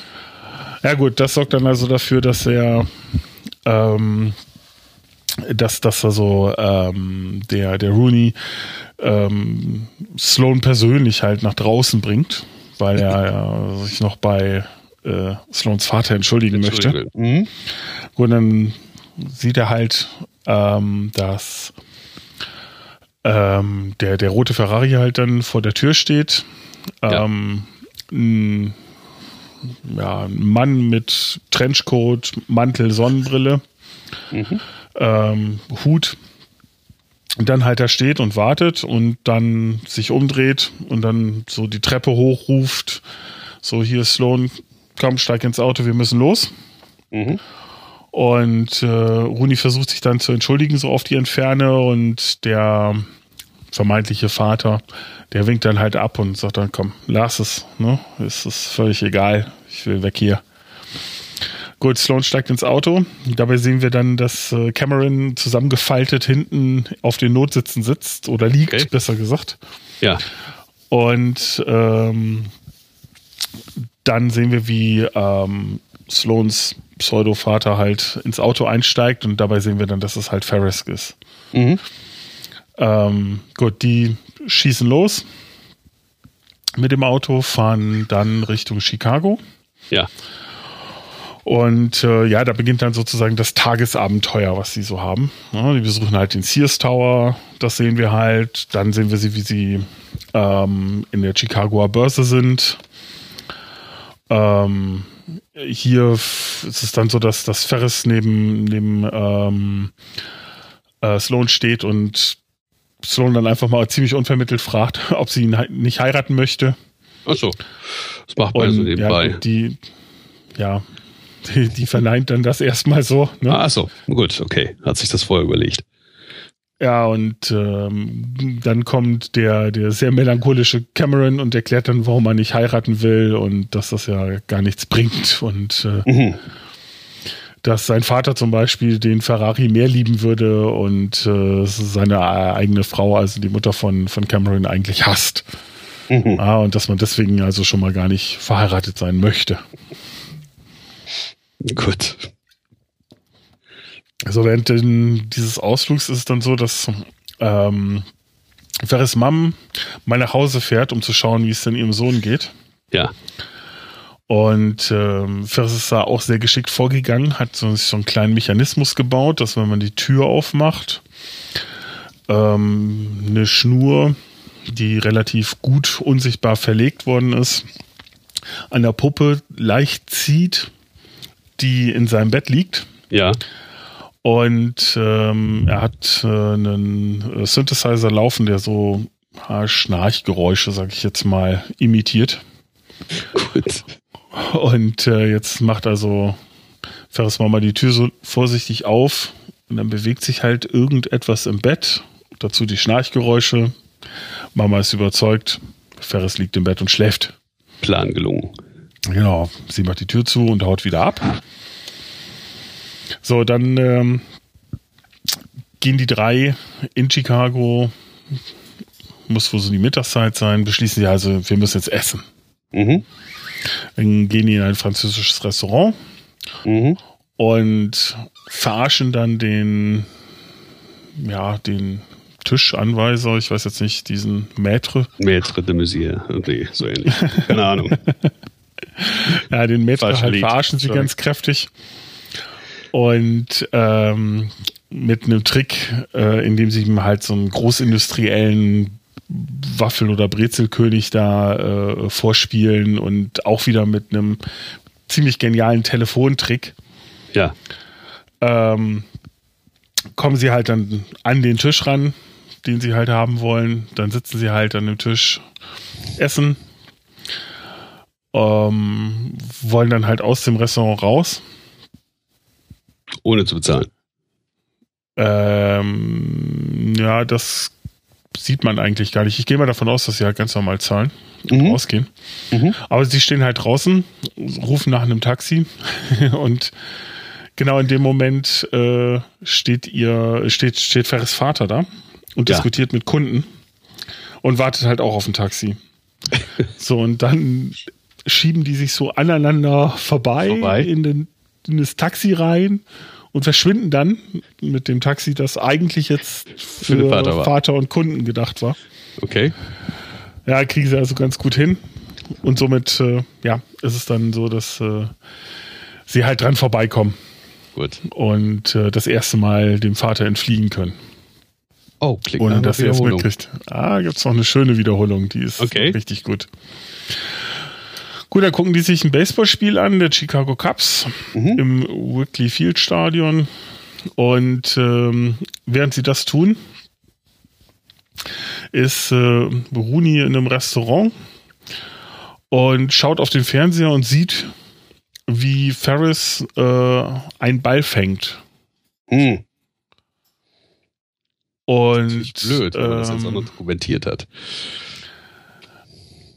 Ja gut, das sorgt dann also dafür, dass er ähm, dass, dass also ähm, der, der Rooney ähm, Sloan persönlich halt nach draußen bringt, weil er ja sich noch bei äh, Sloans Vater entschuldigen möchte. Mhm. Und dann sieht er halt, ähm, dass ähm, der, der rote Ferrari halt dann vor der Tür steht. Ja. Ähm, ein, ja, ein Mann mit Trenchcoat, Mantel, Sonnenbrille, Mhm. ähm, Hut. Und dann halt da steht und wartet und dann sich umdreht und dann so die Treppe hochruft. So, hier ist Sloan, komm, steig ins Auto, wir müssen los. Mhm. Und äh, Rooney versucht sich dann zu entschuldigen, so auf die Entferne. Und der vermeintliche Vater, der winkt dann halt ab und sagt dann, komm, lass es. Ne? Es ist völlig egal. Ich will weg hier. Gut, Sloan steigt ins Auto. Dabei sehen wir dann, dass äh, Cameron zusammengefaltet hinten auf den Notsitzen sitzt oder liegt, Okay. besser gesagt. Ja. Und ähm, dann sehen wir, wie ähm, Sloans Pseudo-Vater halt ins Auto einsteigt und dabei sehen wir dann, dass es halt Ferris ist. Mhm. Ähm, gut, die schießen los mit dem Auto, fahren dann Richtung Chicago. Ja. Und äh, ja, da beginnt dann sozusagen das Tagesabenteuer, was sie so haben. Ja, die besuchen halt den Sears Tower, das sehen wir halt. Dann sehen wir sie, wie sie ähm, in der Chicagoer Börse sind. Ähm, hier ist es dann so, dass das Ferris neben, neben ähm, äh, Sloan steht und Sloan dann einfach mal ziemlich unvermittelt fragt, ob sie ihn nicht heiraten möchte. Achso. Das macht man so nebenbei. ja, die, ja, die, die verneint dann das erstmal so. Ne? Ah, achso. Gut, okay. Hat sich das vorher überlegt. Ja, und ähm, dann kommt der, der sehr melancholische Cameron und erklärt dann, warum er nicht heiraten will und dass das ja gar nichts bringt und äh, Mhm. Dass sein Vater zum Beispiel den Ferrari mehr lieben würde und äh, seine eigene Frau, also die Mutter von, von Cameron, eigentlich hasst. Mhm. Ah, und dass man deswegen also schon mal gar nicht verheiratet sein möchte. Gut. Also während den, dieses Ausflugs ist es dann so, dass ähm, Ferris Mom mal nach Hause fährt, um zu schauen, wie es denn ihrem Sohn geht. Ja. Und ähm, Ferris ist da auch sehr geschickt vorgegangen, hat so, so einen kleinen Mechanismus gebaut, dass wenn man die Tür aufmacht, ähm, eine Schnur, die relativ gut unsichtbar verlegt worden ist, an der Puppe leicht zieht, die in seinem Bett liegt. Ja. Und ähm, er hat äh, einen äh, Synthesizer laufen, der so ah, Schnarchgeräusche, sag ich jetzt mal, imitiert. Gut. Und äh, jetzt macht also Ferris Mama die Tür so vorsichtig auf und dann bewegt sich halt irgendetwas im Bett. Dazu die Schnarchgeräusche. Mama ist überzeugt, Ferris liegt im Bett und schläft. Plan gelungen. Genau, sie macht die Tür zu und haut wieder ab. So, dann ähm, gehen die drei in Chicago, muss wohl so die Mittagszeit sein, beschließen sie also, wir müssen jetzt essen. Mhm. Dann gehen die in ein französisches Restaurant Mhm. und verarschen dann den, ja, den Tischanweiser, ich weiß jetzt nicht, diesen Maître, Maître de Musier. Nee, so ähnlich. Keine Ahnung. Ja, den Maître halt verarschen sie sorry. ganz kräftig. Und ähm, mit einem Trick, äh, indem sie ihm halt so einen großindustriellen Waffel- oder Brezelkönig da äh, vorspielen und auch wieder mit einem ziemlich genialen Telefontrick Ja. ähm, kommen sie halt dann an den Tisch ran, den sie halt haben wollen. Dann sitzen sie halt an dem Tisch, essen, ähm, wollen dann halt aus dem Restaurant raus. Ohne zu bezahlen. Ähm, ja, das sieht man eigentlich gar nicht. Ich gehe mal davon aus, dass sie halt ganz normal zahlen und Mhm. rausgehen. Mhm. Aber sie stehen halt draußen, rufen nach einem Taxi und genau in dem Moment äh, steht ihr, steht, steht Ferris Vater da und Ja. diskutiert mit Kunden und wartet halt auch auf ein Taxi. so, und dann schieben die sich so aneinander vorbei, Vorbei. In, den, in das Taxi rein und verschwinden dann mit dem Taxi, das eigentlich jetzt für, den Vater. Vater und Kunden gedacht war. Okay. Ja, kriegen sie also ganz gut hin. Und somit, äh, ja, ist es dann so, dass äh, sie halt dran vorbeikommen Gut. und äh, das erste Mal dem Vater entfliehen können. Oh, klingt Ohne einer dass er es mitkriegt. Ah, gibt's noch eine schöne Wiederholung, die ist Okay. richtig gut. Gut, dann gucken die sich ein Baseballspiel an, der Chicago Cubs Mhm. im Wrigley Field Stadion. Und ähm, während sie das tun, ist äh, Rooney in einem Restaurant und schaut auf den Fernseher und sieht, wie Ferris äh, einen Ball fängt. Hm. Und Blöd, wenn man das jetzt auch noch ähm, dokumentiert hat.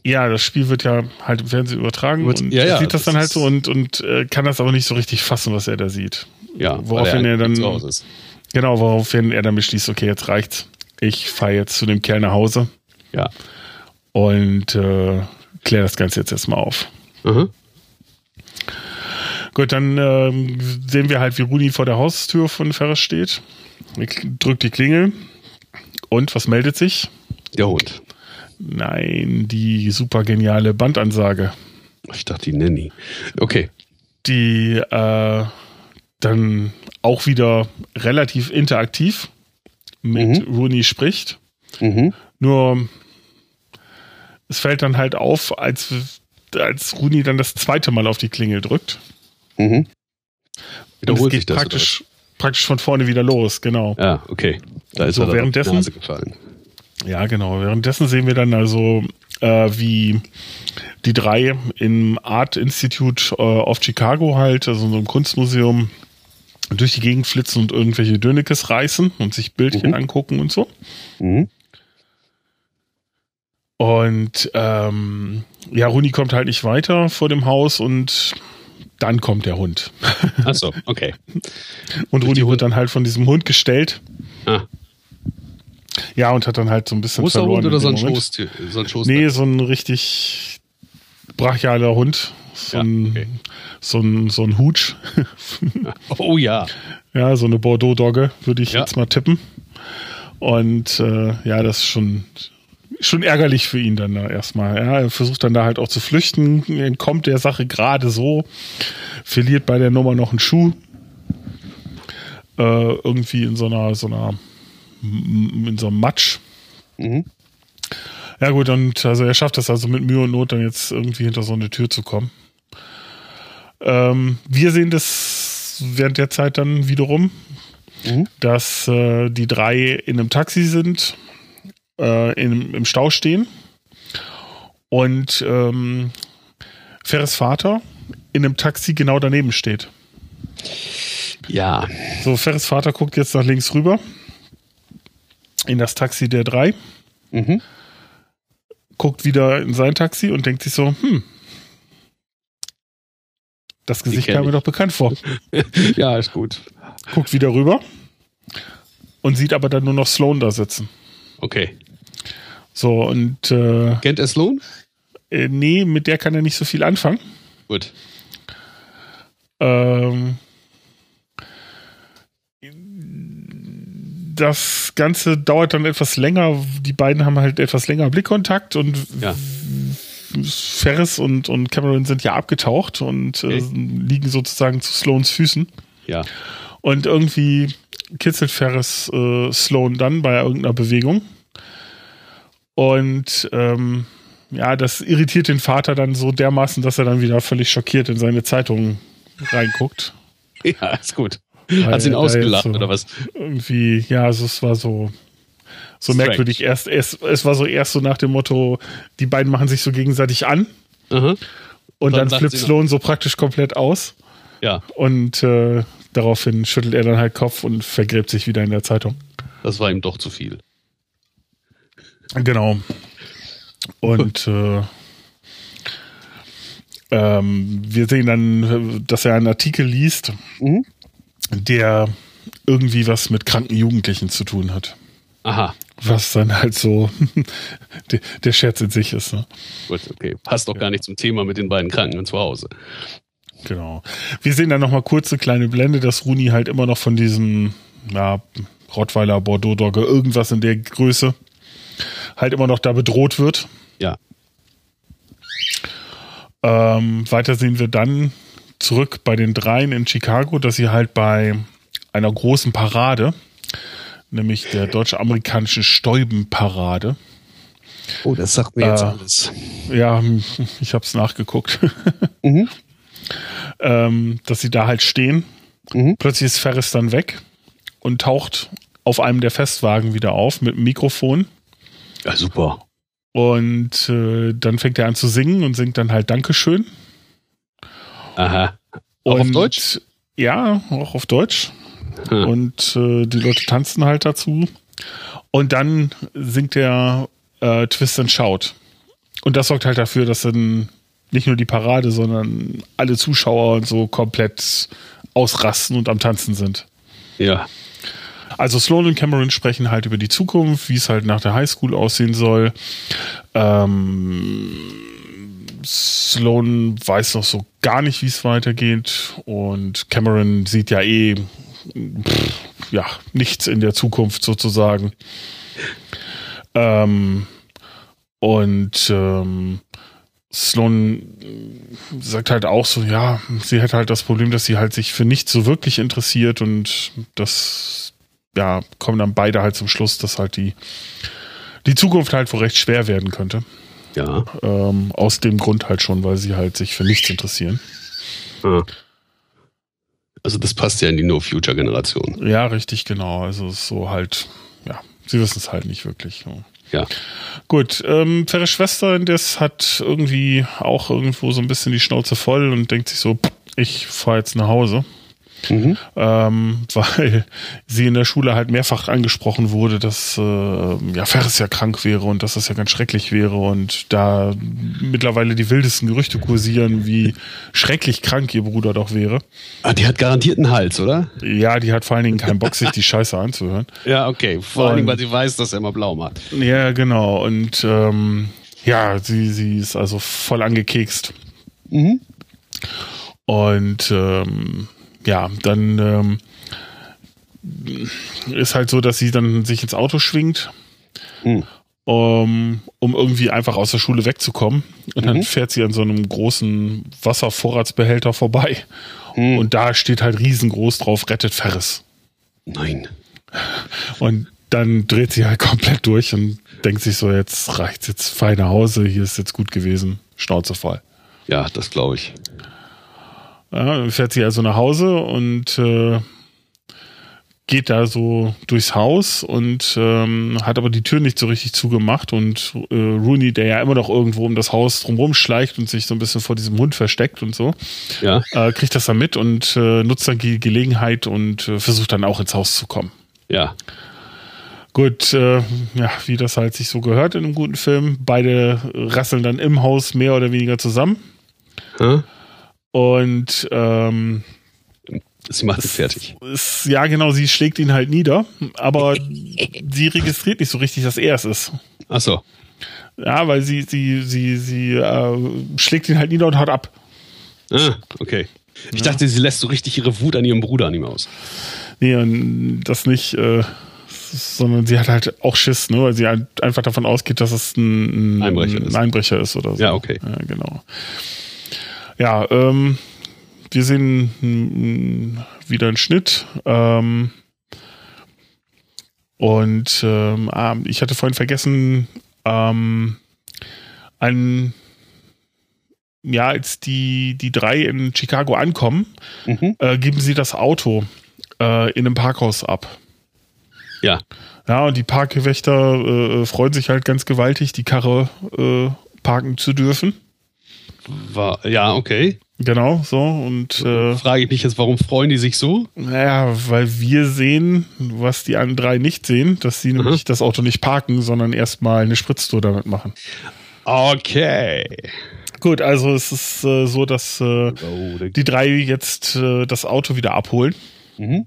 Ja, das Spiel wird ja halt im Fernsehen übertragen Wird- und ja, er ja, sieht das, das dann halt so und, und äh, kann das aber nicht so richtig fassen, was er da sieht. Ja, Woraufhin weil er dann- ist. Genau, woraufhin er dann beschließt, okay, jetzt reicht's. Ich fahre jetzt zu dem Kerl nach Hause Ja. und äh, kläre das Ganze jetzt erstmal auf. Aha. Gut, dann ähm, sehen wir halt, wie Rudi vor der Haustür von Ferris steht. Er drückt die Klingel. Und was meldet sich? Der Hund. Nein, die super geniale Bandansage, Ich dachte, die Nanny. Okay. die äh, dann auch wieder relativ interaktiv mit Mhm. Rooney spricht. Mhm. Nur es fällt dann halt auf, als, als Rooney dann das zweite Mal auf die Klingel drückt. Mhm. Und es Wiederholt sich geht das? praktisch, praktisch von vorne wieder los, genau. Ja, okay. Da ist So, er währenddessen- gefallen. Ja, genau. Währenddessen sehen wir dann also, äh, wie die drei im Art Institute äh, of Chicago halt, also in so einem Kunstmuseum, durch die Gegend flitzen und irgendwelche Dönekes reißen und sich Bildchen Mhm. angucken und so. Mhm. Und ähm, ja, Runi kommt halt nicht weiter vor dem Haus und dann kommt der Hund. Achso, okay. Und Runi wird dann halt von diesem Hund gestellt. Ah, Ja, und hat dann halt so ein bisschen großer verloren. Oder so ein. Schoß? So ein Schoß Nee, so ein richtig brachialer Hund. So, Ja, ein, okay. so ein so ein Hutsch. Oh ja. ja, so eine Bordeaux-Dogge, würde ich Ja. jetzt mal tippen. Und äh, ja, das ist schon, schon ärgerlich für ihn dann da erstmal. Ja, er versucht dann da halt auch zu flüchten, entkommt der Sache gerade so, verliert bei der Nummer noch einen Schuh. Äh, irgendwie in so einer, so einer, in so einem Matsch. Mhm. Ja gut, und also er schafft es also mit Mühe und Not dann jetzt irgendwie hinter so eine Tür zu kommen. Ähm, wir sehen das während der Zeit dann wiederum, Mhm. dass äh, die drei in einem Taxi sind, äh, in, im Stau stehen und ähm, Ferris Vater in einem Taxi genau daneben steht. Ja. So, Ferris Vater guckt jetzt nach links rüber in das Taxi der drei. Mhm. guckt wieder in sein Taxi und denkt sich so, hm, das Gesicht kam mir doch bekannt vor. ja, ist gut. Guckt wieder rüber und sieht aber dann nur noch Sloan da sitzen. Okay. So, und äh, Kennt er Sloan? äh, nee, mit der kann er nicht so viel anfangen. Gut. Ähm, das Ganze dauert dann etwas länger. Die beiden haben halt etwas länger Blickkontakt und Ja. Ferris und, und Cameron sind ja abgetaucht und äh, liegen sozusagen zu Sloans Füßen. Ja. Und irgendwie kitzelt Ferris äh, Sloan dann bei irgendeiner Bewegung. Und ähm, ja, das irritiert den Vater dann so dermaßen, dass er dann wieder völlig schockiert in seine Zeitung reinguckt. Ja, ist gut. Hat sie ihn ausgelacht so oder was? Irgendwie, ja, also es war so, so Strange. merkwürdig. Erst, erst, es war so erst so nach dem Motto, die beiden machen sich so gegenseitig an Aha. und Dann dann, flippt. Sloan so praktisch komplett aus. Ja, Und äh, daraufhin schüttelt er dann halt Kopf und vergräbt sich wieder in der Zeitung. das war ihm doch zu viel. Genau. Und äh, ähm, wir sehen dann, dass er einen Artikel liest, Mhm. Der irgendwie was mit kranken Jugendlichen zu tun hat. Aha. Was dann halt so der, der Scherz in sich ist. Ne? Gut, okay. Passt doch gar nicht zum Thema mit den beiden Kranken zu Hause. Genau. Wir sehen dann nochmal kurze kleine Blende, dass Runi halt immer noch von diesem ja, Rottweiler, Bordeaux-Dogge, irgendwas in der Größe halt immer noch da bedroht wird. Ja. Ähm, weiter sehen wir dann zurück bei den dreien in Chicago, dass sie halt bei einer großen Parade, nämlich der deutsch-amerikanischen Stäubenparade, Oh, das sagt mir jetzt Äh, alles. ja, ich habe es nachgeguckt, Mhm. ähm, dass sie da halt stehen. Mhm. Plötzlich ist Ferris dann weg und taucht auf einem der Festwagen wieder auf mit einem Mikrofon Ja, super. Und äh, dann fängt er an zu singen und singt dann halt Dankeschön. Aha. Auch und, auf Deutsch? Ja, auch auf Deutsch. Hm. Und äh, die Leute tanzen halt dazu. Und dann singt er äh, Twist and Shout. Und das sorgt halt dafür, dass dann nicht nur die Parade, sondern alle Zuschauer und so komplett ausrasten und am Tanzen sind. Ja. Also Sloan und Cameron sprechen halt über die Zukunft, wie es halt nach der Highschool aussehen soll. Ähm, Sloan weiß noch so gar nicht, wie es weitergeht und Cameron sieht ja eh pff, ja nichts in der Zukunft sozusagen. Ähm, und ähm, Sloan sagt halt auch so, ja, sie hat halt das Problem, dass sie halt sich für nichts so wirklich interessiert und das, ja, kommen dann beide halt zum Schluss, dass halt die, die Zukunft halt wohl recht schwer werden könnte. Ja. Ähm, aus dem Grund halt schon, weil sie halt sich für nichts interessieren. Ah. Also das passt ja in die No-Future-Generation. Ja, richtig, genau. Also so halt, ja, sie wissen es halt nicht wirklich. Ja. Gut, ähm, Ferris Schwester, das hat irgendwie auch irgendwo so ein bisschen die Schnauze voll und denkt sich so, ich fahre jetzt nach Hause. Mhm. Ähm, weil sie in der Schule halt mehrfach angesprochen wurde, dass äh, ja Ferris ja krank wäre und dass das ja ganz schrecklich wäre und da mittlerweile die wildesten Gerüchte kursieren, wie schrecklich krank ihr Bruder doch wäre. Ah, die hat garantiert einen Hals, oder? Ja, die hat vor allen Dingen keinen Bock, sich die Scheiße anzuhören. Ja, okay. Vor allen Dingen, weil sie weiß, dass er immer blau macht. Ja, genau. Und ähm, ja, sie, sie ist also voll angekekst. Mhm. Und ähm, ja, dann ähm, ist halt so, dass sie dann sich ins Auto schwingt, Mhm. um, um irgendwie einfach aus der Schule wegzukommen. Und dann Mhm. fährt sie an so einem großen Wasservorratsbehälter vorbei. Mhm. Und da steht halt riesengroß drauf, rettet Ferris. Nein. Und dann dreht sie halt komplett durch und denkt sich so, jetzt reicht's jetzt fein nach Hause, hier ist jetzt gut gewesen, Schnauze voll. Ja, das glaube ich. Ja, fährt sie also nach Hause und äh, geht da so durchs Haus und ähm, hat aber die Tür nicht so richtig zugemacht und äh, Rooney, der ja immer noch irgendwo um das Haus drumherum schleicht und sich so ein bisschen vor diesem Hund versteckt und so, Ja. äh, kriegt das dann mit und äh, nutzt dann die Gelegenheit und äh, versucht dann auch ins Haus zu kommen. Ja. Gut, äh, ja, wie das halt sich so gehört in einem guten Film. Beide rasseln dann im Haus mehr oder weniger zusammen. Hä? Und ähm, Sie macht es fertig. ist, ja, genau, sie schlägt ihn halt nieder, aber sie registriert nicht so richtig, dass er es ist. Ach so. Ja, weil sie, sie, sie, sie äh, schlägt ihn halt nieder und haut ab. Ah, okay. Ich dachte, sie lässt so richtig ihre Wut an ihrem Bruder an ihm aus. Nee, und das nicht, äh, sondern sie hat halt auch Schiss, ne, weil sie halt einfach davon ausgeht, dass es ein, ein, Einbrecher ist. ein Einbrecher ist oder so. Ja, okay. Ja, genau. Ja, ähm, wir sehen wieder einen Schnitt. Ähm, und ähm, ah, ich hatte vorhin vergessen, ähm, ein ja, als die, die drei in Chicago ankommen, Mhm. äh, geben sie das Auto äh, in einem Parkhaus ab. Ja. Ja, und die Parkwächter äh, freuen sich halt ganz gewaltig, die Karre äh, parken zu dürfen. War, ja, okay. Genau, so. Und äh, Frage ich mich jetzt, warum freuen die sich so? naja, weil wir sehen, was die anderen drei nicht sehen, dass sie nämlich das Auto nicht parken, sondern erstmal eine Spritztour damit machen. Okay. Gut, also es ist äh, so, dass äh, Oh, die drei jetzt äh, das Auto wieder abholen Mhm.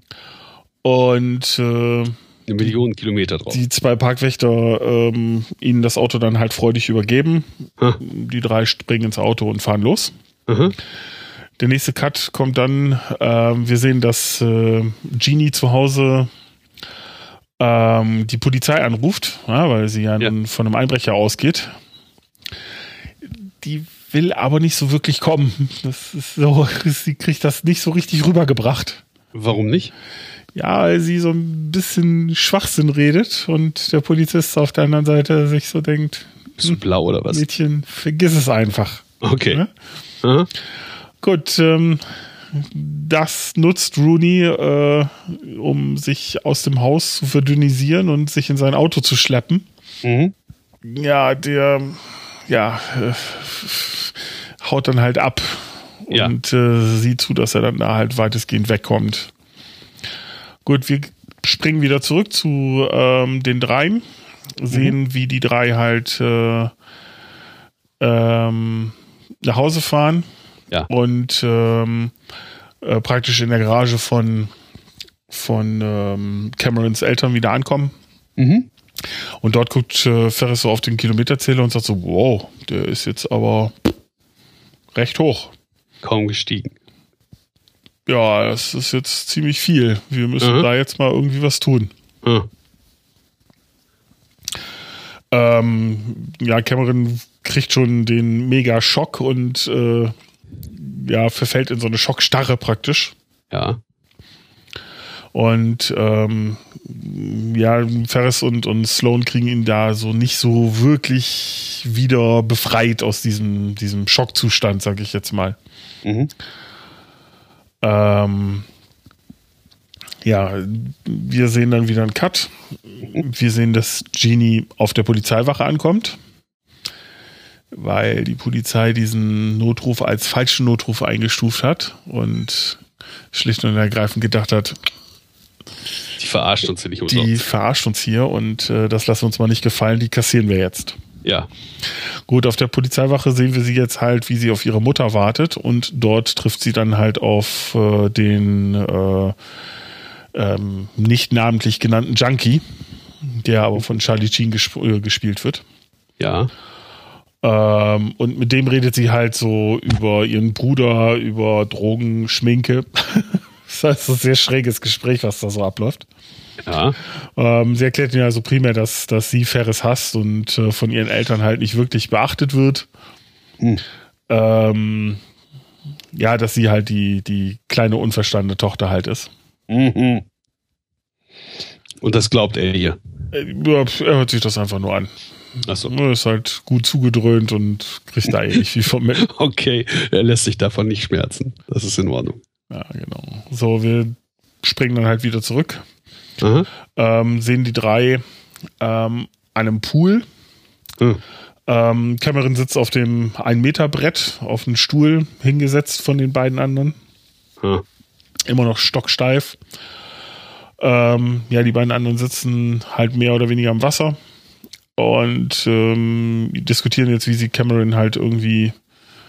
und äh, Eine Million Kilometer drauf. die zwei Parkwächter ähm, ihnen das Auto dann halt freudig übergeben. Ha. Die drei springen ins Auto und fahren los. Mhm. Der nächste Cut kommt dann, ähm, wir sehen, dass äh, Genie zu Hause ähm, die Polizei anruft, ja, weil sie ja, Ja. von einem Einbrecher ausgeht. Die will aber nicht so wirklich kommen. Das ist so, sie kriegt das nicht so richtig rübergebracht. Warum nicht? Ja, weil sie so ein bisschen Schwachsinn redet und der Polizist auf der anderen Seite sich so denkt, Bist du blau oder was? Mädchen, vergiss es einfach. Okay. Ne? Aha. Gut, ähm, das nutzt Rooney, äh, um sich aus dem Haus zu verdünnisieren und sich in sein Auto zu schleppen. Mhm. ja, der, ja, äh, haut dann halt ab Ja. und äh, sieht zu, dass er dann da halt weitestgehend wegkommt. Gut, wir springen wieder zurück zu ähm, den dreien, sehen, wie die drei halt äh, ähm, nach Hause fahren Ja. und ähm, äh, praktisch in der Garage von von ähm, Camerons Eltern wieder ankommen. Mhm. Und dort guckt äh, Ferris so auf den Kilometerzähler und sagt so, wow, der ist jetzt aber recht hoch. Kaum gestiegen. Ja, das ist jetzt ziemlich viel. Wir müssen Mhm. da jetzt mal irgendwie was tun. Ah. Ähm, ja, Cameron kriegt schon den Mega-Schock und äh, ja, verfällt in so eine Schockstarre praktisch. Ja. Und ähm, ja, Ferris und, und Sloan kriegen ihn da so nicht so wirklich wieder befreit aus diesem, diesem Schockzustand, sag ich jetzt mal. Mhm. Ähm, ja, wir sehen dann wieder einen Cut. Wir sehen, dass Genie auf der Polizeiwache ankommt, weil die Polizei diesen Notruf als falschen Notruf eingestuft hat und schlicht und ergreifend gedacht hat, Die verarscht uns ja nicht die umsonst. verarscht uns hier und äh, das lassen wir uns mal nicht gefallen, die kassieren wir jetzt. Ja. Gut, auf der Polizeiwache sehen wir sie jetzt halt, wie sie auf ihre Mutter wartet und dort trifft sie dann halt auf äh, den äh, ähm, nicht namentlich genannten Junkie, der aber von Charlie Sheen gesp äh, gespielt wird. Ja. Ähm, und mit dem redet sie halt so über ihren Bruder, über Drogen, Schminke. das heißt, ein sehr schräges Gespräch, was da so abläuft. Ja. Ähm, sie erklärt mir also primär, dass, dass sie Ferris hasst und äh, von ihren Eltern halt nicht wirklich beachtet wird. Hm. Ähm, ja, dass sie halt die, die kleine unverstandene Tochter halt ist. Mhm. Und das glaubt er ihr. Äh, ja, er hört sich das einfach nur an. Achso. Er ist halt gut zugedröhnt und kriegt da eh nicht viel von mit. Okay, er lässt sich davon nicht schmerzen. Das ist in Ordnung. Ja, genau. So, wir springen dann halt wieder zurück. Aha. Ähm, sehen die drei ähm, an einem Pool. Hm. Ähm, Cameron sitzt auf dem 1-Meter-Brett, auf einen Stuhl hingesetzt von den beiden anderen. Ah. Immer noch stocksteif. Ähm, ja, die beiden anderen sitzen halt mehr oder weniger am Wasser und ähm, diskutieren jetzt, wie sie Cameron halt irgendwie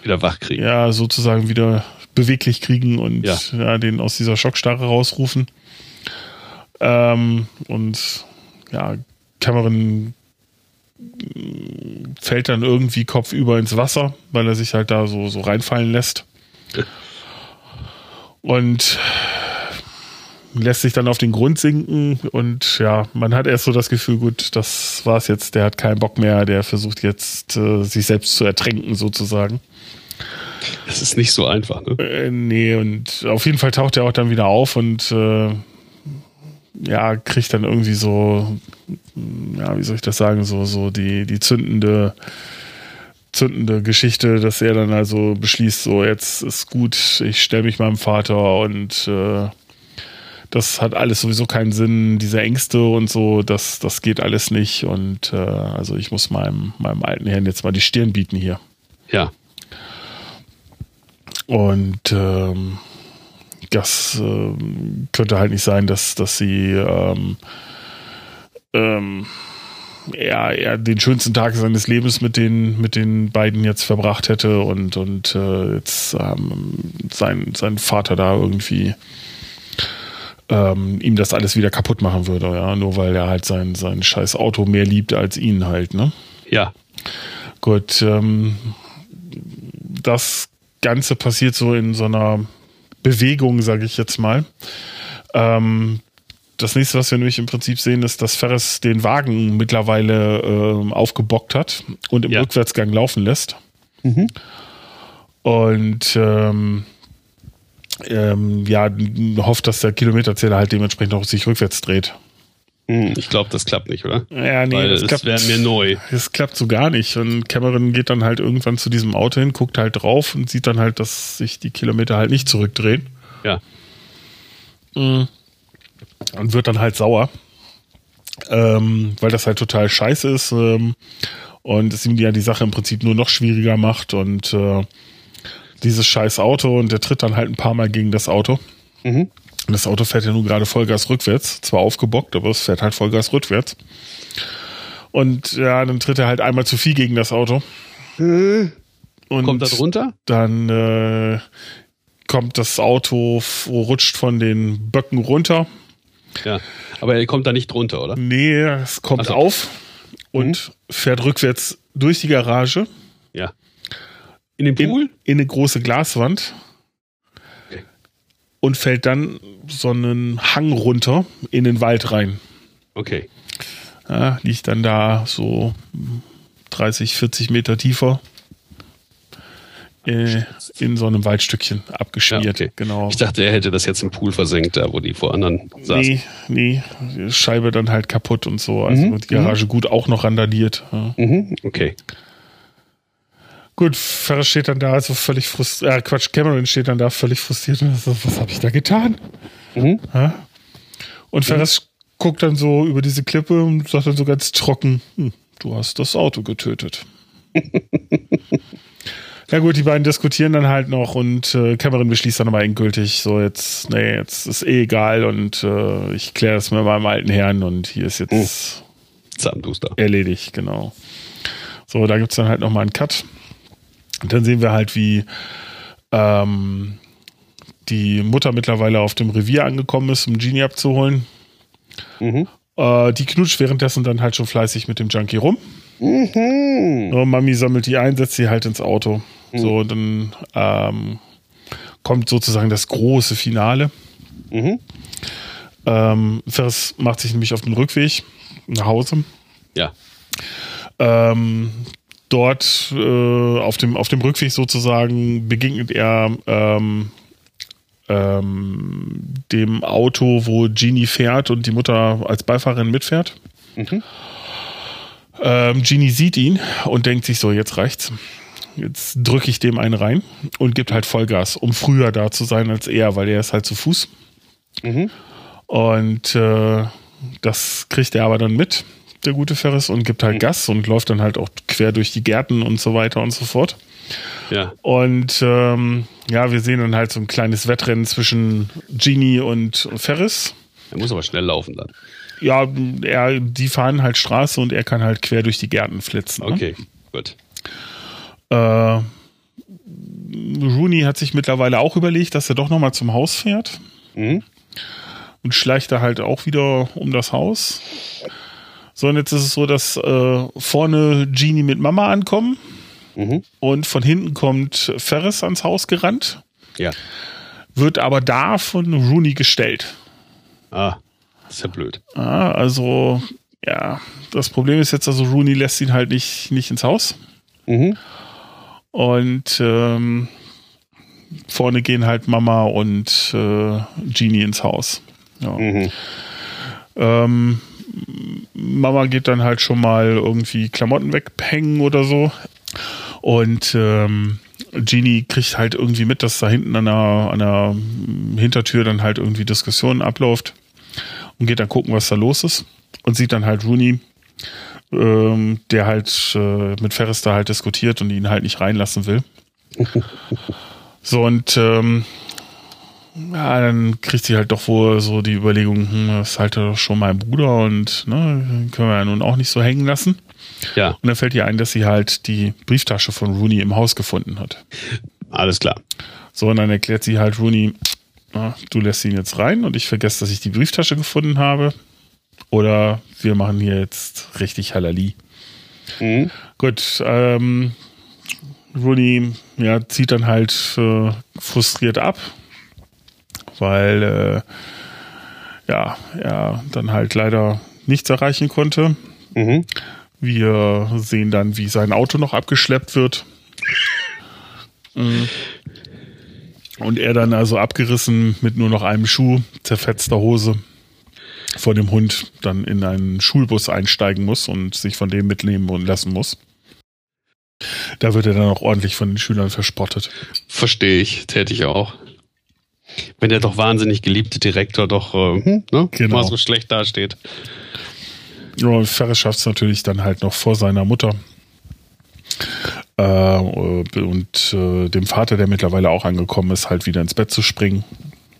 Wieder wach kriegen. ja sozusagen wieder beweglich kriegen und Ja. ja. den aus dieser Schockstarre rausrufen. Ähm, und ja, Cameron mm, fällt dann irgendwie kopfüber ins Wasser, weil er sich halt da so, so reinfallen lässt. Und lässt sich dann auf den Grund sinken und ja, man hat erst so das Gefühl, gut, das war's jetzt, der hat keinen Bock mehr, der versucht jetzt äh, sich selbst zu ertränken sozusagen. Das ist nicht so einfach, ne? Äh, nee, und auf jeden Fall taucht er auch dann wieder auf und äh, ja, kriegt dann irgendwie so, ja, wie soll ich das sagen, so, so die, die zündende, zündende Geschichte, dass er dann also beschließt, so jetzt ist gut, ich stelle mich meinem Vater und äh, das hat alles sowieso keinen Sinn, diese Ängste und so, das, das geht alles nicht und äh, also ich muss meinem, meinem alten Herrn jetzt mal die Stirn bieten hier. Ja. Und ähm, das ähm, könnte halt nicht sein, dass, dass sie ähm, ähm, er, er den schönsten Tag seines Lebens mit den, mit den beiden jetzt verbracht hätte und, und äh, jetzt ähm, sein, sein Vater da irgendwie ähm, ihm das alles wieder kaputt machen würde, ja, nur weil er halt sein, sein scheiß Auto mehr liebt als ihn halt, ne? Ja. Gut, ähm, das Ganze passiert so in so einer Bewegung, sage ich jetzt mal. Ähm, das nächste, was wir nämlich im Prinzip sehen, ist, dass Ferris den Wagen mittlerweile ähm, aufgebockt hat und im Ja. Rückwärtsgang laufen lässt. Mhm. Und ähm, ähm, ja, hofft, dass der Kilometerzähler halt dementsprechend auch sich rückwärts dreht. Hm, Ich glaube, das klappt nicht, oder? Ja, nee, Weil das es klappt wäre mir neu. Das klappt so gar nicht. Und Cameron geht dann halt irgendwann zu diesem Auto hin, guckt halt drauf und sieht dann halt, dass sich die Kilometer halt nicht zurückdrehen. Ja. Mhm. Und wird dann halt sauer. Ähm, weil das halt total scheiße ist. Ähm, und es ihm ja die Sache im Prinzip nur noch schwieriger macht und äh, dieses scheiß Auto und der tritt dann halt ein paar Mal gegen das Auto. Mhm. Und das Auto fährt ja nun gerade Vollgas rückwärts, zwar aufgebockt, aber es fährt halt Vollgas rückwärts. Und ja, dann tritt er halt einmal zu viel gegen das Auto. Und Kommt das runter? dann äh, kommt das Auto, rutscht von den Böcken runter. Ja. Aber er kommt da nicht drunter, oder? Nee, es kommt so. auf und fährt rückwärts durch die Garage Ja. In den in, Pool? in eine große Glaswand. Und fällt dann so einen Hang runter in den Wald rein. Okay. Ja, liegt dann da so 30, 40 Meter tiefer äh, in so einem Waldstückchen abgeschmiert. Ja, okay. Genau. Ich dachte, er hätte das jetzt im Pool versenkt, da wo die vor anderen saßen. Nee, nee, Scheibe dann halt kaputt und so. Also Mhm, die Garage gut auch noch randaliert. Ja. Mhm. Okay. Gut, Ferris steht dann da, also völlig frustriert. Äh, Quatsch, Cameron steht dann da völlig frustriert und so, was habe ich da getan? Mhm. Ja? Und Ferris guckt dann so über diese Klippe und sagt dann so ganz trocken, hm, du hast das Auto getötet. Na gut, die beiden diskutieren dann halt noch und äh, Cameron beschließt dann aber endgültig, so jetzt, nee, jetzt ist eh egal und äh, ich kläre das mit meinem alten Herrn und hier ist jetzt Zahnduster. erledigt, genau. So, da gibt's dann halt nochmal einen Cut. Und dann sehen wir halt, wie ähm, die Mutter mittlerweile auf dem Revier angekommen ist, um Genie abzuholen. Mhm. Äh, die knutscht währenddessen dann halt schon fleißig mit dem Junkie rum. Mhm. So, Mami sammelt die ein, setzt sie halt ins Auto. So, und dann ähm, kommt sozusagen das große Finale. Mhm. Ähm, Ferris macht sich nämlich auf den Rückweg nach Hause. Ja. Ähm, dort äh, auf, dem, auf dem Rückweg sozusagen begegnet er ähm, ähm, dem Auto, wo Genie fährt und die Mutter als Beifahrerin mitfährt. Mhm. Ähm, Genie sieht ihn und denkt sich so, jetzt reicht's. Jetzt drücke ich dem einen rein und gibt halt Vollgas, um früher da zu sein als er, weil er ist halt zu Fuß. Mhm. Und äh, das kriegt er aber dann mit, der gute Ferris, und gibt halt Gas und läuft dann halt auch quer durch die Gärten und so weiter und so fort. Ja. Und ähm, ja, wir sehen dann halt so ein kleines Wettrennen zwischen Genie und Ferris. Er muss aber schnell laufen dann. Ja, er, die fahren halt Straße und er kann halt quer durch die Gärten flitzen. ne? Okay. Gut. Äh, Rooney hat sich mittlerweile auch überlegt, dass er doch nochmal zum Haus fährt Mhm. und schleicht da halt auch wieder um das Haus. So, und jetzt ist es so, dass äh, vorne Genie mit Mama ankommen Mhm. und von hinten kommt Ferris ans Haus gerannt, Ja. wird aber da von Rooney gestellt. Ah. Ist ja blöd. Ah, also, ja, das Problem ist jetzt, also Rooney lässt ihn halt nicht, nicht ins Haus. Mhm. Und ähm, vorne gehen halt Mama und äh, Genie ins Haus. Ja. Mhm. Ähm, Mama geht dann halt schon mal irgendwie Klamotten weghängen oder so. Und ähm, Genie kriegt halt irgendwie mit, dass da hinten an der, an der Hintertür dann halt irgendwie Diskussionen abläuft und geht dann gucken, was da los ist. Und sieht dann halt Rooney, ähm, der halt äh, mit Ferris da halt diskutiert und ihn halt nicht reinlassen will. so, und ähm, ja, dann kriegt sie halt doch wohl so die Überlegung, hm, das ist halt doch schon mein Bruder und ne, können wir ja nun auch nicht so hängen lassen. Ja. Und dann fällt ihr ein, dass sie halt die Brieftasche von Rooney im Haus gefunden hat. Alles klar. So, und dann erklärt sie halt Rooney, na, du lässt ihn jetzt rein und ich vergesse, dass ich die Brieftasche gefunden habe. Oder wir machen hier jetzt richtig Halali. Mhm. Gut, ähm, Rooney ja, zieht dann halt äh, frustriert ab, weil äh, ja, er dann halt leider nichts erreichen konnte. Mhm. Wir sehen dann, wie sein Auto noch abgeschleppt wird. Mhm. Und er dann also abgerissen mit nur noch einem Schuh, zerfetzter Hose vor dem Hund dann in einen Schulbus einsteigen muss und sich von dem mitnehmen und lassen muss. Da wird er dann auch ordentlich von den Schülern verspottet. Verstehe ich. Täte ich auch. Wenn der doch wahnsinnig geliebte Direktor doch äh, hm, ne, Genau. mal so schlecht dasteht. Ja, und Ferris schafft es natürlich dann halt noch vor seiner Mutter Äh, und äh, dem Vater, der mittlerweile auch angekommen ist, halt wieder ins Bett zu springen.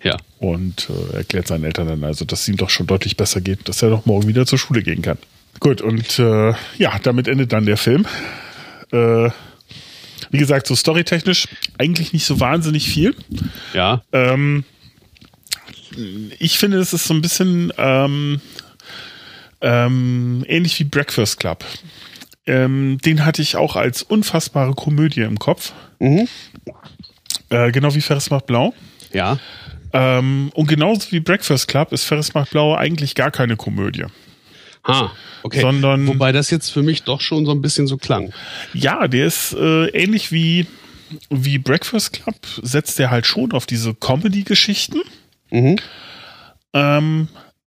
Ja. Und äh, erklärt seinen Eltern dann also, dass es ihm doch schon deutlich besser geht, dass er doch morgen wieder zur Schule gehen kann. Gut, und äh, ja, damit endet dann der Film. Wie gesagt, so storytechnisch eigentlich nicht so wahnsinnig viel. Ja. Ähm, ich finde, es ist so ein bisschen ähm, ähm, ähnlich wie Breakfast Club. Ähm, den hatte ich auch als unfassbare Komödie im Kopf. Mhm. Äh, genau wie Ferris macht blau. Ja. Ähm, und genauso wie Breakfast Club ist Ferris macht blau eigentlich gar keine Komödie. Ha, okay. Sondern- Wobei das jetzt für mich doch schon so ein bisschen so klang. Ja, der ist äh, ähnlich wie, wie Breakfast Club, setzt der halt schon auf diese Comedy-Geschichten. Mhm. Ähm,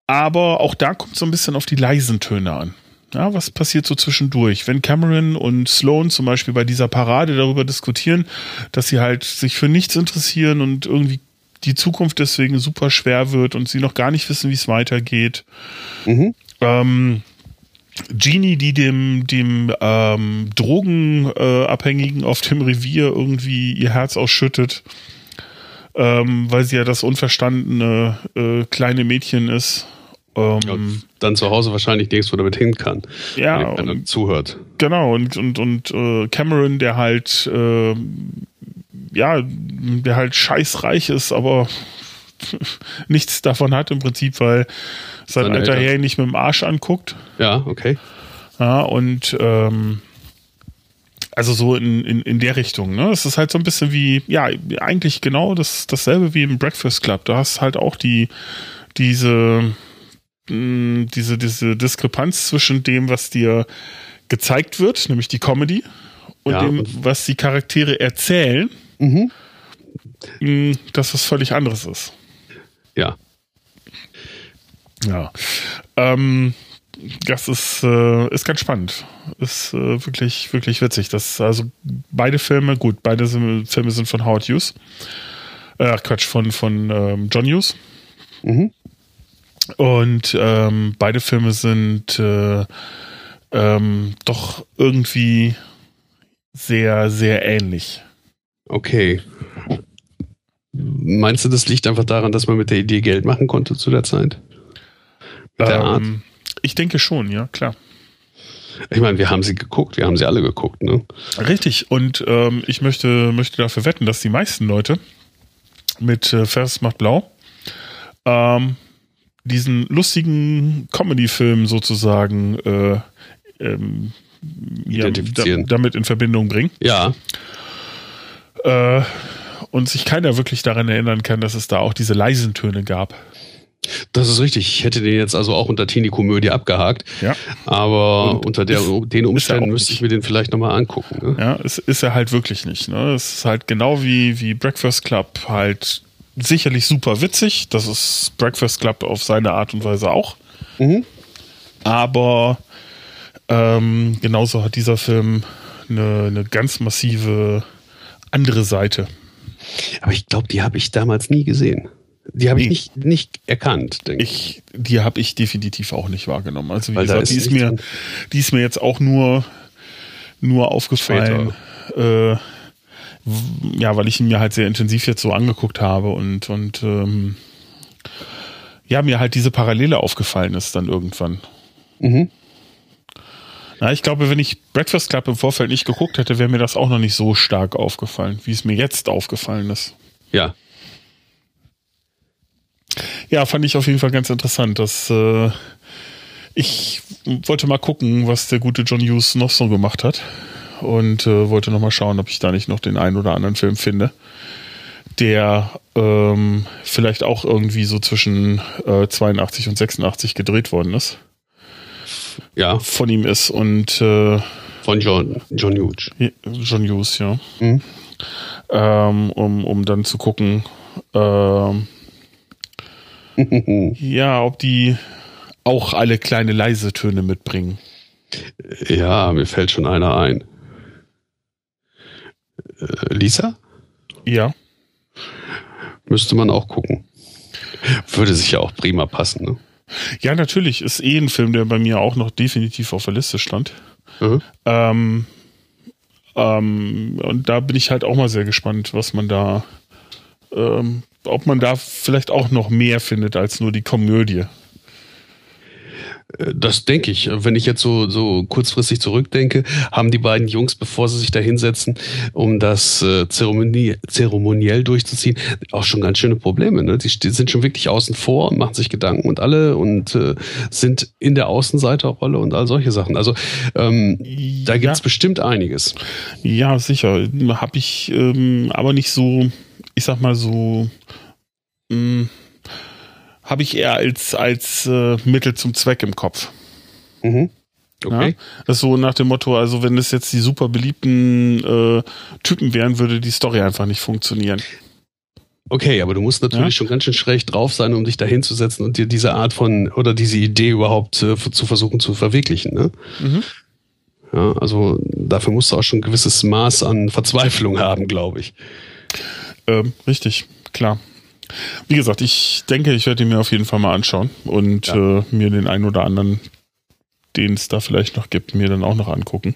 aber auch da kommt so ein bisschen auf die leisen Töne an. Ja, was passiert so zwischendurch? Wenn Cameron und Sloan zum Beispiel bei dieser Parade darüber diskutieren, dass sie halt sich für nichts interessieren und irgendwie die Zukunft deswegen super schwer wird und sie noch gar nicht wissen, wie es weitergeht. Mhm. Ähm, Genie, die dem, dem ähm, Drogenabhängigen Abhängigen auf dem Revier irgendwie ihr Herz ausschüttet, ähm, weil sie ja das unverstandene äh, kleine Mädchen ist. Ähm, Und dann zu Hause wahrscheinlich nirgendwo damit hin kann. Ja, wenn und- zuhört. Genau, und, und, und äh, Cameron, der halt, äh, ja, der halt scheißreich ist, aber nichts davon hat im Prinzip, weil sein alter. Herr nicht mit dem Arsch anguckt. Ja, okay. Ja, und ähm, also so in, in, in der Richtung, ne? Es ist halt so ein bisschen wie, ja, eigentlich genau das, dasselbe wie im Breakfast Club. Du hast halt auch die, diese, mh, diese, diese Diskrepanz zwischen dem, was dir gezeigt wird, nämlich die Comedy, und Ja, dem, was die Charaktere erzählen, Mhm. mh, das was völlig anderes ist. Ja. Ja. Ähm, das ist, äh, ist ganz spannend. Ist äh, wirklich, wirklich witzig. Das, also beide Filme, gut, beide sind, Filme sind von Howard Hughes. Äh, Quatsch, von, von ähm, John Hughes. Mhm. Und ähm, beide Filme sind äh, ähm, doch irgendwie sehr, sehr ähnlich. Okay. Meinst du, das liegt einfach daran, dass man mit der Idee Geld machen konnte zu der Zeit? Der Art? Ähm, ich denke schon, ja, klar. Ich meine, wir haben sie geguckt, wir haben sie alle geguckt, ne? Richtig. Und ähm, ich möchte, möchte dafür wetten, dass die meisten Leute mit äh, Ferris macht blau ähm, diesen lustigen Comedy-Film sozusagen äh, ähm, ja, damit in Verbindung bringen. Ja, Äh, und sich keiner wirklich daran erinnern kann, dass es da auch diese leisen Töne gab. Das ist richtig. Ich hätte den jetzt also auch unter Teenie-Komödie abgehakt. Ja. Aber Und unter der, ist- den Umständen müsste ich mir den vielleicht nochmal angucken. Ne? Ja, es ist er halt wirklich nicht. Ne? Es ist halt genau wie, wie Breakfast Club halt sicherlich super witzig. Das ist Breakfast Club auf seine Art und Weise auch. Mhm. Aber ähm, genauso hat dieser Film eine, eine ganz massive andere Seite. Aber ich glaube, die habe ich damals nie gesehen. Die habe ich nicht, nicht erkannt, denke ich. Die habe ich definitiv auch nicht wahrgenommen. Also wie Weil gesagt, die ist ist nichts mir, die ist mir jetzt auch nur, nur aufgefallen. Äh, ja, weil ich ihn mir halt sehr intensiv jetzt so angeguckt habe und, und ähm, ja, mir halt diese Parallele aufgefallen ist dann irgendwann. Mhm. Na, ich glaube, wenn ich Breakfast Club im Vorfeld nicht geguckt hätte, wäre mir das auch noch nicht so stark aufgefallen, wie es mir jetzt aufgefallen ist. Ja. Ja, fand ich auf jeden Fall ganz interessant. Dass, äh, ich wollte mal gucken, was der gute John Hughes noch so gemacht hat. Und äh, wollte noch mal schauen, ob ich da nicht noch den einen oder anderen Film finde, der ähm, vielleicht auch irgendwie so zwischen äh, 82 und 86 gedreht worden ist. Ja, Von ihm ist und äh, von John, John Hughes. John Hughes, ja. Mhm. Ähm, um, um dann zu gucken, ähm, ja, ob die auch alle kleine leise Töne mitbringen. Ja, mir fällt schon einer ein. Äh, Lisa? Ja, Müsste man auch gucken. Würde sich ja auch prima passen, ne? ja, natürlich ist eh ein Film, der bei mir auch noch definitiv auf der Liste stand. Mhm. Ähm, Ähm, und da bin ich halt auch mal sehr gespannt, was man da, ähm, ob man da vielleicht auch noch mehr findet als nur die Komödie. Äh, das denke ich. Wenn ich jetzt so, so kurzfristig zurückdenke, haben die beiden Jungs, bevor sie sich da hinsetzen, um das äh, Zeremonie, zeremoniell durchzuziehen, auch schon ganz schöne Probleme. Ne? Die, die, sind schon wirklich außen vor und machen sich Gedanken und alle und äh, sind in der Außenseiterrolle und all solche Sachen. Also ähm, da gibt es ja. bestimmt einiges. Ja, sicher. Habe ich ähm, aber nicht so, ich sag mal so, mh, mm, habe ich eher als, als äh, Mittel zum Zweck im Kopf. Mhm. Okay. Ja, das ist so nach dem Motto, also wenn es jetzt die super beliebten äh, Typen wären, würde die Story einfach nicht funktionieren. Okay, aber du musst natürlich ja? schon ganz schön schräg drauf sein, um dich da hinzusetzen und dir diese Art von oder diese Idee überhaupt äh, zu versuchen zu verwirklichen. Ne? Mhm. Ja, also dafür musst du auch schon ein gewisses Maß an Verzweiflung haben, glaube ich. Ähm, richtig, klar. Wie gesagt, ich denke, ich werde ihn mir auf jeden Fall mal anschauen und ja. äh, mir den einen oder anderen, den es da vielleicht noch gibt, mir dann auch noch angucken.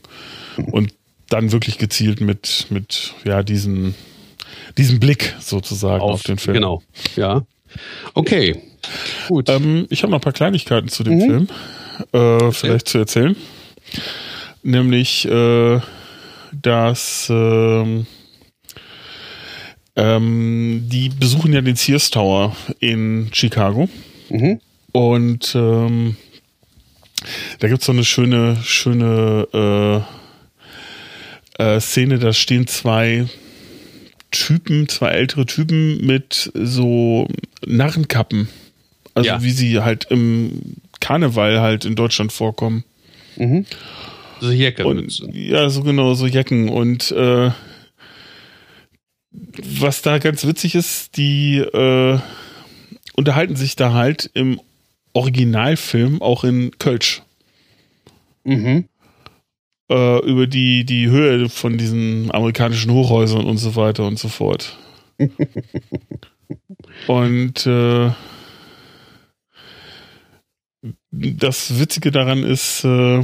Und dann wirklich gezielt mit, mit ja, diesen, diesem Blick sozusagen auf, auf den Film. Genau, ja. Okay, gut. Ähm, ich habe noch ein paar Kleinigkeiten zu dem mhm. Film äh, vielleicht zu erzählen. Nämlich, äh, dass äh, ähm, die besuchen ja den Sears Tower in Chicago. Mhm. Und ähm, da gibt's so eine schöne, schöne äh, äh, Szene, da stehen zwei Typen, zwei ältere Typen mit so Narrenkappen. Also ja. wie sie halt im Karneval halt in Deutschland vorkommen. Mhm. So Jacken. Und, ja, so genau, so Jacken. Und äh, was da ganz witzig ist, die äh, unterhalten sich da halt im Originalfilm auch in Kölsch. Mhm. Äh, über die, die Höhe von diesen amerikanischen Hochhäusern und so weiter und so fort. und äh, das Witzige daran ist, äh,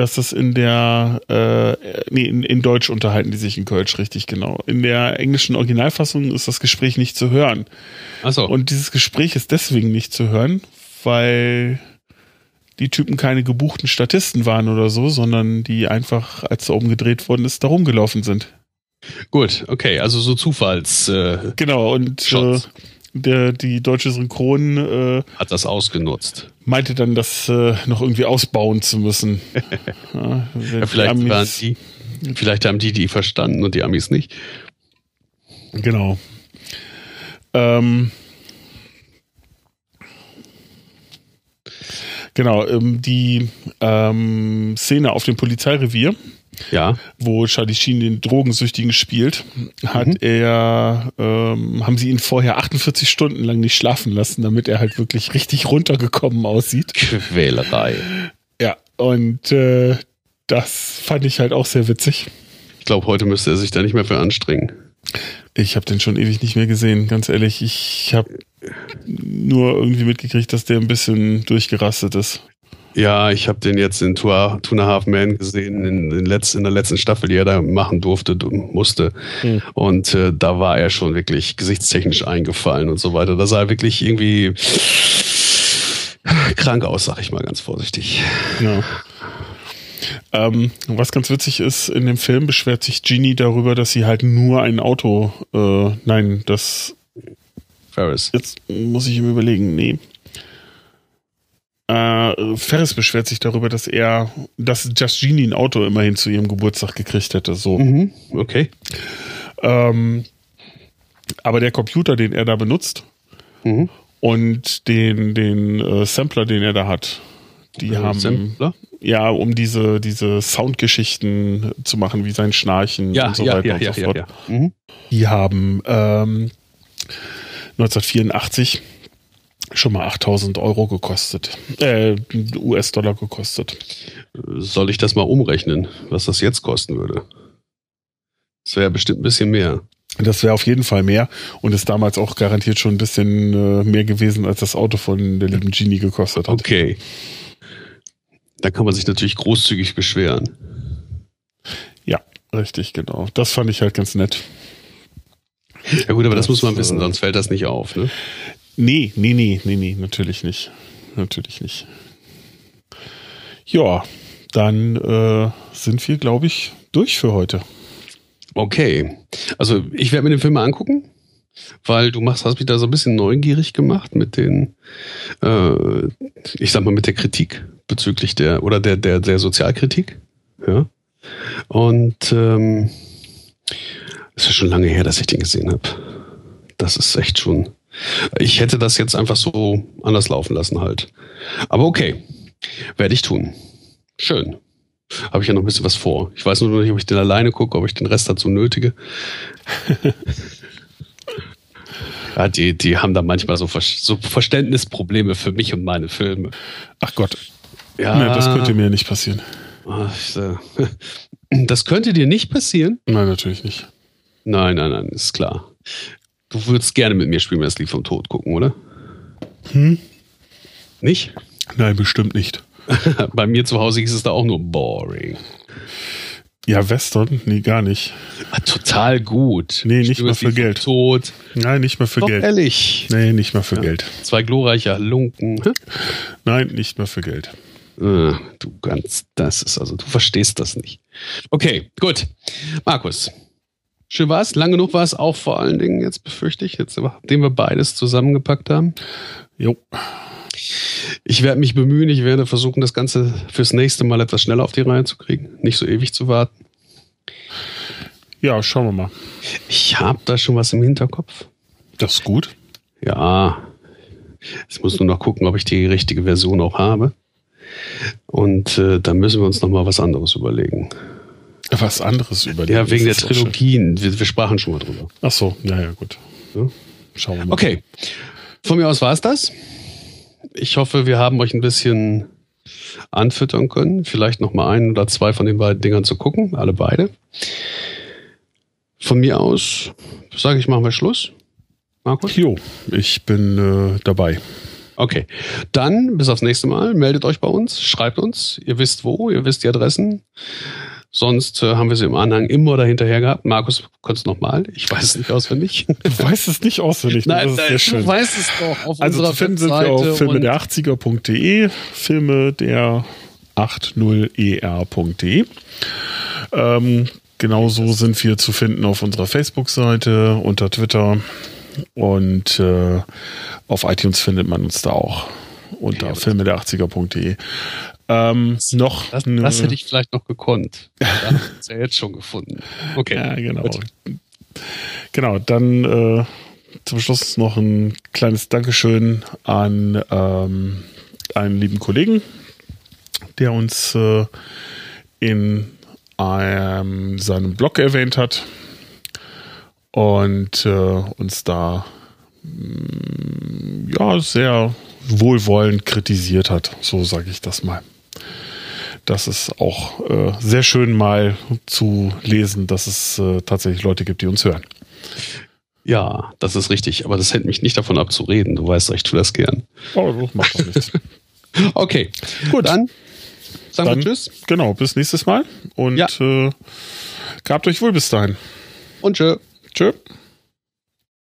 dass das in der, äh, nee, in, in Deutsch unterhalten die sich in Kölsch, richtig genau. In der englischen Originalfassung ist das Gespräch nicht zu hören. Ach so. Und dieses Gespräch ist deswegen nicht zu hören, weil die Typen keine gebuchten Statisten waren oder so, sondern die einfach, als da oben gedreht worden ist, da rumgelaufen sind. Gut, okay, also so Zufalls. Äh, genau, und äh, der, die deutsche Synchron äh, hat das ausgenutzt. Meinte dann, das äh, noch irgendwie ausbauen zu müssen. ja, ja, vielleicht, die Amis, die, vielleicht haben die die verstanden und die Amis nicht. Genau. Ähm, genau, ähm, die ähm, Szene auf dem Polizeirevier ja. wo Charlie Sheen den Drogensüchtigen spielt, hat mhm. er, ähm, haben sie ihn vorher 48 Stunden lang nicht schlafen lassen, damit er halt wirklich richtig runtergekommen aussieht. Quälerei. Ja, und äh, das fand ich halt auch sehr witzig. Ich glaube, heute müsste er sich da nicht mehr für anstrengen. Ich habe den schon ewig nicht mehr gesehen, ganz ehrlich. Ich habe nur irgendwie mitgekriegt, dass der ein bisschen durchgerastet ist. Ja, ich habe den jetzt in Two, Two and a Half Men gesehen, in, in, letz, in der letzten Staffel, die er da machen durfte, musste. Mhm. Und äh, da war er schon wirklich gesichtstechnisch eingefallen und so weiter. Da sah er wirklich irgendwie krank aus, sag ich mal ganz vorsichtig. Ja. Ähm, was ganz witzig ist, in dem Film beschwert sich Genie darüber, dass sie halt nur ein Auto, äh, nein, das Ferris. Jetzt muss ich ihm überlegen, nee. Äh, Ferris beschwert sich darüber, dass er, dass Just Genie ein Auto immerhin zu ihrem Geburtstag gekriegt hätte. So. Mhm, okay. Ähm, aber der Computer, den er da benutzt mhm. und den, den äh, Sampler, den er da hat, die haben Sampler? ja, um diese, diese Soundgeschichten zu machen, wie sein Schnarchen ja, und so ja, weiter ja, und so fort. Mhm. Die haben ähm, 1984 schon mal 8000 Euro gekostet, äh, US-Dollar gekostet. Soll ich das mal umrechnen, was das jetzt kosten würde? Das wäre bestimmt ein bisschen mehr. Das wäre auf jeden Fall mehr und ist damals auch garantiert schon ein bisschen äh, mehr gewesen, als das Auto von der lieben Genie gekostet hat. Okay. Da kann man sich natürlich großzügig beschweren. Richtig, genau. Das fand ich halt ganz nett. Ja gut, aber das, das muss man wissen, äh, sonst fällt das nicht auf, ne? Nee, nee, nee, nee, nee, natürlich nicht. Natürlich nicht. Ja, dann äh, sind wir, glaube ich, durch für heute. Okay. Also ich werde mir den Film mal angucken, weil du machst, hast mich da so ein bisschen neugierig gemacht mit den, äh, ich sag mal, mit der Kritik bezüglich der, oder der, der, der Sozialkritik. Ja. Und ähm, es ist schon lange her, dass ich den gesehen habe. Das ist echt schon. Ich hätte das jetzt einfach so anders laufen lassen halt. Aber okay, werde ich tun. Schön. Habe ich ja noch ein bisschen was vor. Ich weiß nur noch nicht, ob ich den alleine gucke, ob ich den Rest dazu nötige. ja, die, die haben da manchmal so, Ver so Verständnisprobleme für mich und meine Filme. Ach Gott. Ja. Nee, das könnte mir nicht passieren. Das könnte dir nicht passieren? Nein, natürlich nicht. Nein, nein, nein, ist klar. Du würdest gerne mit mir spielen, das Lied vom Tod gucken, oder? Hm? Nicht? Nein, bestimmt nicht. Bei mir zu Hause ist es da auch nur boring. Ja, Western? Nee, gar nicht. Ah, total gut. Nee, nicht mal für Geld. Tot. Nein, nicht mal für Doch, Geld. ehrlich. Nee, nicht mal für ja. Geld. Zwei glorreiche Lunken. Nein, nicht mal für Geld. Ah, du ganz, das ist also, du verstehst das nicht. Okay, gut. Markus, schön war es. Lang genug war es auch vor allen Dingen, jetzt befürchte ich, jetzt, nachdem wir beides zusammengepackt haben. Jo. Ich werde mich bemühen, ich werde versuchen, das Ganze fürs nächste Mal etwas schneller auf die Reihe zu kriegen. Nicht so ewig zu warten. Ja, schauen wir mal. Ich habe da schon was im Hinterkopf. Das ist gut. Ja. Ich muss nur noch gucken, ob ich die richtige Version auch habe. Und äh, da müssen wir uns noch mal was anderes überlegen. Was anderes überlegen? Ja, wegen der Trilogien. Wir, wir, sprachen schon mal drüber. Ach so, ja, ja, gut. Ja? Schauen wir mal. Okay. Von mir aus war es das. Ich hoffe, wir haben euch ein bisschen anfüttern können. Vielleicht noch mal ein oder zwei von den beiden Dingern zu gucken. Alle beide. Von mir aus sage ich, machen wir Schluss. Markus? Jo, ich bin äh, dabei. Okay. Dann bis aufs nächste Mal. Meldet euch bei uns, schreibt uns. Ihr wisst wo, ihr wisst die Adressen. Sonst äh, haben wir sie im Anhang immer dahinterher gehabt. Markus, kannst du nochmal? Ich weiß es nicht auswendig. Du weißt es nicht auswendig. Nein, das ist nein, schön. du weißt es doch. Auf also zu finden sind wir auf filme der 80er.de, filme der 80er.de. Ähm, genauso sind wir zu finden auf unserer Facebook-Seite, unter Twitter und äh, auf iTunes findet man uns da auch unter ja, filme der 80er.de. Ähm, noch das, das, hätte ich vielleicht noch gekonnt. Da haben ja jetzt schon gefunden. Okay. Ja, genau. Gut. Genau, dann äh, zum Schluss noch ein kleines Dankeschön an ähm, einen lieben Kollegen, der uns äh, in einem, seinem Blog erwähnt hat und äh, uns da mm, ja sehr wohlwollend kritisiert hat, so sage ich das mal das ist auch äh, sehr schön mal zu lesen, dass es äh, tatsächlich Leute gibt, die uns hören. Ja, das ist richtig, aber das hält mich nicht davon ab zu reden. Du weißt, ich tue das gern. Oh, das macht doch nichts. okay, gut. Dann sagen dann, wir Tschüss. Genau, bis nächstes Mal und ja. äh, gehabt euch wohl bis dahin. Und tschö. Tschö.